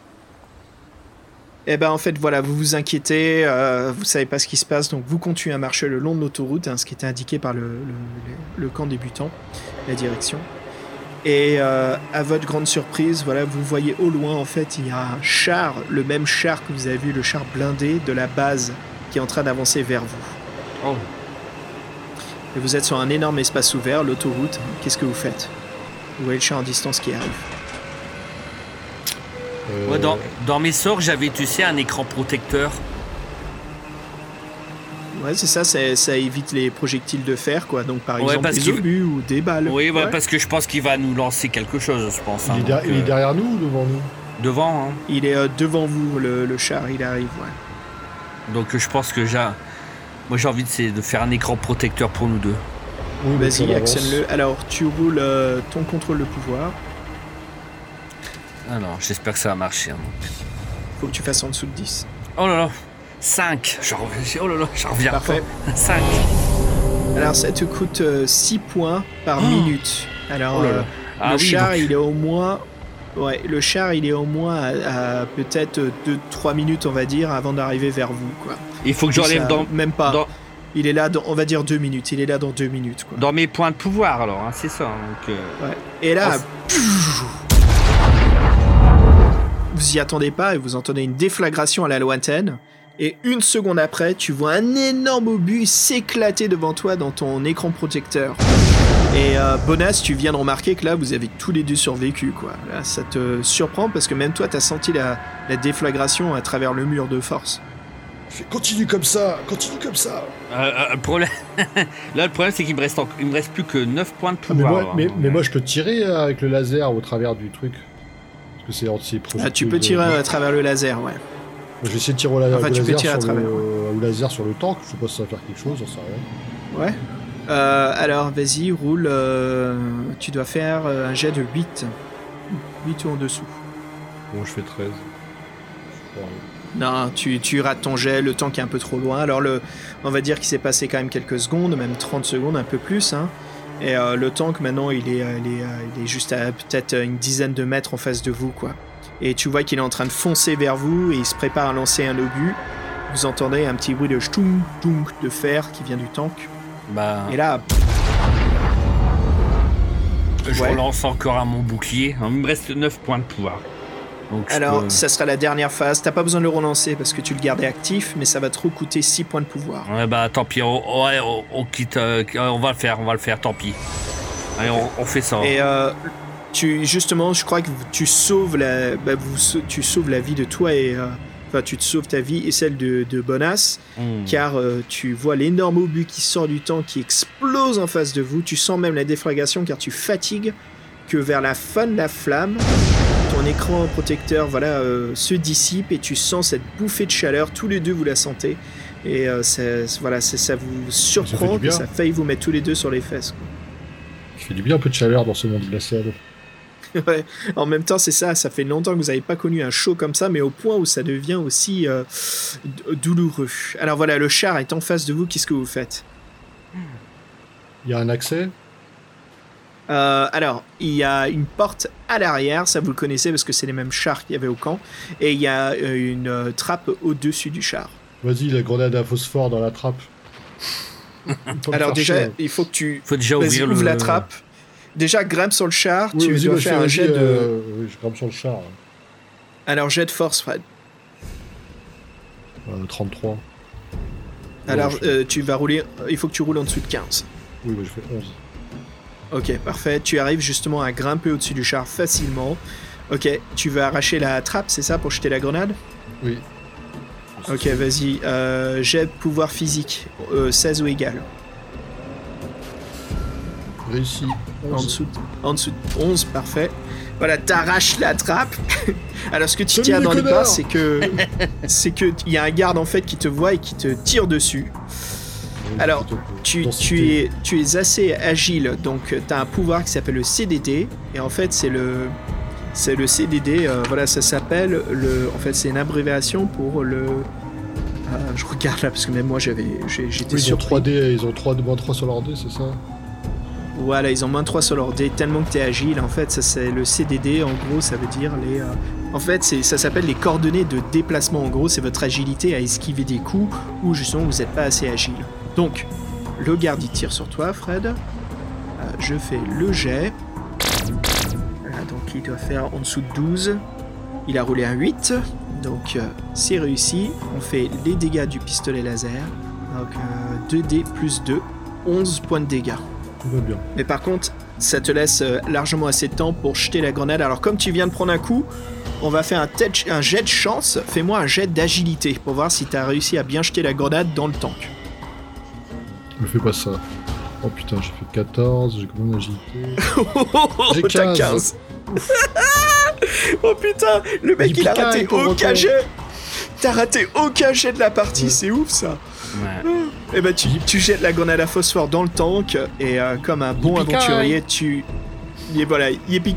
Eh ben en fait voilà, vous vous inquiétez, euh, vous savez pas ce qui se passe, donc vous continuez à marcher le long de l'autoroute, hein, ce qui était indiqué par le, le- le- le camp débutant, la direction. Et euh, à votre grande surprise, voilà, vous voyez au loin en fait il y a un char, le même char que vous avez vu, le char blindé de la base, qui est en train d'avancer vers vous. Oh. Et vous êtes sur un énorme espace ouvert, l'autoroute. Qu'est-ce que vous faites? Vous voyez le char en distance qui arrive. Euh, Moi, dans, dans mes sorts, j'avais, tu sais, un écran protecteur. Ouais, c'est ça, ça, ça évite les projectiles de fer, quoi. Donc par Ouais, exemple des obus ou des balles. Oui, ouais, Ouais. parce que je pense qu'il va nous lancer quelque chose, je pense. hein, il, est der- donc, il est euh, derrière nous ou devant nous? devant. hein. Il est euh, devant vous, le, le char, il arrive, ouais. Donc je pense que j'ai. Moi j'ai envie de, c'est de faire un écran protecteur pour nous deux. Oui, Vas-y, actionne-le. Alors, tu roules euh, ton contrôle de pouvoir. Alors j'espère que ça va marcher. hein. Faut que tu fasses en dessous de 10. Oh là là 5 J'en reviens, oh là là, j'en reviens Parfait. pas. 5 Alors, ça te coûte 6 points par Oh. minute. Alors, Oh là là. euh, Ah le oui, char, donc- il est au moins. Ouais, le char, il est au moins à, à peut-être 2-3 minutes, on va dire, avant d'arriver vers vous, quoi. il faut que j'enlève dans, Même pas. dans, Il est là, dans, on va dire 2 minutes. Il est là dans 2 minutes, quoi. dans mes points de pouvoir alors, hein, c'est ça. Donc, euh, Ouais. Et là, vous y attendez pas et vous entendez une déflagration à la lointaine. Et une seconde après, tu vois un énorme obus s'éclater devant toi dans ton écran protecteur. Et euh, Bonas, tu viens de remarquer que là, vous avez tous les deux survécu, quoi. Là, ça te surprend parce que même toi, t'as senti la, la déflagration à travers le mur de force. Fais- Continue comme ça, continue comme ça. euh, euh, le problème... là le problème c'est qu'il me reste, en- il me reste plus que 9 points de Ah, mais, pouvoir. moi, alors, mais, moi, je peux tirer euh, avec le laser au travers du truc. Parce que c'est anti Ah, tu peux tirer à travers le laser, ouais. Je vais essayer de tirer au, la- Enfin, tu peux laser, tirer à le, au laser sur le tank. Je sais pas si ça va faire quelque chose, j'en sais rien. Ouais. Euh, alors, vas-y, roule. euh, tu dois faire euh, un jet de 8. 8 ou en dessous. Bon, je fais 13. Bon, Non, tu, tu rates ton jet, le temps qui est un peu trop loin. Alors, le, on va dire qu'il s'est passé quand même quelques secondes, même 30 secondes, un peu plus. Hein. Et euh, le tank, maintenant, il est, il est, il est juste à peut-être une dizaine de mètres en face de vous, quoi. Et tu vois qu'il est en train de foncer vers vous et il se prépare à lancer un obus. Vous entendez un petit bruit de ch'toum, toum de fer qui vient du tank. Bah, Et là, je ouais. relance encore à mon bouclier. Il me reste 9 points de pouvoir. Donc, alors, peux- ça sera la dernière phase. T'as pas besoin de le relancer parce que tu le gardais actif, mais ça va te recoûter 6 points de pouvoir. Ouais, bah tant pis, on, ouais, on, on quitte, euh, on va le faire, on va le faire, tant pis. Allez, on, on fait ça. Et euh, tu justement, je crois que tu sauves la, bah, vous, tu sauves la vie de toi et, euh, enfin, tu te sauves ta vie et celle de, de Bonas, Hmm. car euh, tu vois l'énorme obus qui sort du temps, qui explose en face de vous. Tu sens même la déflagration, car tu fatigues que vers la fin de la flamme, ton écran protecteur, voilà, euh, se dissipe et tu sens cette bouffée de chaleur. Tous les deux, vous la sentez. Et euh, ça, voilà, ça, ça vous surprend, du que ça faille vous mettre tous les deux sur les fesses. quoi. Il fait du bien un peu de chaleur dans ce monde glacial. Ouais. En même temps, c'est ça, ça fait longtemps que vous n'avez pas connu un show comme ça, mais au point où ça devient aussi euh, douloureux. Alors voilà, le char est en face de vous, qu'est-ce que vous faites? Il y a un accès? Euh, Alors, il y a une porte à l'arrière, ça vous le connaissez parce que c'est les mêmes chars qu'il y avait au camp, et il y a euh, une euh, trappe au-dessus du char. Vas-y, la grenade à phosphore dans la trappe. Alors déjà, chier. il faut que tu Faut déjà vas-y, ouvrir ouvre le. la trappe. Déjà, grimpe sur le char, Oui, tu dois bah, faire un jet de... euh, oui, je grimpe sur le char. Alors, jet de force, Fred. Euh, 33. Alors, je fais- euh, tu vas rouler... Il faut que tu roules en dessous de 15. Oui, bah, je fais 11. Ok, parfait. Tu arrives justement à grimper au-dessus du char facilement. Ok, tu veux arracher la trappe, c'est ça, pour jeter la grenade? Oui. Ok, vas-y. Euh, jet de pouvoir physique, euh, 16 ou égal. Réussi. En 11. dessous, de, en dessous de 11, parfait. Voilà, t'arraches la trappe. Alors, ce que tu tiens dans les pas, c'est que c'est que il y a un garde en fait qui te voit et qui te tire dessus. Alors, Tu, tu, es, tu es assez agile, donc tu as un pouvoir qui s'appelle le CDD, et en fait c'est le, c'est le CDD, euh, voilà, ça s'appelle le, en fait c'est une abréviation pour le, euh, je regarde là parce que même moi j'avais, j'étais Oui, surpris. 3D, ils ont 3 moins 3 sur leur dé, c'est ça? Voilà, ils ont moins 3 sur leur dé, tellement que tu es agile, en fait ça c'est le CDD, en gros ça veut dire les, euh, en fait ça s'appelle les coordonnées de déplacement, en gros c'est votre agilité à esquiver des coups ou justement vous n'êtes pas assez agile. Donc, le garde il tire sur toi, Fred. Euh, je fais le jet. Voilà, donc il doit faire en dessous de 12. Il a roulé un 8. Donc euh, c'est réussi. On fait les dégâts du pistolet laser. Donc euh, 2D plus 2. 11 points de dégâts. Tout va bien. Mais par contre, ça te laisse euh, largement assez de temps pour jeter la grenade. Alors comme tu viens de prendre un coup, on va faire un, jet de chance. Fais-moi un jet d'agilité pour voir si tu as réussi à bien jeter la grenade dans le tank. Me fais pas ça. Oh putain, j'ai fait 14, j'ai combien d'agilité J'ai Oh, t'as 15. 15. oh putain, le mec Il a raté aucun jet. T'as raté aucun jet de la partie, Ouais. c'est ouf ça. Ouais. Et ben tu, tu jettes la grenade à phosphore dans le tank et euh, comme un bon aventurier, tu et voilà, yippee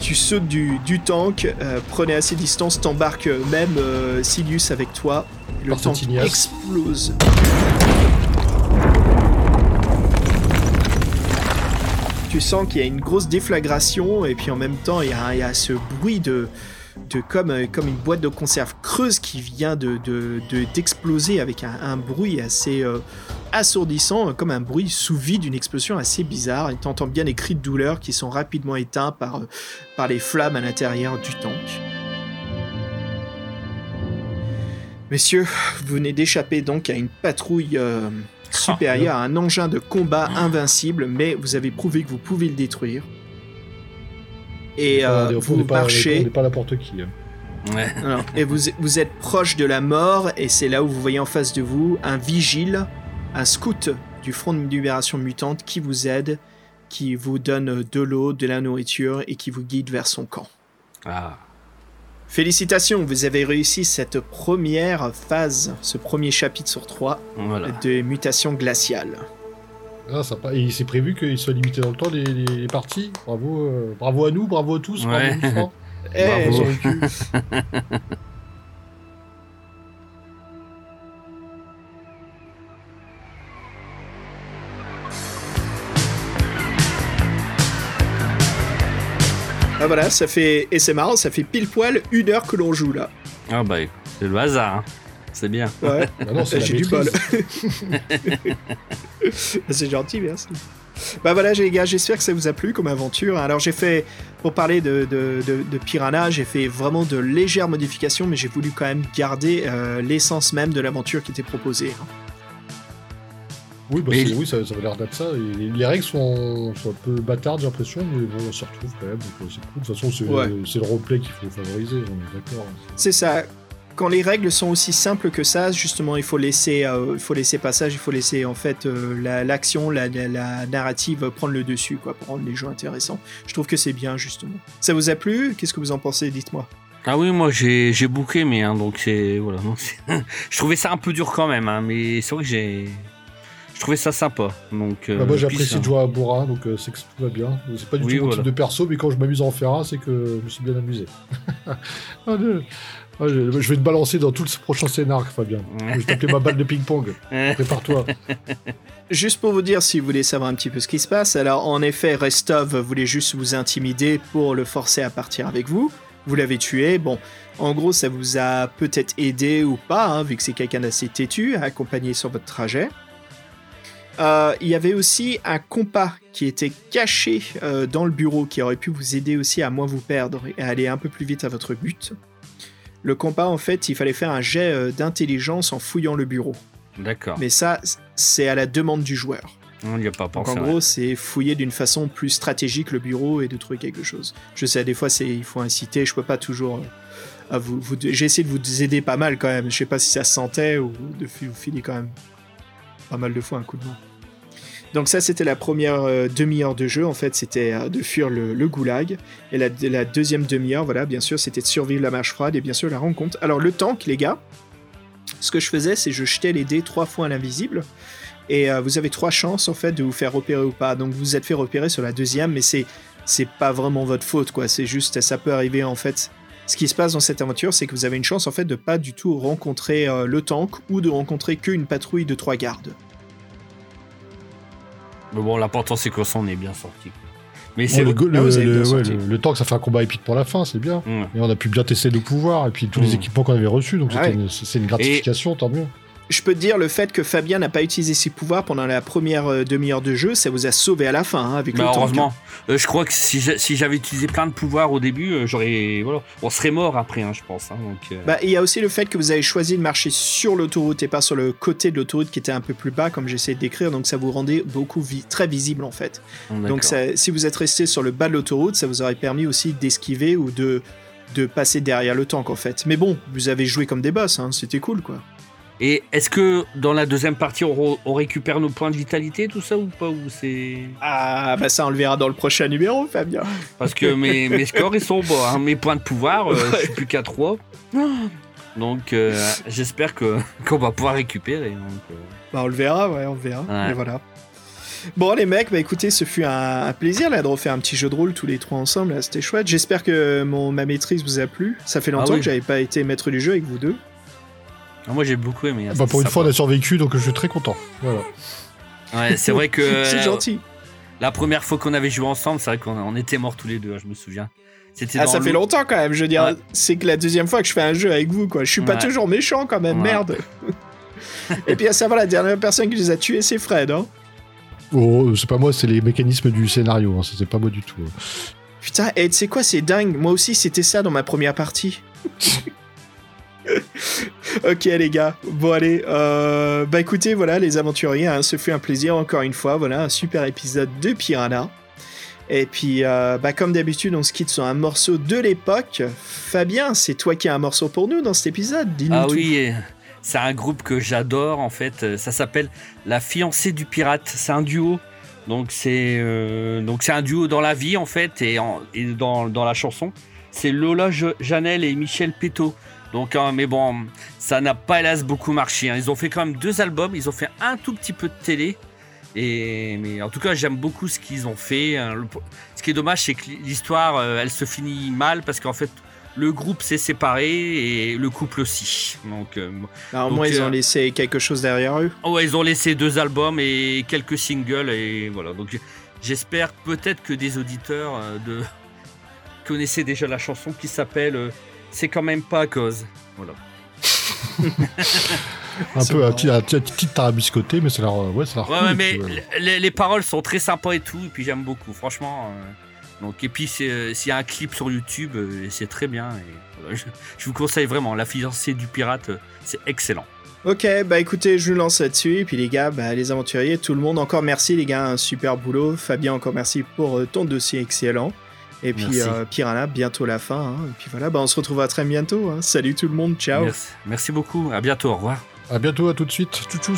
tu sautes du, du tank, euh, prenez assez de distance, t'embarques même euh, Silius avec toi. Le Par tank explose. Tu sens qu'il y a une grosse déflagration et puis en même temps il y a, il y a ce bruit de, de comme, euh, comme une boîte de conserve creuse qui vient de, de- de- d'exploser avec un, un bruit assez euh, assourdissant, comme un bruit sous vide d'une explosion assez bizarre. Et t'entends bien des cris de douleur qui sont rapidement éteints par, euh, par les flammes à l'intérieur du tank. Messieurs, vous venez d'échapper donc à une patrouille euh, supérieure, à un engin de combat invincible, mais vous avez prouvé que vous pouvez le détruire. Et euh, on vous pas, on marchez. n'est pas n'importe qui. hein. Ouais. Et vous, vous êtes proche de la mort, et c'est là où vous voyez en face de vous un vigile, un scout du Front de Libération Mutante qui vous aide, qui vous donne de l'eau, de la nourriture et qui vous guide vers son camp. Ah. Félicitations, vous avez réussi cette première phase, ce premier chapitre sur trois Voilà. de mutation glaciale. Ah, sympa. Et c'est prévu qu'ils soient limités dans le temps, les, les- les parties. Bravo, euh, bravo à nous, bravo à tous. Ouais. Bravo, Franck. Eh, Bravo ah voilà, ça fait et c'est marrant, ça fait pile poil une heure que l'on joue là. Ah bah, c'est le hasard. hein. C'est bien. Ouais. Ah non, c'est J'ai du bol. c'est gentil, merci. Bah voilà, les gars, j'espère que ça vous a plu comme aventure. Alors j'ai fait, pour parler de, de, de- de Piranha, j'ai fait vraiment de légères modifications, mais j'ai voulu quand même garder euh, l'essence même de l'aventure qui était proposée. hein. Oui, bah, Mais- oui ça, ça l'air d'être ça. Et les, les règles sont, sont un peu bâtardes, j'ai l'impression, mais bon, on s'y retrouve quand même, donc euh, c'est cool. De toute façon, c'est Ouais. c'est le roleplay qu'il faut favoriser, on est d'accord. C'est ça. Quand les règles sont aussi simples que ça, justement, il faut laisser, euh, il faut laisser passage, il faut laisser en fait euh, la- l'action, la, la- la narrative prendre le dessus, quoi, pour rendre les jeux intéressants. Je trouve que c'est bien, justement. Ça vous a plu? Qu'est-ce que vous en pensez? Dites-moi. Ah oui, moi j'ai j'ai beaucoup aimé, hein, donc c'est voilà. donc je trouvais ça un peu dur quand même, hein, mais c'est vrai que j'ai je trouvais ça sympa. Donc euh, Bah, moi, j'apprécie de jouer à Bora, donc euh, c'est que tout va bien. C'est pas du Oui, tout mon voilà. type de perso, mais quand je m'amuse à en faire un, c'est que je me suis bien amusé. Ah, je... ah, je- je vais te balancer dans tout le prochain scénar, Fabien. Je vais t'appeler ma balle de ping-pong. Prépare-toi. Juste pour vous dire, si vous voulez savoir un petit peu ce qui se passe, alors en effet, Restov voulait juste vous intimider pour le forcer à partir avec vous. Vous l'avez tué. Bon, en gros, ça vous a peut-être aidé ou pas, hein, vu que c'est quelqu'un d'assez têtu, à accompagner sur votre trajet. Euh, Il y avait aussi un compas qui était caché euh, dans le bureau qui aurait pu vous aider aussi à moins vous perdre et à aller un peu plus vite à votre but. Le compas, en fait, il fallait faire un jet euh, d'intelligence en fouillant le bureau. D'accord. Mais ça, c'est à la demande du joueur. On n'y a pas Donc pensé. en ouais. gros, c'est fouiller d'une façon plus stratégique le bureau et de trouver quelque chose. Je sais, des fois, c'est il faut inciter. Je peux pas toujours. euh, vous, vous- J'ai essayé de vous aider pas mal quand même. Je sais pas si ça se sentait ou de vous filer quand même pas mal de fois un coup de main. Donc ça, c'était la première euh, demi-heure de jeu. En fait, c'était euh, de fuir le, goulag. Et la, deuxième demi-heure, voilà, bien sûr, c'était de survivre la marche froide et bien sûr la rencontre. Alors le tank, les gars, ce que je faisais, c'est je jetais les dés trois fois à l'invisible. Et euh, vous avez trois chances en fait de vous faire repérer ou pas. Donc vous vous êtes fait repérer sur la deuxième, mais c'est c'est pas vraiment votre faute quoi. C'est juste ça peut arriver en fait. Ce qui se passe dans cette aventure, c'est que vous avez une chance en fait de pas du tout rencontrer le tank ou de rencontrer qu'une patrouille de trois gardes. Mais bon, l'important c'est qu'on s'en est bien sorti. Mais c'est le, le, ouais, temps que ça fait un combat épique pour la fin, c'est bien. Et on a pu bien tester nos pouvoirs et puis tous les équipements qu'on avait reçus, donc Ah c'était ouais. une- c'est une gratification, tant mieux. Je peux te dire le fait que Fabien n'a pas utilisé ses pouvoirs pendant la première euh, demi-heure de jeu, ça vous a sauvé à la fin hein, avec Bah, le tank. heureusement. Euh, je crois que si j'a- si j'avais utilisé plein de pouvoirs au début, euh, j'aurais. Voilà. On serait mort après, hein, je pense. hein, donc, Bah, il y a aussi le fait que vous avez choisi de marcher sur l'autoroute et pas sur le côté de l'autoroute qui était un peu plus bas, comme j'essaie de décrire, donc ça vous rendait beaucoup vi- très visible en fait. Donc ça- si vous êtes resté sur le bas de l'autoroute, ça vous aurait permis aussi d'esquiver ou de, de passer derrière le tank en fait. Mais bon, vous avez joué comme des boss, hein, c'était cool quoi. Et est-ce que dans la deuxième partie, on, re- on récupère nos points de vitalité, tout ça ou pas Ou c'est Ah bah ça on le verra dans le prochain numéro Fabien. parce que mes, mes scores ils sont bas. hein. Mes points de pouvoir, euh, je suis plus qu'à 3 Donc euh, j'espère que qu'on va pouvoir récupérer. donc, euh. Bah on le verra, ouais on le verra. Ouais. Mais voilà. Bon les mecs, bah écoutez, ce fut un, un plaisir là de refaire un petit jeu de rôle tous les trois ensemble, là, c'était chouette. J'espère que mon, ma maîtrise vous a plu. Ça fait longtemps oui. que j'avais pas été maître du jeu avec vous deux. Ah, moi j'ai beaucoup aimé. hein, Bah, pour une fois, on a survécu, donc je suis très content. Voilà. Ouais, c'est vrai que C'est euh, gentil. la première fois qu'on avait joué ensemble, c'est vrai qu'on on était morts tous les deux. hein, je me souviens. C'était Ah ça fait longtemps quand même, je veux dire, Ouais. c'est que la deuxième fois que je fais un jeu avec vous quoi. Je suis pas Ouais. toujours méchant quand même, Ouais. merde. Et puis à savoir la dernière personne qui les a tués, c'est Fred. Hein. Oh, c'est pas moi, c'est les mécanismes du scénario, hein, c'était pas moi du tout. Putain, et tu sais quoi, c'est dingue. Moi aussi, c'était ça dans ma première partie. ok, les gars. Bon, allez. euh, bah, écoutez, voilà, les aventuriers, hein, ce fut un plaisir encore une fois. Voilà, un super épisode de Piranha. Et puis, euh, bah, comme d'habitude, on se quitte sur un morceau de l'époque. Fabien, c'est toi qui as un morceau pour nous dans cet épisode. Dis-nous Ah tout. oui, et c'est un groupe que j'adore en fait. Euh, Ça s'appelle La fiancée du pirate. C'est un duo. Donc c'est euh, donc c'est un duo dans la vie en fait et, en- et dans, dans la chanson. C'est Lola Janel et Michel Péto. Donc hein, mais bon, ça n'a pas hélas beaucoup marché. hein. Ils ont fait quand même deux albums. Ils ont fait un tout petit peu de télé. Et mais en tout cas j'aime beaucoup ce qu'ils ont fait. hein. Le- Ce qui est dommage c'est que l'histoire euh, elle se finit mal parce qu'en fait le groupe s'est séparé et le couple aussi. Donc, euh, Alors, au moins, ils euh, ont laissé quelque chose derrière eux. oh ouais, ils ont laissé deux albums et quelques singles et voilà. Donc j'espère peut-être que des auditeurs de connaissaient déjà la chanson qui s'appelle c'est quand même pas à cause. Voilà. un peu un petit, un petit, petit tarabiscoté, mais c'est leur, ouais, c'est leur mais les, paroles sont très sympas et tout, et puis j'aime beaucoup, franchement. Euh, donc, et puis euh, s'il y a un clip sur YouTube, euh, c'est très bien. Je, vous conseille vraiment, La fiancée du pirate, c'est excellent. Ok, bah écoutez, je nous lance là-dessus. Et puis les gars, bah, les aventuriers, tout le monde, encore merci les gars, un super boulot. Fabien, encore merci pour ton dossier excellent. Et puis euh, Piranha, bientôt la fin. Hein. Et puis voilà, bah, on se retrouvera très bientôt. Hein. Salut tout le monde, ciao. Merci, beaucoup, à bientôt, au revoir. À bientôt, à tout de suite. Tchou.